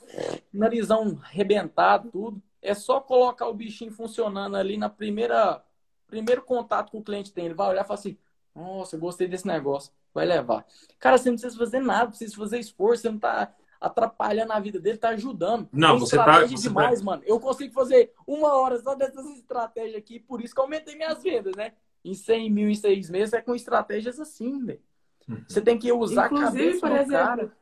Speaker 2: Narizão arrebentado, tudo. É só colocar o bichinho funcionando ali na primeira primeiro contato que o cliente tem. Ele vai olhar e falar assim: Nossa, eu gostei desse negócio. Vai levar. Cara, você não precisa fazer nada, não precisa fazer esforço, você não tá atrapalhando a vida dele, tá ajudando.
Speaker 1: Não, você tá. Você
Speaker 2: demais, tá... mano. Eu consigo fazer uma hora só dessas estratégias aqui, por isso que aumentei minhas vendas, né? Em 100 mil em seis meses é com estratégias assim, velho. Uhum. Você tem que usar Inclusive, a cabeça por exemplo, cara.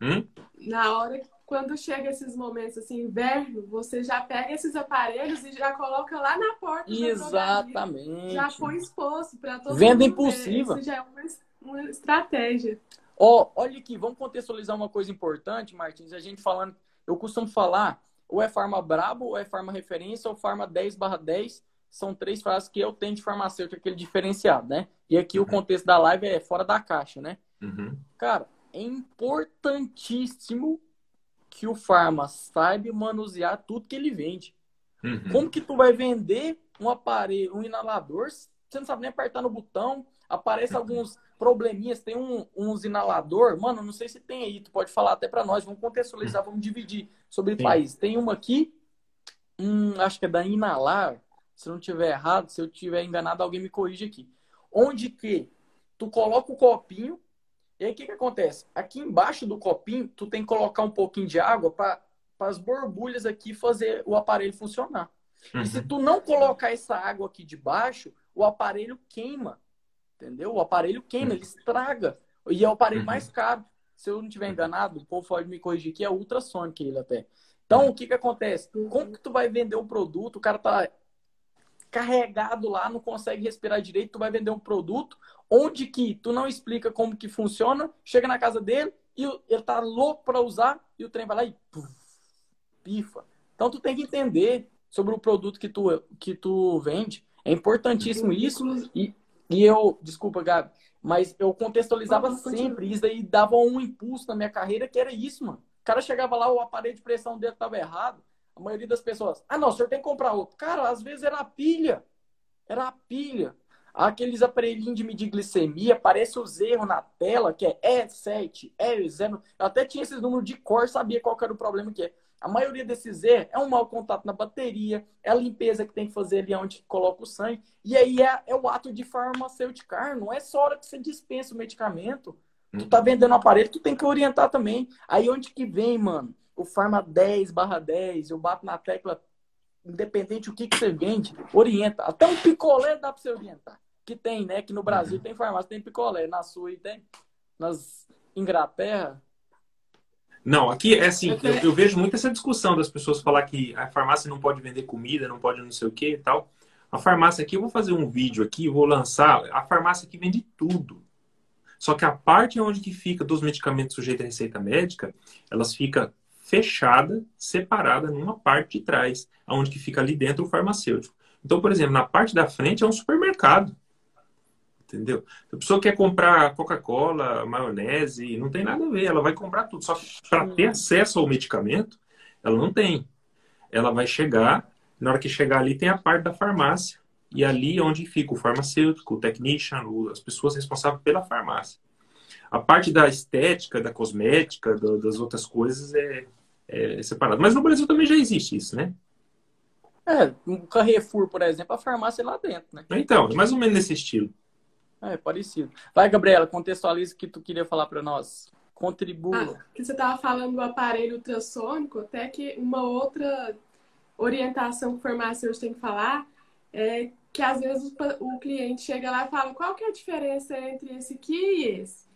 Speaker 3: Hum? Na hora que quando chega esses momentos assim, inverno, você já pega esses aparelhos e já coloca lá na porta.
Speaker 2: Exatamente.
Speaker 3: Já foi exposto para todo
Speaker 2: Venda mundo. impulsiva.
Speaker 3: Isso já é uma, uma estratégia.
Speaker 2: Ó, oh, olha aqui, vamos contextualizar uma coisa importante, Martins. A gente falando, eu costumo falar, ou é Farma Brabo, ou é Farma Referência, ou Farma 10 barra 10 são três frases que eu tenho de farmacêutico, aquele diferenciado, né? E aqui uhum. o contexto da live é fora da caixa, né?
Speaker 1: Uhum.
Speaker 2: Cara, é importantíssimo que o farma saiba manusear tudo que ele vende. Uhum. Como que tu vai vender um aparelho, um inalador, você não sabe nem apertar no botão, aparece alguns probleminhas, tem um, uns inalador, mano, não sei se tem aí, tu pode falar até para nós, vamos contextualizar, vamos dividir sobre Sim. país. Tem uma aqui, hum, acho que é da Inalar, se não tiver errado, se eu tiver enganado, alguém me corrige aqui. Onde que tu coloca o copinho, e aí o que, que acontece? Aqui embaixo do copinho, tu tem que colocar um pouquinho de água para as borbulhas aqui fazer o aparelho funcionar. Uhum. E se uhum. tu não colocar essa água aqui de baixo, o aparelho queima. Entendeu? O aparelho queima, uhum. ele estraga. E é o aparelho uhum. mais caro. Se eu não tiver enganado, o povo pode me corrigir que é ultrasonic ele até. Então, o que que acontece? Como que tu vai vender o produto? O cara tá carregado lá, não consegue respirar direito, tu vai vender um produto onde que tu não explica como que funciona, chega na casa dele e ele tá louco para usar e o trem vai lá e puf, pifa. Então tu tem que entender sobre o produto que tu, que tu vende. É importantíssimo isso. E, e eu, desculpa, Gabi, mas eu contextualizava sempre. Isso aí dava um impulso na minha carreira que era isso, mano. O cara chegava lá, o aparelho de pressão dele tava errado. A maioria das pessoas, ah, não, o senhor tem que comprar outro. Cara, às vezes era a pilha. Era a pilha. Aqueles aparelhinhos de medir glicemia, aparece os erros na tela, que é E7, E0. Eu até tinha esses números de cor, sabia qual era o problema que é. A maioria desses erros é um mau contato na bateria, é a limpeza que tem que fazer ali onde coloca o sangue. E aí é, é o ato de farmacêuticar, não é só hora que você dispensa o medicamento. Tu tá vendendo um aparelho, tu tem que orientar também. Aí onde que vem, mano? O Farma 10 barra 10, eu bato na tecla, independente o que, que você vende, orienta. Até um picolé dá para você orientar. Que tem, né? Que no Brasil uhum. tem farmácia, tem picolé. Na sua tem. Nas Inglaterra.
Speaker 1: Não, aqui é assim, eu, eu, vejo muito essa discussão das pessoas falar que a farmácia não pode vender comida, não pode não sei o que e tal. A farmácia aqui, eu vou fazer um vídeo aqui, vou lançar. A farmácia aqui vende tudo. Só que a parte onde que fica dos medicamentos sujeitos à receita médica, elas ficam fechada, separada numa parte de trás, onde que fica ali dentro o farmacêutico. Então, por exemplo, na parte da frente é um supermercado. Entendeu? A pessoa quer comprar Coca-Cola, maionese, não tem nada a ver. Ela vai comprar tudo. Só que para ter acesso ao medicamento, ela não tem. Ela vai chegar, na hora que chegar ali, tem a parte da farmácia. E ali é onde fica o farmacêutico, o technician, as pessoas responsáveis pela farmácia. A parte da estética, da cosmética, das outras coisas é, é separado. Mas no Brasil também já existe isso, né?
Speaker 2: É, no Carrefour, por exemplo, a farmácia é lá dentro, né?
Speaker 1: Então, é mais ou menos nesse estilo.
Speaker 2: É, parecido. Vai, Gabriela, contextualiza o que tu queria falar para nós. Contribua.
Speaker 3: Ah, que você estava falando do aparelho ultrassônico, até que uma outra orientação que o farmacêutico tem que falar é que às vezes o cliente chega lá e fala qual que é a diferença entre esse aqui e esse.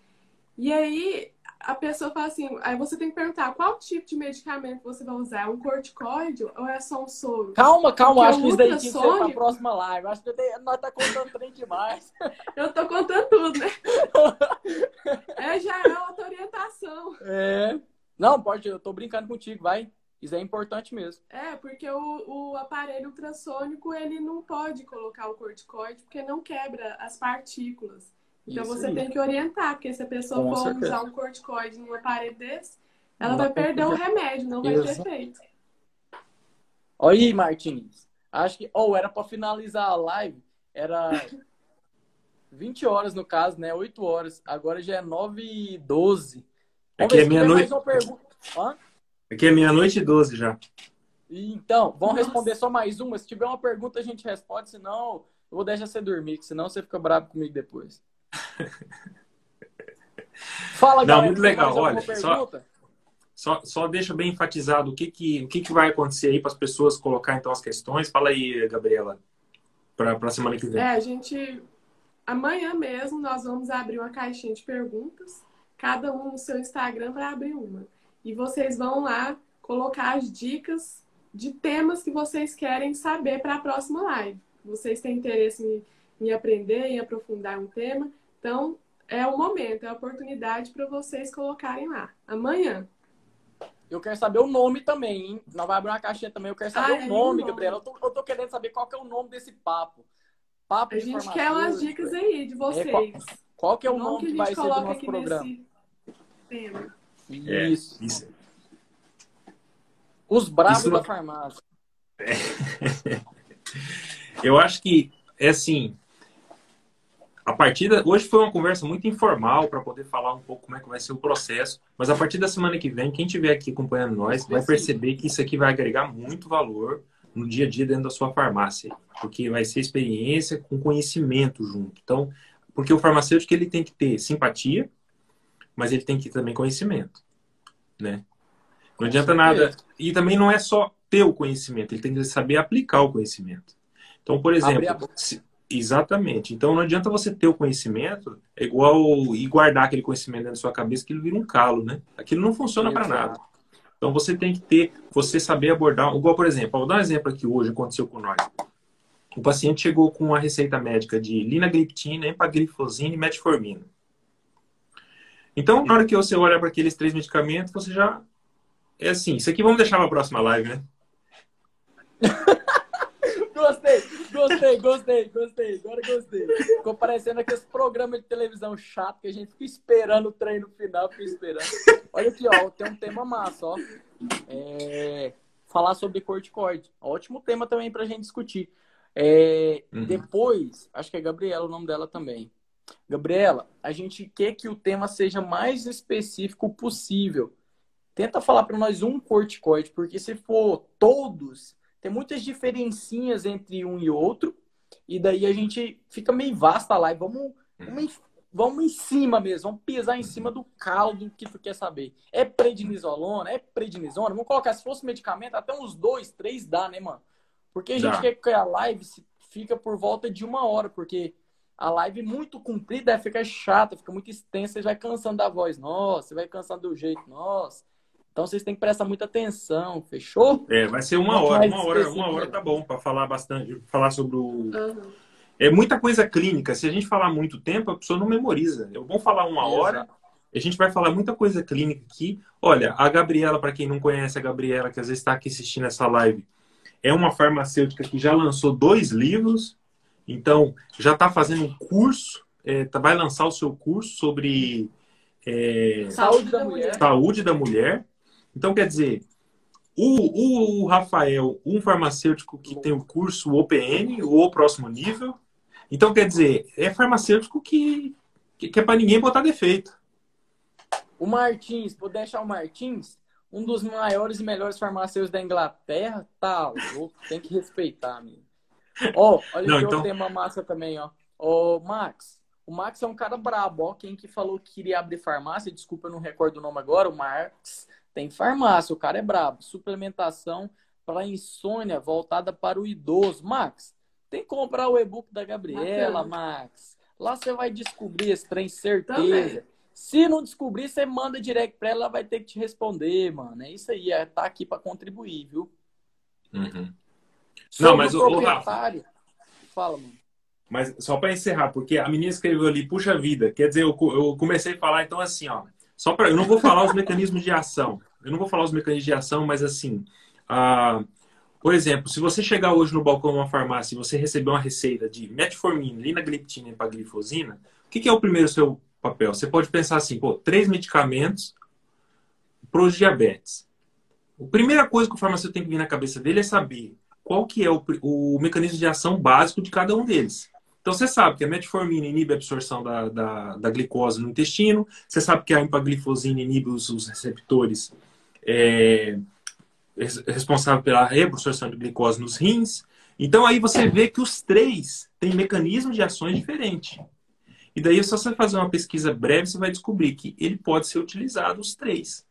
Speaker 3: E aí a pessoa fala assim, aí você tem que perguntar qual tipo de medicamento você vai usar, é um corticoide ou é só um soro?
Speaker 2: Calma, calma, Porque acho que isso daí tinha que ser pra próxima live. Acho que nós tá contando trem demais.
Speaker 3: Eu tô contando tudo, né? é, já é outra orientação.
Speaker 2: É. Não, pode, eu tô brincando contigo, vai. Isso é importante mesmo.
Speaker 3: É, porque o, o aparelho ultrassônico, ele não pode colocar o corticoide porque não quebra as partículas. Então Isso você aí. tem que orientar, porque se a pessoa Com for certeza. usar um corticoide num aparelho desse, ela não vai perder o remédio, não vai ter efeito.
Speaker 2: Olha aí, Martins. Acho que, ou oh, era para finalizar a live, era 20 horas no caso, né? 8 horas. Agora já é 9 e 12.
Speaker 1: Aqui é meia-noite. Aqui é meia-noite e 12 já.
Speaker 2: Então, vamos responder só mais uma. Se tiver uma pergunta, a gente responde, senão eu vou deixar você dormir, senão você fica bravo comigo depois.
Speaker 1: Fala, Não, galera, muito legal. Olha, só, só, só deixa bem enfatizado o que, que, o que, que vai acontecer aí para as pessoas colocar então as questões. Fala aí, Gabriela, para a semana que vem.
Speaker 3: É, a gente. Amanhã mesmo nós vamos abrir uma caixinha de perguntas. Cada um no seu Instagram vai abrir uma. E vocês vão lá colocar as dicas de temas que vocês querem saber para a próxima live. Vocês têm interesse em, em aprender, em aprofundar um tema. Então, é o momento, é a oportunidade para vocês colocarem lá. Amanhã.
Speaker 2: Eu quero saber o nome também, hein? Não vai abrir uma caixinha também. Eu quero saber ah, o nome, é Gabriela. Eu tô, eu tô, querendo saber qual que é o nome desse papo. Papo
Speaker 3: a gente quer umas dicas aí de vocês. É,
Speaker 2: qual, qual, que é o, o nome, que, que vai ser do nosso programa?
Speaker 3: Tema.
Speaker 2: É, isso. isso. Os bravos isso... da farmácia.
Speaker 1: Eu acho que, é assim, a partir da... Hoje foi uma conversa muito informal para poder falar um pouco como é que vai ser o processo, mas a partir da semana que vem, quem estiver aqui acompanhando nós vai perceber que isso aqui vai agregar muito valor no dia a dia dentro da sua farmácia, porque vai ser experiência com conhecimento junto. Então, porque o farmacêutico ele tem que ter simpatia, mas ele tem que ter também conhecimento, né? Não adianta nada. E também não é só ter o conhecimento, ele tem que saber aplicar o conhecimento. Então, por exemplo, se, Exatamente. Então não adianta você ter o conhecimento é igual e guardar aquele conhecimento dentro da sua cabeça que ele vira um calo, né? Aquilo não funciona para nada. Então você tem que ter, você saber abordar, igual por exemplo, vou dar um exemplo aqui hoje aconteceu com nós. O paciente chegou com uma receita médica de linagliptina, empaglifosina e metformina. Então, na hora que você olha para aqueles três medicamentos, você já é assim, isso aqui vamos deixar para a próxima live, né?
Speaker 2: Gostei, gostei, gostei, gostei. Agora gostei. Ficou parecendo aqueles programas de televisão chato que a gente fica esperando o treino final, fica esperando. Olha aqui, ó, tem um tema massa, ó. É... Falar sobre corticoide. Ótimo tema também pra gente discutir. É... Uhum. Depois, acho que é Gabriela o nome dela também. Gabriela, a gente quer que o tema seja mais específico possível. Tenta falar para nós um corticoide, porque se for todos, tem muitas diferencinhas entre um e outro, e daí a gente fica meio vasta lá e vamos, vamos, vamos em cima mesmo, vamos pisar em cima do caldo que tu quer saber. É prednisolona, é prednisona, vamos colocar, se fosse medicamento, até uns dois, três dá, né, mano? Porque a gente dá. quer que a live fica por volta de uma hora, porque a live muito comprida fica chata, fica muito extensa, você vai cansando da voz nossa, você vai cansando do jeito nossa. Então vocês têm que prestar muita atenção, fechou?
Speaker 1: É, vai ser uma hora, uma hora, uma hora tá bom para falar bastante, falar sobre o. Uhum. É muita coisa clínica. Se a gente falar muito tempo, a pessoa não memoriza. É bom falar uma hora. A gente vai falar muita coisa clínica aqui. Olha, a Gabriela, para quem não conhece a Gabriela, que às vezes está aqui assistindo essa live, é uma farmacêutica que já lançou dois livros. Então, já está fazendo um curso é, tá, vai lançar o seu curso sobre é,
Speaker 2: saúde da mulher.
Speaker 1: Saúde da mulher. Então, quer dizer, o, o, Rafael, um farmacêutico que tem o curso OPN, o próximo nível. Então, quer dizer, é farmacêutico que, que, que é para ninguém botar defeito.
Speaker 2: O Martins, vou deixar o Martins, um dos maiores e melhores farmacêuticos da Inglaterra, tá louco, tem que respeitar, amigo. Ó, oh, olha Não, aqui então... tema massa também, ó. Ô, Max, o Max é um cara brabo, ó. Quem que falou que queria abrir farmácia, desculpa, eu não recordo o nome agora, o Max tem farmácia, o cara é brabo. Suplementação para insônia voltada para o idoso. Max, tem que comprar o e-book da Gabriela, Max. Lá você vai descobrir esse trem, certeza. Também. Se não descobrir, você manda direct para ela, ela vai ter que te responder, mano. É isso aí, é, tá aqui para contribuir, viu?
Speaker 1: Uhum. Não, mas o proprietário...
Speaker 2: Fala, mano.
Speaker 1: Mas só para encerrar, porque a menina escreveu ali, puxa vida, quer dizer, eu, eu comecei a falar então assim, ó, só para, eu não vou falar os mecanismos de ação. Eu não vou falar os mecanismos de ação, mas assim, por exemplo, se você chegar hoje no balcão de uma farmácia e você receber uma receita de metformina, linagliptina e empaglifosina, o que, que é o primeiro seu papel? Você pode pensar assim, pô, três medicamentos para os diabetes. A primeira coisa que o farmacêutico tem que vir na cabeça dele é saber qual que é o, o mecanismo de ação básico de cada um deles. Então você sabe que a metformina inibe a absorção da, da, da glicose no intestino, você sabe que a empaglifosina inibe os, os receptores é, responsáveis pela reabsorção de glicose nos rins. Então aí você vê que os três têm mecanismos de ações diferentes. E daí, só você fazer uma pesquisa breve, você vai descobrir que ele pode ser utilizado os três.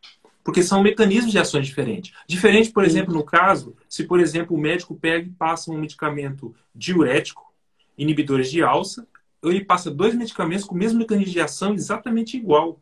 Speaker 1: Porque são mecanismos de ações diferentes. Diferente, por exemplo, no caso, se, por exemplo, o médico pega e passa um medicamento diurético, inibidores de alça, ele passa dois medicamentos com o mesmo mecanismo de ação exatamente igual.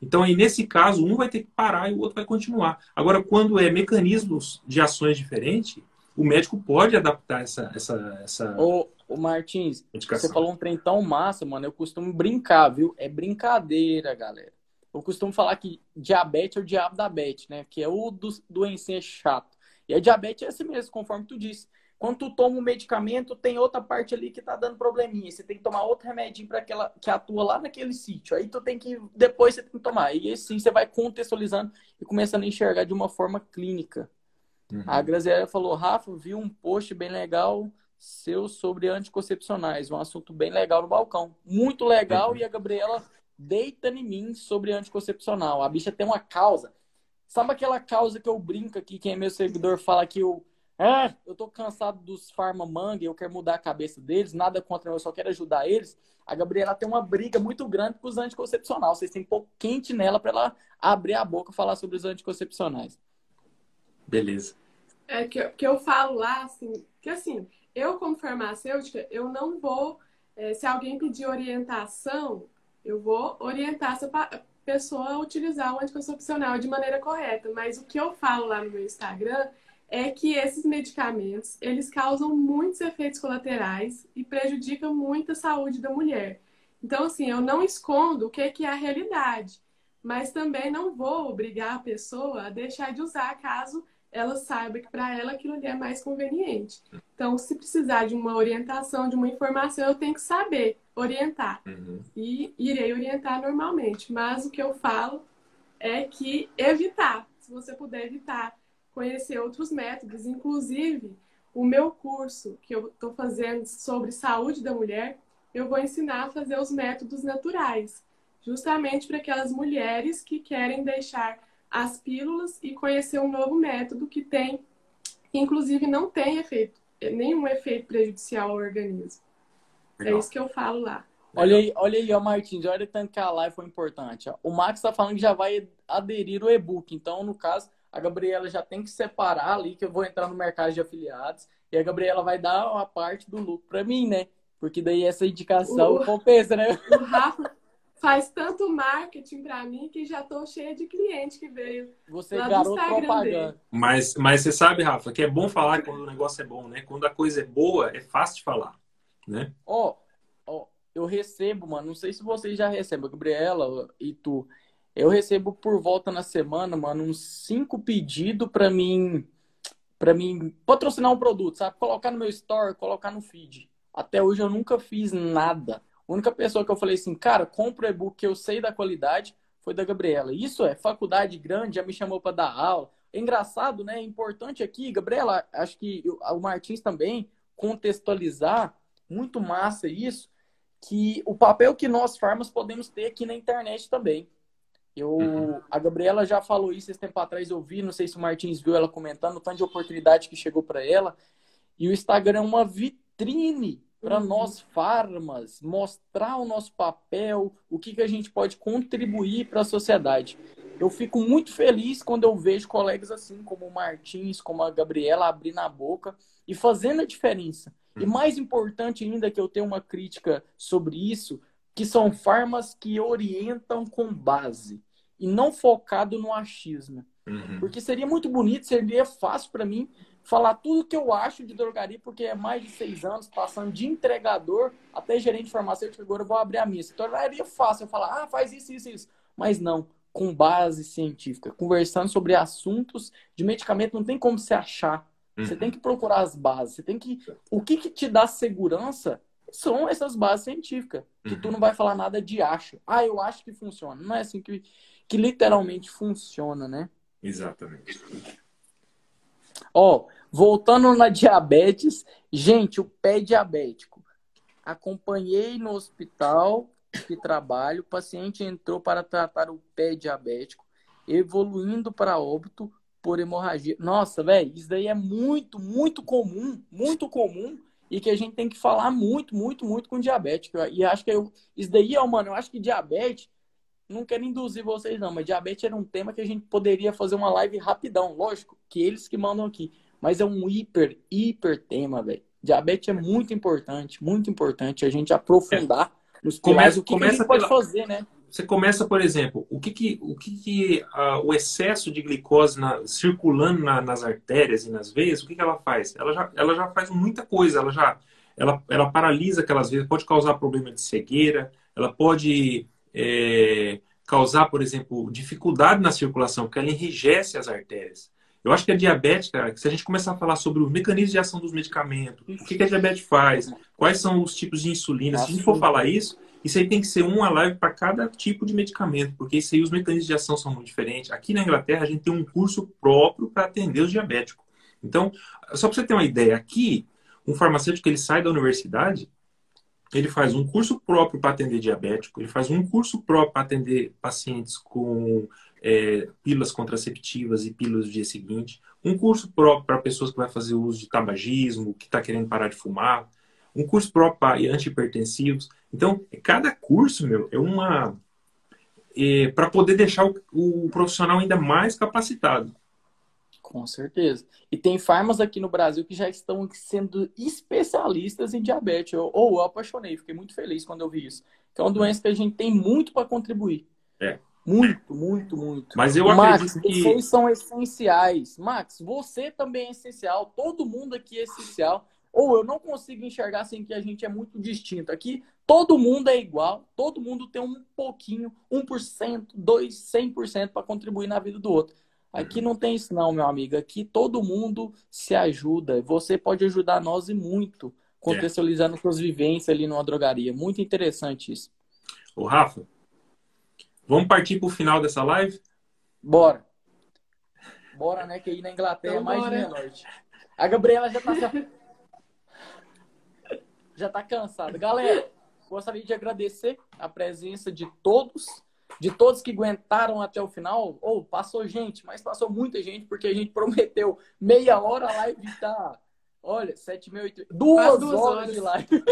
Speaker 1: Então, aí, nesse caso, um vai ter que parar e o outro vai continuar. Agora, quando é mecanismos de ações diferentes, o médico pode adaptar essa. essa, essa
Speaker 2: ô, ô Martins, medicação. você falou um trem tão massa, mano. Eu costumo brincar, viu? É brincadeira, galera. Eu costumo falar que diabetes é o diabo da bete, né? Que é o do, doencinha chato. E a diabetes é esse mesmo, conforme tu disse. Quando tu toma um medicamento, tem outra parte ali que tá dando probleminha. Você tem que tomar outro remedinho para aquela que atua lá naquele sítio. Aí tu tem que depois você tem que tomar. E assim você vai contextualizando e começando a enxergar de uma forma clínica. Uhum. A Graziella falou: "Rafa, vi um post bem legal seu sobre anticoncepcionais, um assunto bem legal no balcão. Muito legal uhum. e a Gabriela deita em mim sobre anticoncepcional. A bicha tem uma causa. Sabe aquela causa que eu brinco aqui, quem é meu seguidor fala que eu é, eu tô cansado dos Pharma Mangue, eu quero mudar a cabeça deles, nada contra eu, só quero ajudar eles. A Gabriela tem uma briga muito grande com os anticoncepcionais. Vocês têm um pouco quente nela para ela abrir a boca e falar sobre os anticoncepcionais.
Speaker 1: Beleza.
Speaker 3: É que, que eu falo lá, assim, que assim, eu como farmacêutica, eu não vou, é, se alguém pedir orientação, eu vou orientar essa pessoa a utilizar o anticoncepcional de maneira correta. Mas o que eu falo lá no meu Instagram é que esses medicamentos, eles causam muitos efeitos colaterais e prejudicam muito a saúde da mulher. Então, assim, eu não escondo o que é a realidade, mas também não vou obrigar a pessoa a deixar de usar caso ela saiba que para ela aquilo ali é mais conveniente. Então, se precisar de uma orientação, de uma informação, eu tenho que saber orientar. Uhum. E irei orientar normalmente. Mas o que eu falo é que evitar, se você puder evitar conhecer outros métodos, inclusive o meu curso que eu estou fazendo sobre saúde da mulher, eu vou ensinar a fazer os métodos naturais, justamente para aquelas mulheres que querem deixar as pílulas e conhecer um novo método que tem, inclusive não tem efeito, nenhum efeito prejudicial ao organismo. É Legal. É isso que eu falo lá.
Speaker 2: Olha aí, olha aí, ó, Martins, olha tanto que a live foi importante. Ó. O Max está falando que já vai aderir o e-book. Então, no caso, a Gabriela já tem que separar ali, que eu vou entrar no mercado de afiliados, e a Gabriela vai dar uma parte do lucro para mim, né? Porque daí essa indicação o, compensa, né?
Speaker 3: O Rafa faz tanto marketing para mim que já tô cheia de cliente que veio.
Speaker 2: Você lá garoto propaganda.
Speaker 1: Mas, mas você sabe, Rafa, que é bom falar quando o negócio é bom, né? Quando a coisa é boa, é fácil de falar, né?
Speaker 2: Ó, oh, oh, eu recebo, mano, não sei se vocês já recebem, Gabriela e tu. Eu recebo por volta na semana, mano, uns cinco pedidos para mim para mim patrocinar um produto, sabe? Colocar no meu store, colocar no feed. Até hoje eu nunca fiz nada. A única pessoa que eu falei assim, cara, compra o e-book que eu sei da qualidade foi da Gabriela. Isso é faculdade grande, já me chamou para dar aula. É engraçado, né? É importante aqui, Gabriela, acho que o Martins também contextualizar muito massa isso, que o papel que nós farmas podemos ter aqui na internet também. Eu, uhum. a Gabriela já falou isso esse tempo atrás, eu vi, não sei se o Martins viu ela comentando, o tanto de oportunidade que chegou para ela. E o Instagram é uma vitrine para uhum. nós farmas mostrar o nosso papel, o que, que a gente pode contribuir para a sociedade. Eu fico muito feliz quando eu vejo colegas assim, como o Martins, como a Gabriela, abrindo a boca e fazendo a diferença. E uhum. mais importante ainda que eu tenho uma crítica sobre isso, que são farmas que orientam com base e não focado no achismo. Uhum. Porque seria muito bonito, seria fácil para mim falar tudo que eu acho de drogaria, porque é mais de seis anos passando de entregador até gerente farmacêutico. Agora eu vou abrir a minha. Então seria fácil eu falar, ah, faz isso, isso, isso. Mas não, com base científica, conversando sobre assuntos de medicamento, não tem como se achar. Uhum. Você tem que procurar as bases. Você tem que. O que, que te dá segurança são essas bases científicas. Que uhum. tu não vai falar nada de acho. Ah, eu acho que funciona. Não é assim que, que literalmente funciona, né?
Speaker 1: Exatamente.
Speaker 2: Ó, voltando na diabetes, gente, o pé diabético. Acompanhei no hospital que trabalho, o paciente entrou para tratar o pé diabético, evoluindo para óbito por hemorragia. Nossa, velho, isso daí é muito, muito comum, muito comum e que a gente tem que falar muito, muito, muito com diabético. E acho que eu, isso daí, ó, mano, eu acho que diabetes não quero induzir vocês, não, mas diabetes era um tema que a gente poderia fazer uma live rapidão, lógico, que eles que mandam aqui. Mas é um hiper, hiper tema, velho. Diabetes é muito importante, muito importante a gente aprofundar é. nos
Speaker 1: começa, o que,
Speaker 2: começa
Speaker 1: que a gente
Speaker 2: pode fazer, né?
Speaker 1: Você começa, por exemplo, o que que, o, que que uh, o excesso de glicose na, circulando na, nas artérias e nas veias, o que, que ela faz? Ela já, ela já faz muita coisa, ela já ela, ela paralisa aquelas veias, pode causar problema de cegueira, ela pode é, causar, por exemplo, dificuldade na circulação, porque ela enrijece as artérias. Eu acho que a diabetes, cara, se a gente começar a falar sobre os mecanismos de ação dos medicamentos, o que, que a diabetes faz, quais são os tipos de insulina, se a gente for falar isso, isso aí tem que ser uma live para cada tipo de medicamento, porque isso aí os mecanismos de ação são muito diferentes. Aqui na Inglaterra a gente tem um curso próprio para atender os diabéticos. Então, só para você ter uma ideia, aqui um farmacêutico ele sai da universidade, ele faz um curso próprio para atender diabético, ele faz um curso próprio para atender pacientes com é, pílulas contraceptivas e pílulas do dia seguinte, um curso próprio para pessoas que vai fazer uso de tabagismo, que está querendo parar de fumar, um curso próprio para antihipertensivos. Então, cada curso, meu, é uma. É, para poder deixar o, o profissional ainda mais capacitado.
Speaker 2: Com certeza. E tem farmas aqui no Brasil que já estão sendo especialistas em diabetes. Ou eu, eu, apaixonei, fiquei muito feliz quando eu vi isso. Que é uma doença que a gente tem muito para contribuir.
Speaker 1: É.
Speaker 2: Muito, muito, muito.
Speaker 1: Mas eu
Speaker 2: Max,
Speaker 1: acredito que...
Speaker 2: vocês são essenciais. Max, você também é essencial. Todo mundo aqui é essencial. Ou eu não consigo enxergar assim que a gente é muito distinto. Aqui todo mundo é igual. Todo mundo tem um pouquinho, 1%, 2%, 100% para contribuir na vida do outro. Aqui não tem isso não, meu amigo. Aqui todo mundo se ajuda. Você pode ajudar nós e muito, contextualizando é. suas vivências ali numa drogaria. Muito interessante isso.
Speaker 1: Ô, Rafa, vamos partir para o final dessa live?
Speaker 2: Bora. Bora, né? Que aí na Inglaterra é então, é mais de meia-noite. A Gabriela já tá, já tá cansada. Galera, gostaria de agradecer a presença de todos de todos que aguentaram até o final, ou oh, passou gente, mas passou muita gente, porque a gente prometeu meia hora, a live tá. Olha, sete mil, oito... Duas, duas horas, horas de live.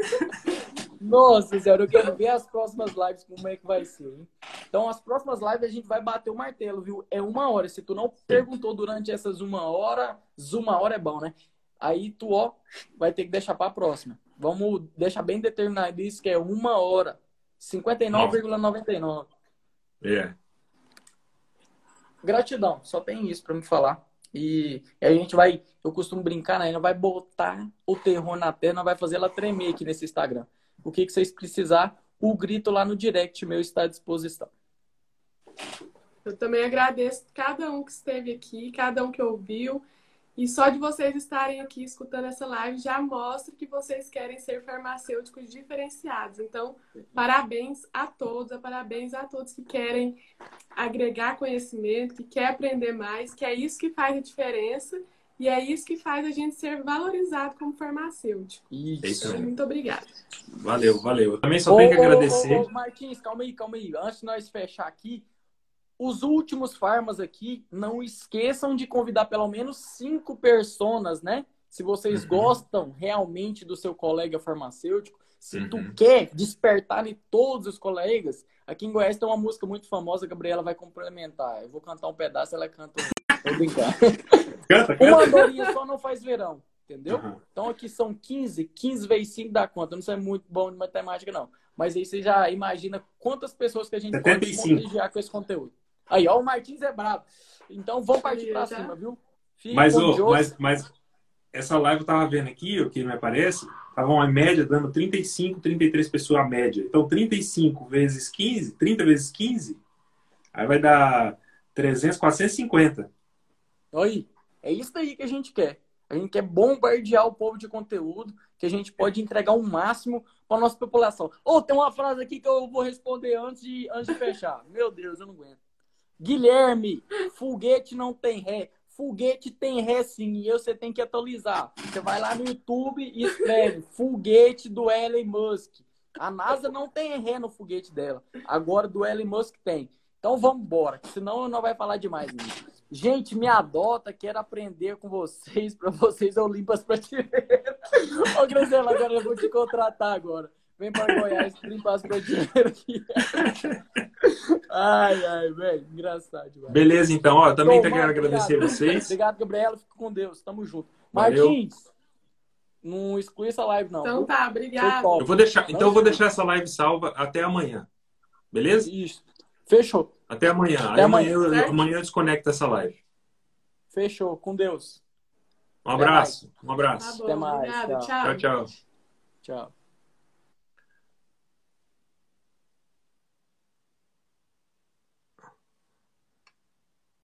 Speaker 2: Nossa senhora, eu quero ver as próximas lives, como é que vai ser, hein? Então, as próximas lives a gente vai bater o martelo, viu? É uma hora. Se tu não perguntou durante essas uma hora, uma hora é bom, né? Aí tu, ó, vai ter que deixar pra próxima. Vamos deixar bem determinado isso, que é uma hora. 59,99.
Speaker 1: É.
Speaker 2: Gratidão, só tem isso para me falar. E, e, a gente vai, eu costumo brincar, né? Não vai botar o terror na terra, vai fazer ela tremer aqui nesse Instagram. O que, que vocês precisar, o grito lá no direct meu está à disposição.
Speaker 3: Eu também agradeço cada um que esteve aqui, cada um que ouviu. E só de vocês estarem aqui escutando essa live já mostra que vocês querem ser farmacêuticos diferenciados. Então, parabéns a todos, parabéns a todos que querem agregar conhecimento, que quer aprender mais, que é isso que faz a diferença e é isso que faz a gente ser valorizado como farmacêutico.
Speaker 1: Isso.
Speaker 3: Então, muito obrigada.
Speaker 1: Valeu, valeu. Eu também só tenho que agradecer. Ô, ô,
Speaker 2: Martins, calma aí, calma aí. Antes de nós fechar aqui, os últimos farmas aqui, não esqueçam de convidar pelo menos cinco personas, né? Se vocês uhum. gostam realmente do seu colega farmacêutico, se uhum. tu quer despertar em todos os colegas, aqui em Goiás tem uma música muito famosa, a Gabriela vai complementar. Eu vou cantar um pedaço, ela canta. Vou brincar. canta, canta. Uma andorinha só não faz verão, entendeu? Uhum. Então aqui são 15, 15 vezes 5 dá conta. Eu não sou muito bom de matemática, não. Mas aí você já imagina quantas pessoas que a gente 75. pode contagiar com esse conteúdo. Aí, ó, o Martins é bravo. Então vamos partir para cima, viu?
Speaker 1: Fique mas, ô, mas, mas essa live eu tava vendo aqui, o que me aparece, tava uma média dando 35, 33 pessoas a média. Então 35 vezes 15, 30 vezes 15, aí vai dar 300, 450.
Speaker 2: Aí, é isso aí que a gente quer. A gente quer bombardear o povo de conteúdo, que a gente pode entregar o um máximo para a nossa população. Ou oh, tem uma frase aqui que eu vou responder antes de, antes de fechar. Meu Deus, eu não aguento. Guilherme, foguete não tem ré. Foguete tem ré sim, e você tem que atualizar. Você vai lá no YouTube e escreve foguete do Elon Musk. A NASA não tem ré no foguete dela. Agora do Elon Musk tem. Então vamos embora, senão não vai falar demais. Né? Gente, me adota, quero aprender com vocês. Para vocês eu limpo as prateleiras. Ô, Grisela, agora eu vou te contratar agora. Vem para Goiás limpar as prateleiras aqui. Ai, ai, velho, engraçado. Véio.
Speaker 1: Beleza, então, ó, também Tom, quero agradecer obrigado. vocês.
Speaker 2: Obrigado, Gabriela, fico com Deus, tamo junto. Valeu. Martins, não exclui essa live, não.
Speaker 3: Então tá, obrigado.
Speaker 1: Eu vou deixar, então eu vou deixar essa live salva até amanhã. Beleza?
Speaker 2: Isso. Fechou.
Speaker 1: Até amanhã. Até amanhã, amanhã, eu, amanhã eu desconecto essa live.
Speaker 2: Fechou, com Deus.
Speaker 1: Um abraço. Um abraço.
Speaker 3: Tá bom, Até mais. Obrigado, tchau.
Speaker 1: tchau. tchau.
Speaker 2: tchau.